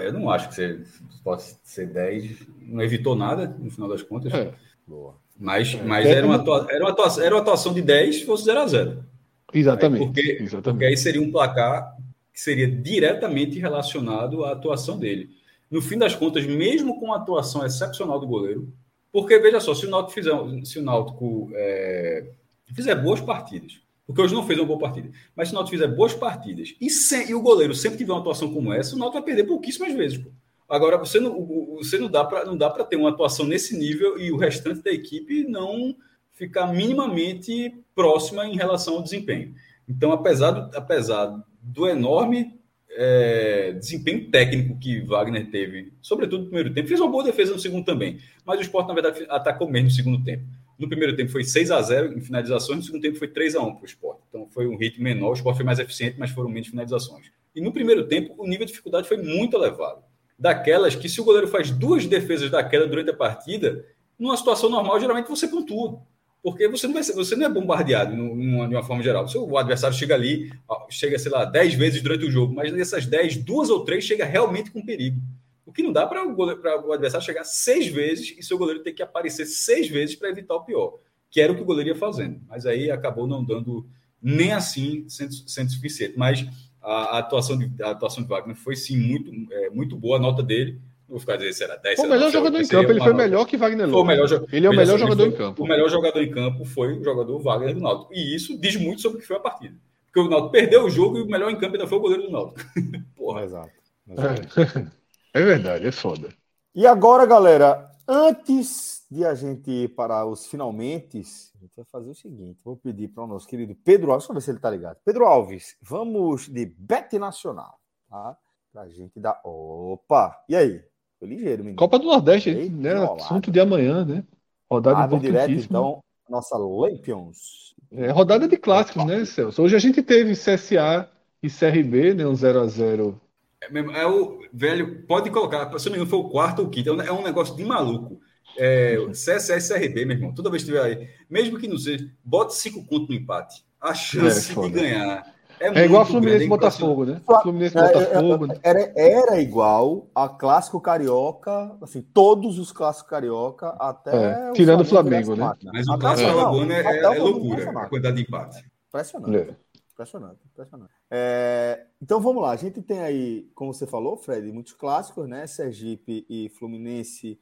Eu não acho que você possa ser 10. Não evitou nada, no final das contas. É. Boa. Mas, é. mas era, uma atuação, era, uma atuação, era uma atuação de 10 se fosse 0 a 0 Exatamente. Aí porque, Exatamente. porque aí seria um placar que seria diretamente relacionado à atuação dele. No fim das contas, mesmo com a atuação excepcional do goleiro, porque veja só, se o Náutico fizer, se o Náutico é, fizer boas partidas, porque hoje não fez uma boa partida, mas se o Náutico fizer boas partidas e, sem, e o goleiro sempre tiver uma atuação como essa, o Náutico vai perder pouquíssimas vezes. Pô. Agora, você não, você não dá para ter uma atuação nesse nível e o restante da equipe não ficar minimamente próxima em relação ao desempenho. Então, apesar do, apesar do enorme é, desempenho técnico que Wagner teve, sobretudo no primeiro tempo, fez uma boa defesa no segundo também, mas o Sport, na verdade, atacou mesmo no segundo tempo. No primeiro tempo foi 6 a 0 em finalizações, no segundo tempo foi 3 a 1 para o Sport. Então foi um ritmo menor, o Sport foi mais eficiente, mas foram menos finalizações. E no primeiro tempo, o nível de dificuldade foi muito elevado daquelas que, se o goleiro faz duas defesas daquela durante a partida, numa situação normal, geralmente você pontua. Porque você não, vai você não é bombardeado numa, de uma forma geral. O adversário chega ali, chega, sei lá, 10 vezes durante o jogo, mas nessas 10, duas ou três chega realmente com perigo. O que não dá para o, o, adversário chegar seis vezes e seu goleiro ter que aparecer seis vezes para evitar o pior, que era o que o goleiro ia fazendo. Mas aí acabou não dando nem assim sendo, sendo suficiente. Mas a, a, atuação de, a atuação de Wagner foi sim muito, é, muito boa, a nota dele. Vou ficar dizendo se era 10. Foi o melhor jogador em campo, ele foi melhor que Wagner Foi o melhor, ele é o melhor jogador foi, em campo. O melhor jogador em campo foi o jogador Wagner do Náutico. E isso diz muito sobre o que foi a partida. Porque o Náutico perdeu o jogo e o melhor em campo ainda foi o goleiro do Náutico. Porra. Exato. É. é verdade, é foda. E agora, galera, antes de a gente ir para os finalmente, a gente vai fazer o seguinte: vou pedir para o nosso querido Pedro Alves, vamos ver se ele está ligado. Pedro Alves, vamos de Bet Nacional, tá? Para a gente dar. Opa! E aí? Foi ligeiro, menino. Copa do Nordeste, né? Assunto de amanhã, né? Rodada Abre direto, então, nossa Lampions. É rodada de clássicos, né, Celso? Hoje a gente teve CSA e CRB, né? Um 0x0. É, é, o velho, pode colocar, se não me engano, foi o quarto ou o quinto, é um negócio de maluco. É, CSA e CRB, meu irmão, toda vez que tiver aí, mesmo que não seja, bote cinco pontos no empate. A chance é, de ganhar é, é igual a Fluminense e Botafogo, né? Fluminense é, Botafogo. É, né? Era, era igual a clássico carioca, assim, todos os clássicos carioca, até. É, tirando o Flamengo, né? Mas o clássico alagoano é, é, é loucura, a quantidade de empate. Impressionante. Impressionante, impressionante. então vamos lá, a gente tem aí, como você falou, Fred, muitos clássicos, né? Sergipe e Fluminense.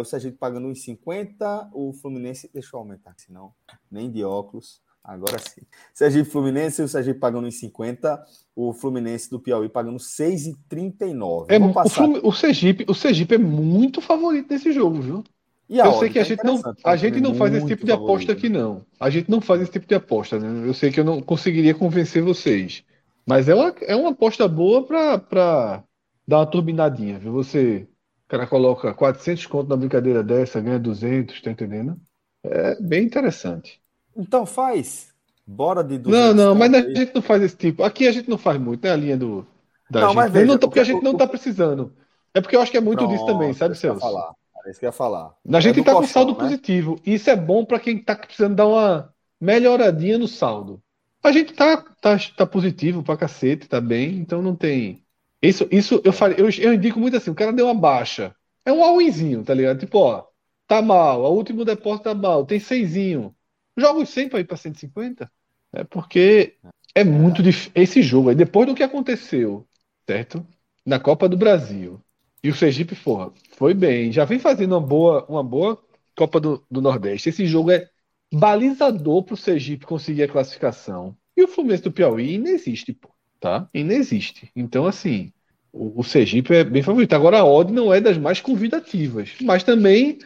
o Sergipe pagando 1,50, o Fluminense. Deixa eu aumentar, senão nem de óculos. Agora sim. Sergipe Fluminense, o Sergipe pagando em 50, o Fluminense do Piauí pagando 6,39. É, o, Flum, o, Sergipe, o Sergipe é muito favorito nesse jogo, viu? E eu sei que a é gente não, a gente não faz esse tipo de aposta aqui, não. A gente não faz esse tipo de aposta, né? Eu sei que eu não conseguiria convencer vocês. Mas é uma, é uma aposta boa para dar uma turbinadinha, viu? Você, o cara coloca 400 conto na brincadeira dessa, ganha 200, tá entendendo? É bem interessante. Então faz. Bora de Não, não, mas a gente não faz esse tipo. Aqui a gente não faz muito, né? A linha do. Da não, gente. mas veja, não, porque a gente não tá precisando. É porque eu acho que é muito Pronto, disso também, sabe, Celso? Falar. É isso que eu ia falar. A gente é tá com saldo né? positivo. E isso é bom para quem tá precisando dar uma melhoradinha no saldo. A gente tá, tá, tá positivo pra cacete, tá bem, então não tem. Isso, isso eu, falei, eu, eu indico muito assim: o cara deu uma baixa. É um all-inzinho, tá ligado? Tipo, ó, tá mal, o último depósito tá mal, tem seisinho. Joga os 100 para ir para 150. É porque é muito difícil. Esse jogo aí, depois do que aconteceu, certo? Na Copa do Brasil. E o Sergipe, porra, foi bem. Já vem fazendo uma boa, uma boa Copa do, do Nordeste. Esse jogo é balizador para o Sergipe conseguir a classificação. E o Fluminense do Piauí inexiste, pô. Tá? Inexiste. Então, assim, o, o Sergipe é bem favorito. Agora, a odd não é das mais convidativas. Mas também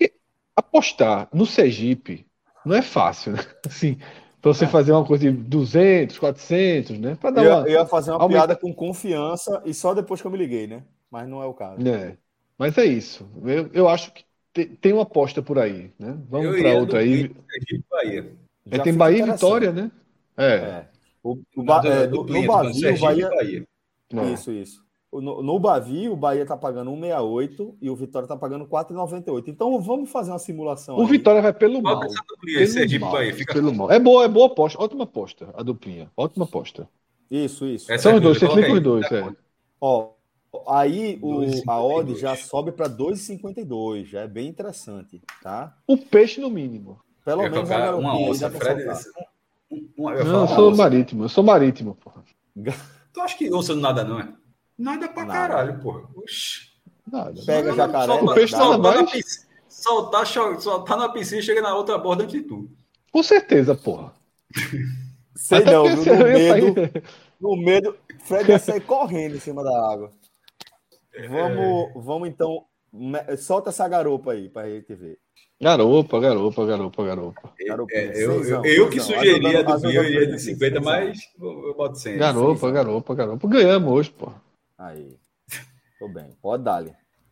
é apostar no Sergipe não é fácil, né? Assim, para você é. fazer uma coisa de 200, 400, né? Para dar eu, uma. Eu ia fazer uma aumenta... piada com confiança e só depois que eu me liguei, né? Mas não é o caso. É. Mas é isso. Eu, eu acho que tem, tem uma aposta por aí, né? Vamos para outra aí. Bahia. É, tem Bahia e Vitória, né? É. é. O, o, ba... é, no, no Bahia, o Bahia... Isso, isso. No, no Bavi, o Bahia está pagando 1,68 e o Vitória está pagando 4,98. Então vamos fazer uma simulação. O aí. Vitória vai pelo mal. Pelo mal, Bahia, fica pelo mal. É boa, é boa aposta. Ótima aposta, a duplinha. Ótima aposta. Isso, isso. Essa São é os dois, você clica os dois. É. Ó, aí o, a odd já sobe para 2,52, já é bem interessante, tá? O peixe no mínimo. Pelo Eu menos a uma onça, Fred. soltar. um- um- eu Não, falar eu sou onça. marítimo, eu sou marítimo, porra. Tu acha que onça não nada, não é? Nada pra Nada. caralho, porra. Oxi. Nada. Pega Não, jacaré, soltar- O peixe nada soltar na mais. piscina- Soltar, soltar na piscina e chega na outra borda antes de tu. Com certeza, porra. Sei Até não, viu? no eu medo, sair- no medo, Fred ia sair correndo em cima da água. Vamos, vamos então, solta essa garopa aí pra gente ver. Garopa, garopa, garopa, garopa. É, eu, seisão, eu, eu que sugeria do Bio, eu iria de 50, seisão. mas eu, eu boto 100. Garopa, garopa, garopa. Ganhamos hoje, porra. Aí. Tô bem. Pode dar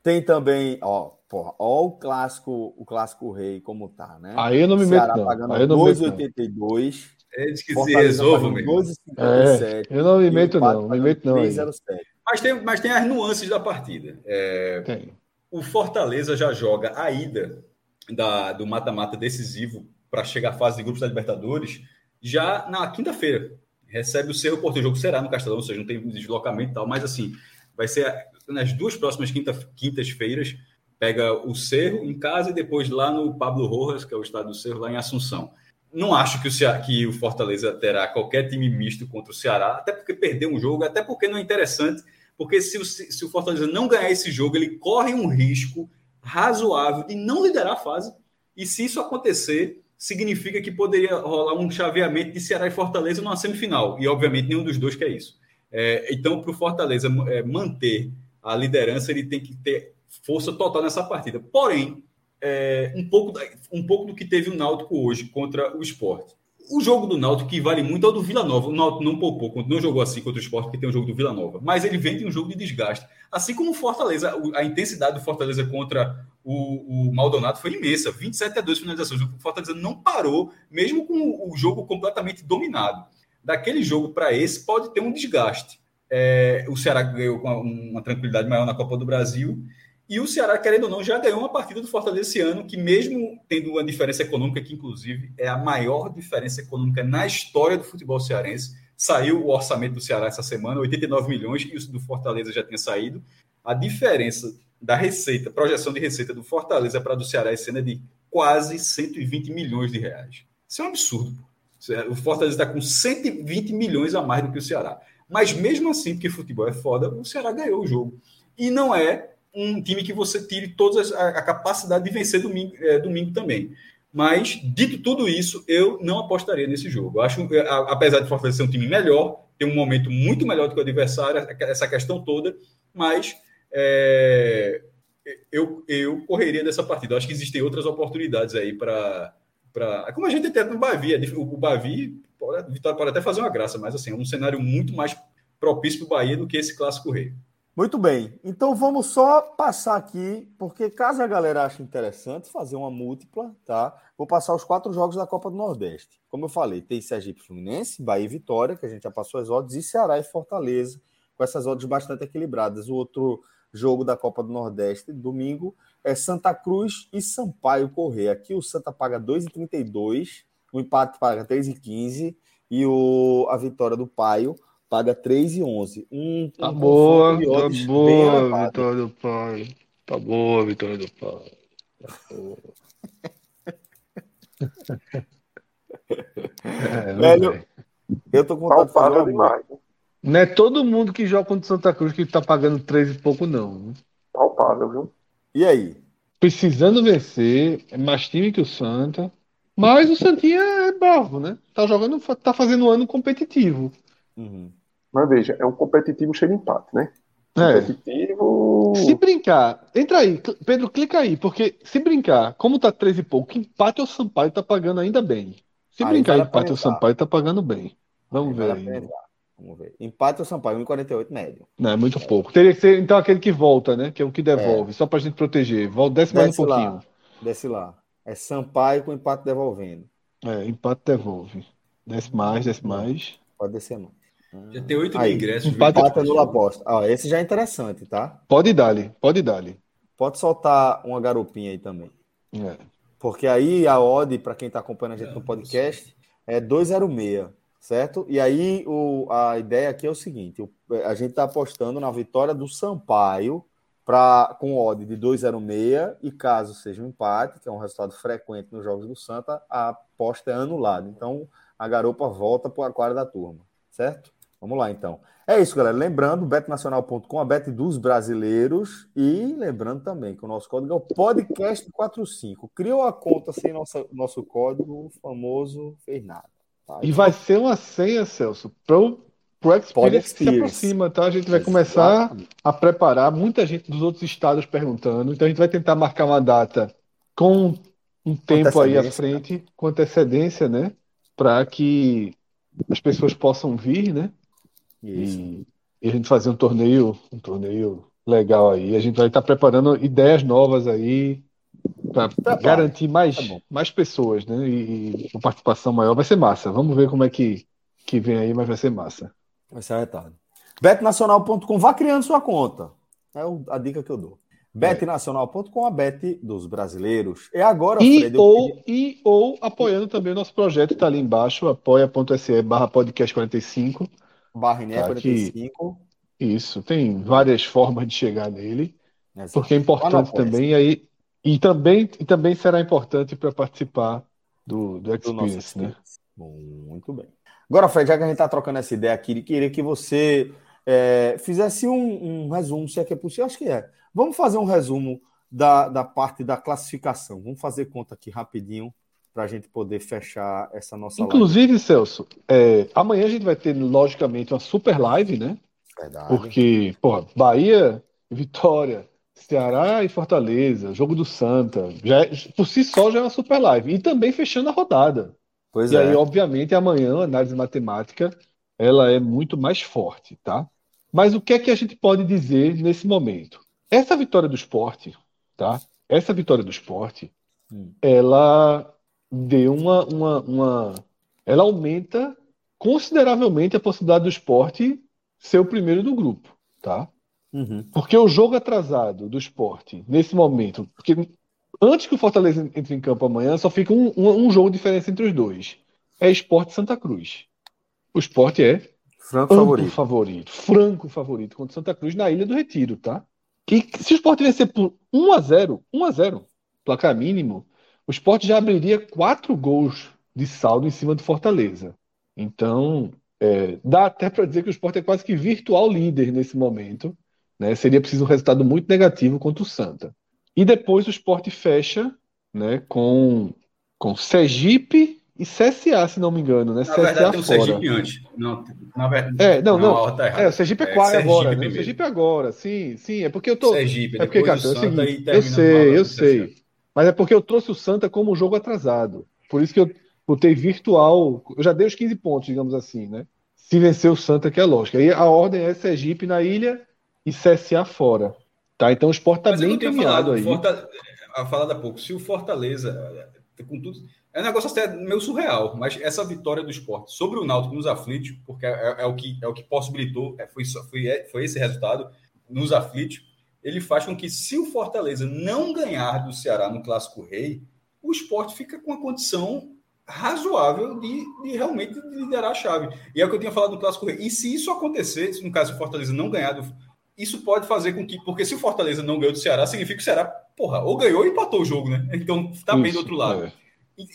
Tem também, ó, porra, ó o clássico, o clássico rei como tá, né? Aí eu não me meto, Ceará não. pagando Aí eu não me meto, não. 2,82. Eles que se pagando meu. 2,57. É, eu não me meto, não. Me meto, não. aí. 3,07. Mas tem, mas tem as nuances da partida. É, Tem. o Fortaleza já joga a ida da- do mata-mata decisivo para chegar à fase de grupos da Libertadores já na quinta-feira. Recebe o Cerro Porto. O jogo será no Castelão, ou seja, não tem deslocamento e tal, mas assim, vai ser nas duas próximas quinta- quintas-feiras. Pega o Cerro em casa e depois lá no Pablo Rojas, que é o estado do Cerro, lá em Assunção. Não acho que o, Cea- que o Fortaleza terá qualquer time misto contra o Ceará, até porque perdeu um jogo, até porque não é interessante, porque se o, se o Fortaleza não ganhar esse jogo, ele corre um risco razoável de não liderar a fase. E se isso acontecer, significa que poderia rolar um chaveamento de Ceará e Fortaleza numa semifinal. E, obviamente, nenhum dos dois quer isso. É, então, para o Fortaleza é, manter a liderança, ele tem que ter força total nessa partida. Porém, é, um, pouco, um pouco do que teve o Náutico hoje contra o Sport. O jogo do Náutico, que vale muito, é o do Vila Nova. O Náutico não poupou, não jogou assim contra o Sport, porque tem o jogo do Vila Nova. Mas ele vem de um jogo de desgaste. Assim como o Fortaleza, a intensidade do Fortaleza contra o, o Maldonado foi imensa. 27 a 2 finalizações. O Fortaleza não parou, mesmo com o jogo completamente dominado. Daquele jogo para esse, pode ter um desgaste. É, o Ceará ganhou com uma, uma tranquilidade maior na Copa do Brasil. E o Ceará, querendo ou não, já ganhou uma partida do Fortaleza esse ano, que mesmo tendo uma diferença econômica, que inclusive é a maior diferença econômica na história do futebol cearense, saiu o orçamento do Ceará essa semana, 89 milhões, e o do Fortaleza já tinha saído. A diferença da receita, projeção de receita do Fortaleza para do Ceará esse ano é de quase 120 milhões de reais. Isso é um absurdo. pô. O Fortaleza está com 120 milhões a mais do que o Ceará. Mas mesmo assim, porque futebol é foda, o Ceará ganhou o jogo. E não é um time que você tire toda a, capacidade de vencer domingo, é, domingo também. Mas, dito tudo isso, eu não apostaria nesse jogo. Eu acho, a- apesar de Fortaleza ser um time melhor, ter um momento muito melhor do que o adversário, essa questão toda, mas é, eu, eu correria dessa partida. Eu acho que existem outras oportunidades aí para. Pra... Como a gente tem no Bavi, o Bavi, pode, pode até fazer uma graça, mas assim, é um cenário muito mais propício para o Bahia do que esse clássico rei. Muito bem. Então vamos só passar aqui, porque caso a galera ache interessante fazer uma múltipla, tá? Vou passar os quatro jogos da Copa do Nordeste. Como eu falei, tem Sergipe Fluminense, Bahia e Vitória, que a gente já passou as odds, e Ceará e Fortaleza, com essas odds bastante equilibradas. O outro jogo da Copa do Nordeste, domingo, é Santa Cruz e Sampaio Correia. Aqui o Santa paga 2,32, o empate paga 3,15 e o, a vitória do Paio paga 3,11. Um, Tá um boa, de tá bem boa, vitória do pai. Tá boa, vitória do pai. É, Velho, velho. Eu tô com vontade de uma demais. né? Não é todo mundo que joga contra o Santa Cruz que tá pagando três e pouco, não. Palpável, viu? E aí? Precisando vencer, é mais time que o Santa. Mas o Santinha é bravo, né? Tá jogando, tá fazendo um ano competitivo. Uhum. Mas veja, é um competitivo cheio de empate, né? É. Competitivo. Se brincar, entra aí, Pedro, clica aí, porque se brincar, como tá três e pouco, empate o Sampaio tá pagando ainda bem. Se Aí brincar, vale empate o entrar. Sampaio tá pagando bem. Vamos Vale ver aí. Vamos ver. Empate ou Sampaio, 1,48 médio. Não, é muito pouco. Teria que ser, então, aquele que volta, né? Que é o que devolve, só pra gente proteger. Desce mais um lá. pouquinho. Desce lá. É Sampaio com empate devolvendo. É, empate devolve. Desce mais, desce mais. Pode descer mais. Já tem 8 Aí, mil ingressos. viu? empate- Empate anula aposta. Ó, esse já é interessante, tá? Pode dar-lhe, pode dar-lhe. Pode soltar uma garopinha aí também. É. Porque aí a odd, para quem tá acompanhando a gente no podcast, é 2,06. certo? E aí o, a ideia aqui é o seguinte: a gente está apostando na vitória do Sampaio pra, com odd de 2,06 e caso seja um empate, que é um resultado frequente nos jogos do Santa, a aposta é anulada. Então a garopa volta para o aquário da turma, certo? Vamos lá então. É isso, galera. Lembrando, betnacional.com, a bet dos brasileiros. E lembrando também que o nosso código é o podcast45. Criou a conta sem nossa, nosso código, o famoso fez nada. Tá? E vai ser uma senha, Celso, pro, pro Experience que se aproxima, tá? A gente vai começar a preparar. Muita gente dos outros estados perguntando. Então a gente vai tentar marcar uma data com um tempo aí à frente, com antecedência, né? Para que as pessoas possam vir, né? E, e, a gente fazer um torneio, um torneio legal aí. A gente vai estar preparando ideias novas aí para tá garantir mais, tá mais pessoas, né? E, uma participação maior vai ser massa. Vamos ver como é que, que vem aí, mas vai ser massa. Vai ser arretado. Betnacional.com, vá criando sua conta. É a dica que eu dou. betnacional.com, a bet dos brasileiros. É agora, e, Fred, ou, e ou apoiando também o nosso projeto, está ali embaixo, apoia.se barra podcast 45 barra tá 45. Isso, tem várias formas de chegar nele, Exato. porque é importante também aí e também e também será importante para participar do, do Experience, do né? Muito bem. Agora, Fred, já que a gente está trocando essa ideia aqui, queria que você é, fizesse um, um, resumo, se é que é possível, acho que é. Vamos fazer um resumo da, da parte da classificação. Vamos fazer conta aqui rapidinho para a gente poder fechar essa nossa Inclusive, live. Celso, é, amanhã a gente vai ter, logicamente, uma super live, né? Verdade. Porque, pô, Bahia, Vitória, Ceará e Fortaleza, jogo do Santa, já é, por si só já é uma super live. E também fechando a rodada. Pois e é. aí, obviamente, amanhã a análise matemática ela é muito mais forte, tá? Mas o que é que a gente pode dizer nesse momento? Essa vitória do esporte, tá? Essa vitória do esporte, hum. ela deu uma, uma, uma. Ela aumenta consideravelmente a possibilidade do esporte ser o primeiro do grupo, tá? Uhum. Porque o jogo atrasado do esporte, nesse momento, porque antes que o Fortaleza entre em campo amanhã, só fica um, um, um jogo de diferença entre os dois. É esporte Santa Cruz. O esporte é franco favorito. favorito. Franco favorito contra Santa Cruz na Ilha do Retiro, tá? Que se o esporte vencer por 1 a 0 1 a 0 placar mínimo, o esporte já abriria quatro gols de saldo em cima do Fortaleza. Então, é, dá até para dizer que o esporte é quase que virtual líder nesse momento. Né? Seria preciso um resultado muito negativo contra o Santa. E depois o esporte fecha né, com, com Sergipe e CSA, se não me engano, né? Na CSA verdade, tem o Sergipe antes. Não, na verdade, é, não, não. Tá é, o Sergipe é, quase é, agora, né? O Sergipe agora, sim, sim. É porque eu tô. Sergipe, é porque, cara, é o seguinte, eu sei, eu sei. Mas é porque eu trouxe o Santa como jogo atrasado. Por isso que eu botei virtual. Eu já dei os 15 pontos, digamos assim, né? Se vencer o Santa, que é lógico. Aí a ordem é Sergipe na ilha e CSA fora. Tá? Então o esporte está bem encaminhado aí. Forta... A falar da pouco, se o Fortaleza, com tudo. É um negócio até meio surreal, mas essa vitória do esporte sobre o Náutico nos aflitos, porque é, é, o, que, é o que possibilitou, é, foi, foi, é, foi esse resultado, nos aflitos, ele faz com que, se o Fortaleza não ganhar do Ceará no Clássico Rei, o esporte fica com a condição razoável de, de realmente liderar a chave. E é o que eu tinha falado no Clássico Rei. E se isso acontecer, se no caso o Fortaleza não ganhar, do, isso pode fazer com que. Porque se o Fortaleza não ganhou do Ceará, significa que o Ceará, porra, ou ganhou ou empatou o jogo, né? Então tá bem do outro lado. É.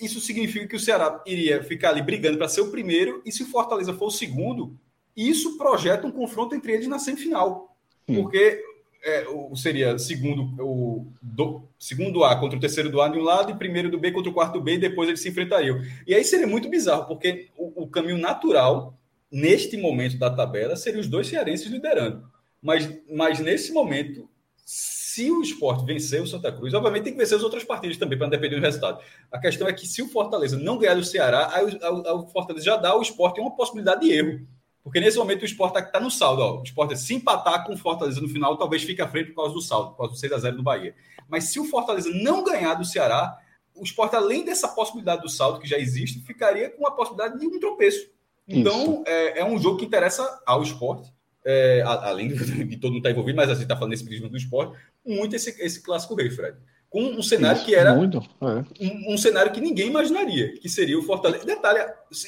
Isso significa que o Ceará iria ficar ali brigando para ser o primeiro, e se o Fortaleza for o segundo, isso projeta um confronto entre eles na semifinal. Porque é, o, seria segundo o do, segundo A contra o terceiro do A de um lado e primeiro do B contra o quarto do B e depois eles se enfrentariam. E aí seria muito bizarro, porque o, o caminho natural neste momento da tabela seria os dois cearenses liderando. Mas, mas nesse momento, se o esporte vencer o Santa Cruz, obviamente tem que vencer as outras partidas também, para não depender do resultado. A questão é que se o Fortaleza não ganhar do Ceará, aí o, o Fortaleza já dá ao esporte uma possibilidade de erro. Porque nesse momento o esporte está no saldo. Ó. O esporte, se empatar com o Fortaleza no final, talvez fique à frente por causa do saldo, por causa do 6 a 0 do Bahia. Mas se o Fortaleza não ganhar do Ceará, o esporte, além dessa possibilidade do saldo que já existe, ficaria com a possibilidade de um tropeço. Então, é, é, um jogo que interessa ao esporte, é, além de todo mundo estar tá envolvido, mas a gente está falando nesse prisma do esporte, muito esse, esse clássico rei, Fred. Com um cenário que era muito, é. um, um, cenário que ninguém imaginaria, que seria o Fortaleza. Detalhe,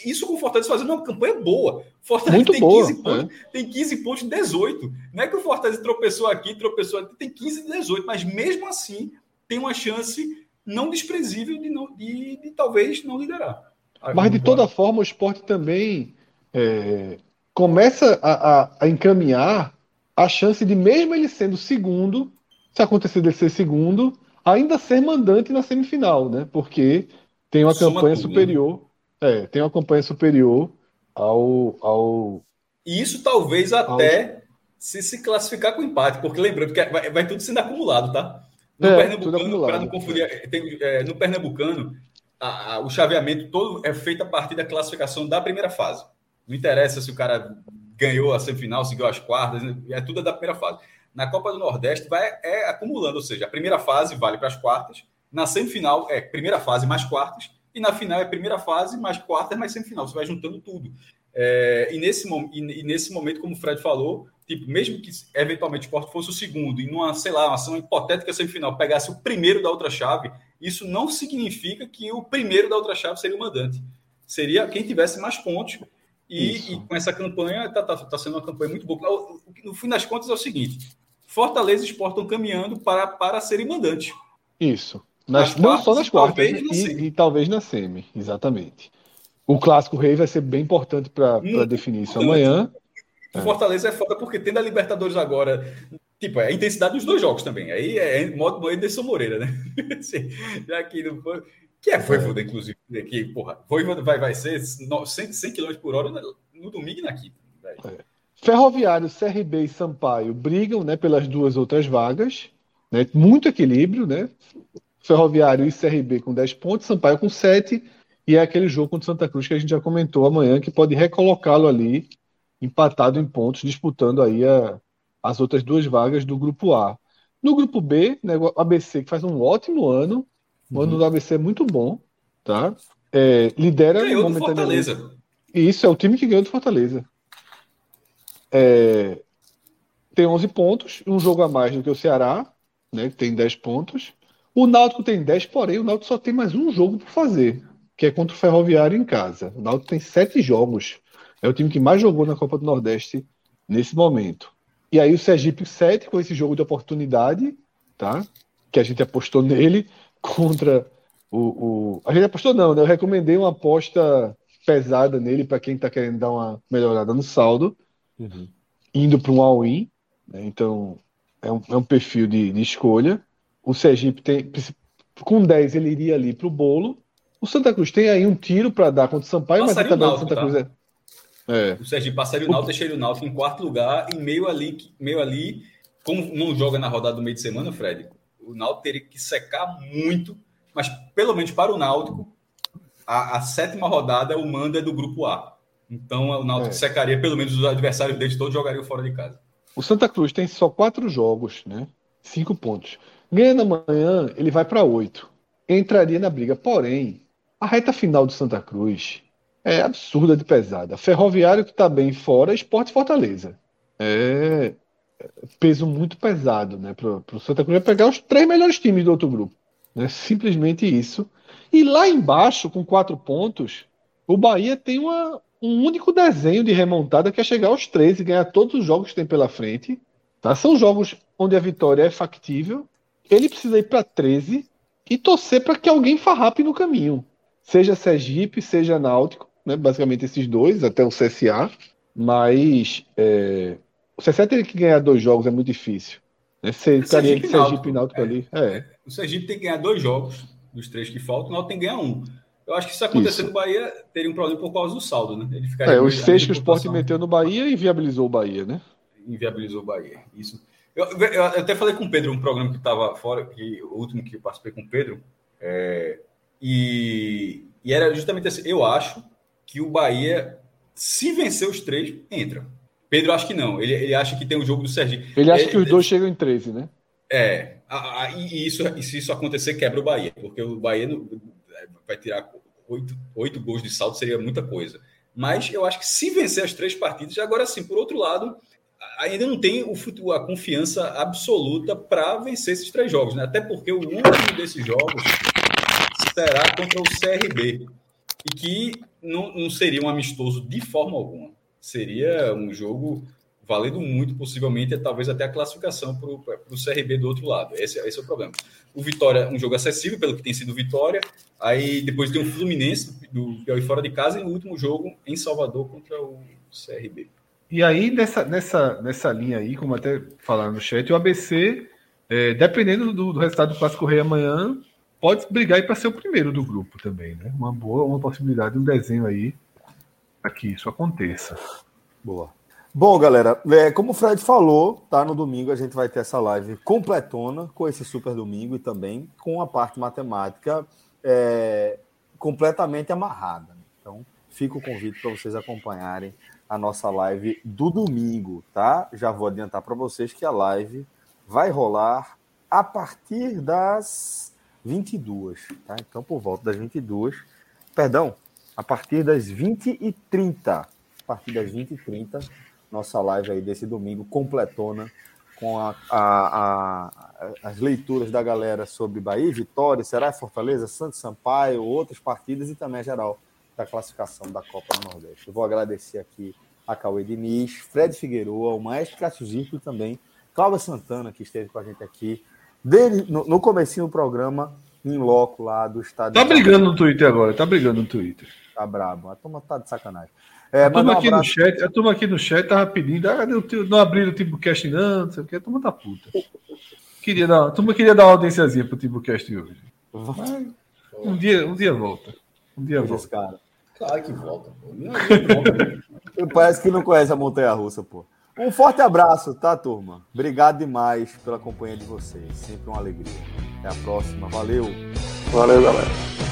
isso com o Fortaleza fazendo uma campanha boa. Fortaleza muito tem, boa, 15 pontos, é. tem 15 pontos 18. Não é que o Fortaleza tropeçou aqui, tropeçou aqui, tem 15 e 18, mas mesmo assim tem uma chance não desprezível de, não, de, de talvez não liderar. Mas de toda forma, o esporte também é, começa a, a, a encaminhar a chance de, mesmo ele sendo segundo, se acontecer de ser segundo, ainda ser mandante na semifinal, né? Porque tem uma Soma campanha tudo, né? superior. Né? É, tem uma campanha superior ao. ao e isso talvez até ao... se se classificar com empate, porque lembrando que vai, vai tudo sendo acumulado, tá? No é, Pernambucano, para não confundir, é. tem, é, no Pernambucano, a, a, o chaveamento todo é feito a partir da classificação da primeira fase. Não interessa se o cara ganhou a semifinal, seguiu as quartas, é tudo da primeira fase. Na Copa do Nordeste vai é acumulando, ou seja, a primeira fase vale para as quartas, na semifinal é primeira fase mais quartas, e na final é primeira fase mais quartas mais semifinal. Você vai juntando tudo. É, e, nesse, e, e, nesse momento, como o Fred falou, tipo, mesmo que eventualmente o esporte fosse o segundo, e numa, sei lá, uma ação hipotética semifinal pegasse o primeiro da outra chave, isso não significa que o primeiro da outra chave seria o mandante. Seria quem tivesse mais pontos e, e, com essa campanha, está tá, tá sendo uma campanha muito boa. No fim das contas, é o seguinte: Fortaleza e Sport estão caminhando para, para serem mandantes. Isso. Nas, nas não só nas quartas, né? e, e, talvez na semi, exatamente. O clássico rei vai ser bem importante para definir isso amanhã. Fortaleza é. é foda porque tendo a Libertadores agora, tipo, é a intensidade dos dois jogos também. Aí é modo Anderson Moreira, né? Já que não foi. Que é Voivoda, é. inclusive, né, que, porra, Voivoda vai, vai ser 100, 100 km por hora no domingo e na quinta. Ferroviário, CRB e Sampaio brigam né, pelas duas outras vagas. Né, muito equilíbrio, né? Ferroviário e CRB com 10 pontos, Sampaio com 7. E é aquele jogo contra Santa Cruz que a gente já comentou amanhã, que pode recolocá-lo ali, empatado em pontos, disputando aí a, as outras duas vagas do grupo A. No grupo B, né, o ABC, que faz um ótimo ano, o ano do ABC é muito bom, tá? É, lidera ganhou. Do Fortaleza. Isso, é o time que ganhou do Fortaleza. É, tem 11 pontos, um jogo a mais do que o Ceará, né, que tem 10 pontos. O Náutico tem 10, porém o Náutico só tem mais um jogo para fazer, que é contra o Ferroviário em casa. O Náutico tem 7 jogos. É o time que mais jogou na Copa do Nordeste nesse momento. E aí o Sergipe 7 com esse jogo de oportunidade, tá? Que a gente apostou nele, contra o, o... A gente apostou não, né? Eu recomendei uma aposta pesada nele para quem está querendo dar uma melhorada no saldo, uhum. indo para um all-in. Né? Então, é um, é um perfil de, de, escolha. O Sergipe tem. Com 10 ele iria ali para o bolo. O Santa Cruz tem aí um tiro para dar contra o Sampaio, passaria mas a tabela Santa tá? Cruz é. é. O Sergipe passaria o Náutico, deixaria o Náutico em quarto lugar, e meio ali, meio ali, como não joga na rodada do meio de semana, Fred, o Náutico teria que secar muito, mas pelo menos para o Náutico, a, a sétima rodada o mando é do grupo A. Então o Náutico é. secaria pelo menos os adversários dele todos jogariam fora de casa. O Santa Cruz tem só quatro jogos, né? Cinco pontos. Ganhando amanhã, ele vai para oito. Entraria na briga. Porém, a reta final do Santa Cruz é absurda de pesada. Ferroviário que está bem fora, Esporte Fortaleza. É, peso muito pesado né, para o Santa Cruz pegar os três melhores times do outro grupo. Né? Simplesmente isso. E lá embaixo, com quatro pontos, o Bahia tem uma, um único desenho de remontada que é chegar aos 13 e ganhar todos os jogos que tem pela frente. Tá? São jogos onde a vitória é factível. Ele precisa ir para 13 e torcer para que alguém farrape no caminho. Seja Sergipe, seja Náutico, né? basicamente esses dois, até o CSA. Mas é, o CSA teria que ganhar dois jogos, é muito difícil. Né? Ficaria que Sergipe e Náutico ali. É. O Sergipe tem que ganhar dois jogos dos três que faltam, o Náutico tem que ganhar um. Eu acho que se acontecer no Bahia, teria um problema por causa do saldo, né? Ele ficaria é, os seis que o Sport meteu no Bahia e inviabilizou o Bahia, né? Inviabilizou o Bahia, isso. Eu, eu, eu até falei com o Pedro, um programa que estava fora, que, o último que eu participei com o Pedro, é, e, e era justamente assim, eu acho que o Bahia, se vencer os três, entra. Pedro acha que não. Ele, ele acha que tem o um jogo do Sergipe. Ele acha que os dois chegam em 13, né? É. A, a, e, isso, e se isso acontecer, quebra o Bahia. Porque o Bahia não, vai tirar oito, oito gols de saldo, seria muita coisa. Mas eu acho que se vencer as três partidas, agora sim, por outro lado, ainda não tem o, a confiança absoluta para vencer esses três jogos, né? Até porque o último desses jogos será contra o CRB e que não, não seria um amistoso de forma alguma. Seria um jogo valendo muito, possivelmente, talvez até a classificação para o CRB do outro lado. Esse, esse, é o problema. O Vitória, um jogo acessível, pelo que tem sido Vitória. Aí depois tem o Fluminense do Piauí fora de casa e o último jogo em Salvador contra o CRB. E aí, nessa, nessa, nessa linha aí, como até falaram no chat, o ABC, é, dependendo do, do, resultado do Clássico Rei amanhã, pode brigar para ser o primeiro do grupo também, né? Uma boa, uma possibilidade, um desenho aí para que isso aconteça. Boa. Bom, galera, é, como o Fred falou, tá? No domingo a gente vai ter essa live completona com esse super domingo e também com a parte matemática é, completamente amarrada. Então, fica o convite para vocês acompanharem a nossa live do domingo, tá? Já vou adiantar para vocês que a live vai rolar a partir das 22, tá? Então, por volta das 22, perdão, a partir das 20 e 30, a partir das 20 e 30, nossa live aí desse domingo completona com a, a, a, as leituras da galera sobre Bahia, Vitória, Será Fortaleza, Santos Sampaio, outras partidas e também a geral da classificação da Copa do Nordeste. Eu vou agradecer aqui a Cauê Diniz, Fred Figueroa, o Maestro Cássio Zirco e também Cláudia Santana, que esteve com a gente aqui dele, no, no comecinho do programa, em loco lá do estádio. Tá brigando no Twitter agora, tá brigando no Twitter. Tá brabo, a turma tá de sacanagem. É, a, turma um aqui no chat, a turma aqui no chat tava pedindo, ah, não, não abriram o Timbucast não, não sei o que, a turma tá puta. Queria dar, a turma queria dar uma audiênciazinha pro Timbucast hoje. Mas, um dia, um dia volta. Um dia volta. Cara. Claro que volta, pô. Parece que não conhece a montanha russa, pô. Um forte abraço, tá, turma? Obrigado demais pela companhia de vocês. Sempre uma alegria. Até a próxima. Valeu. Valeu, galera.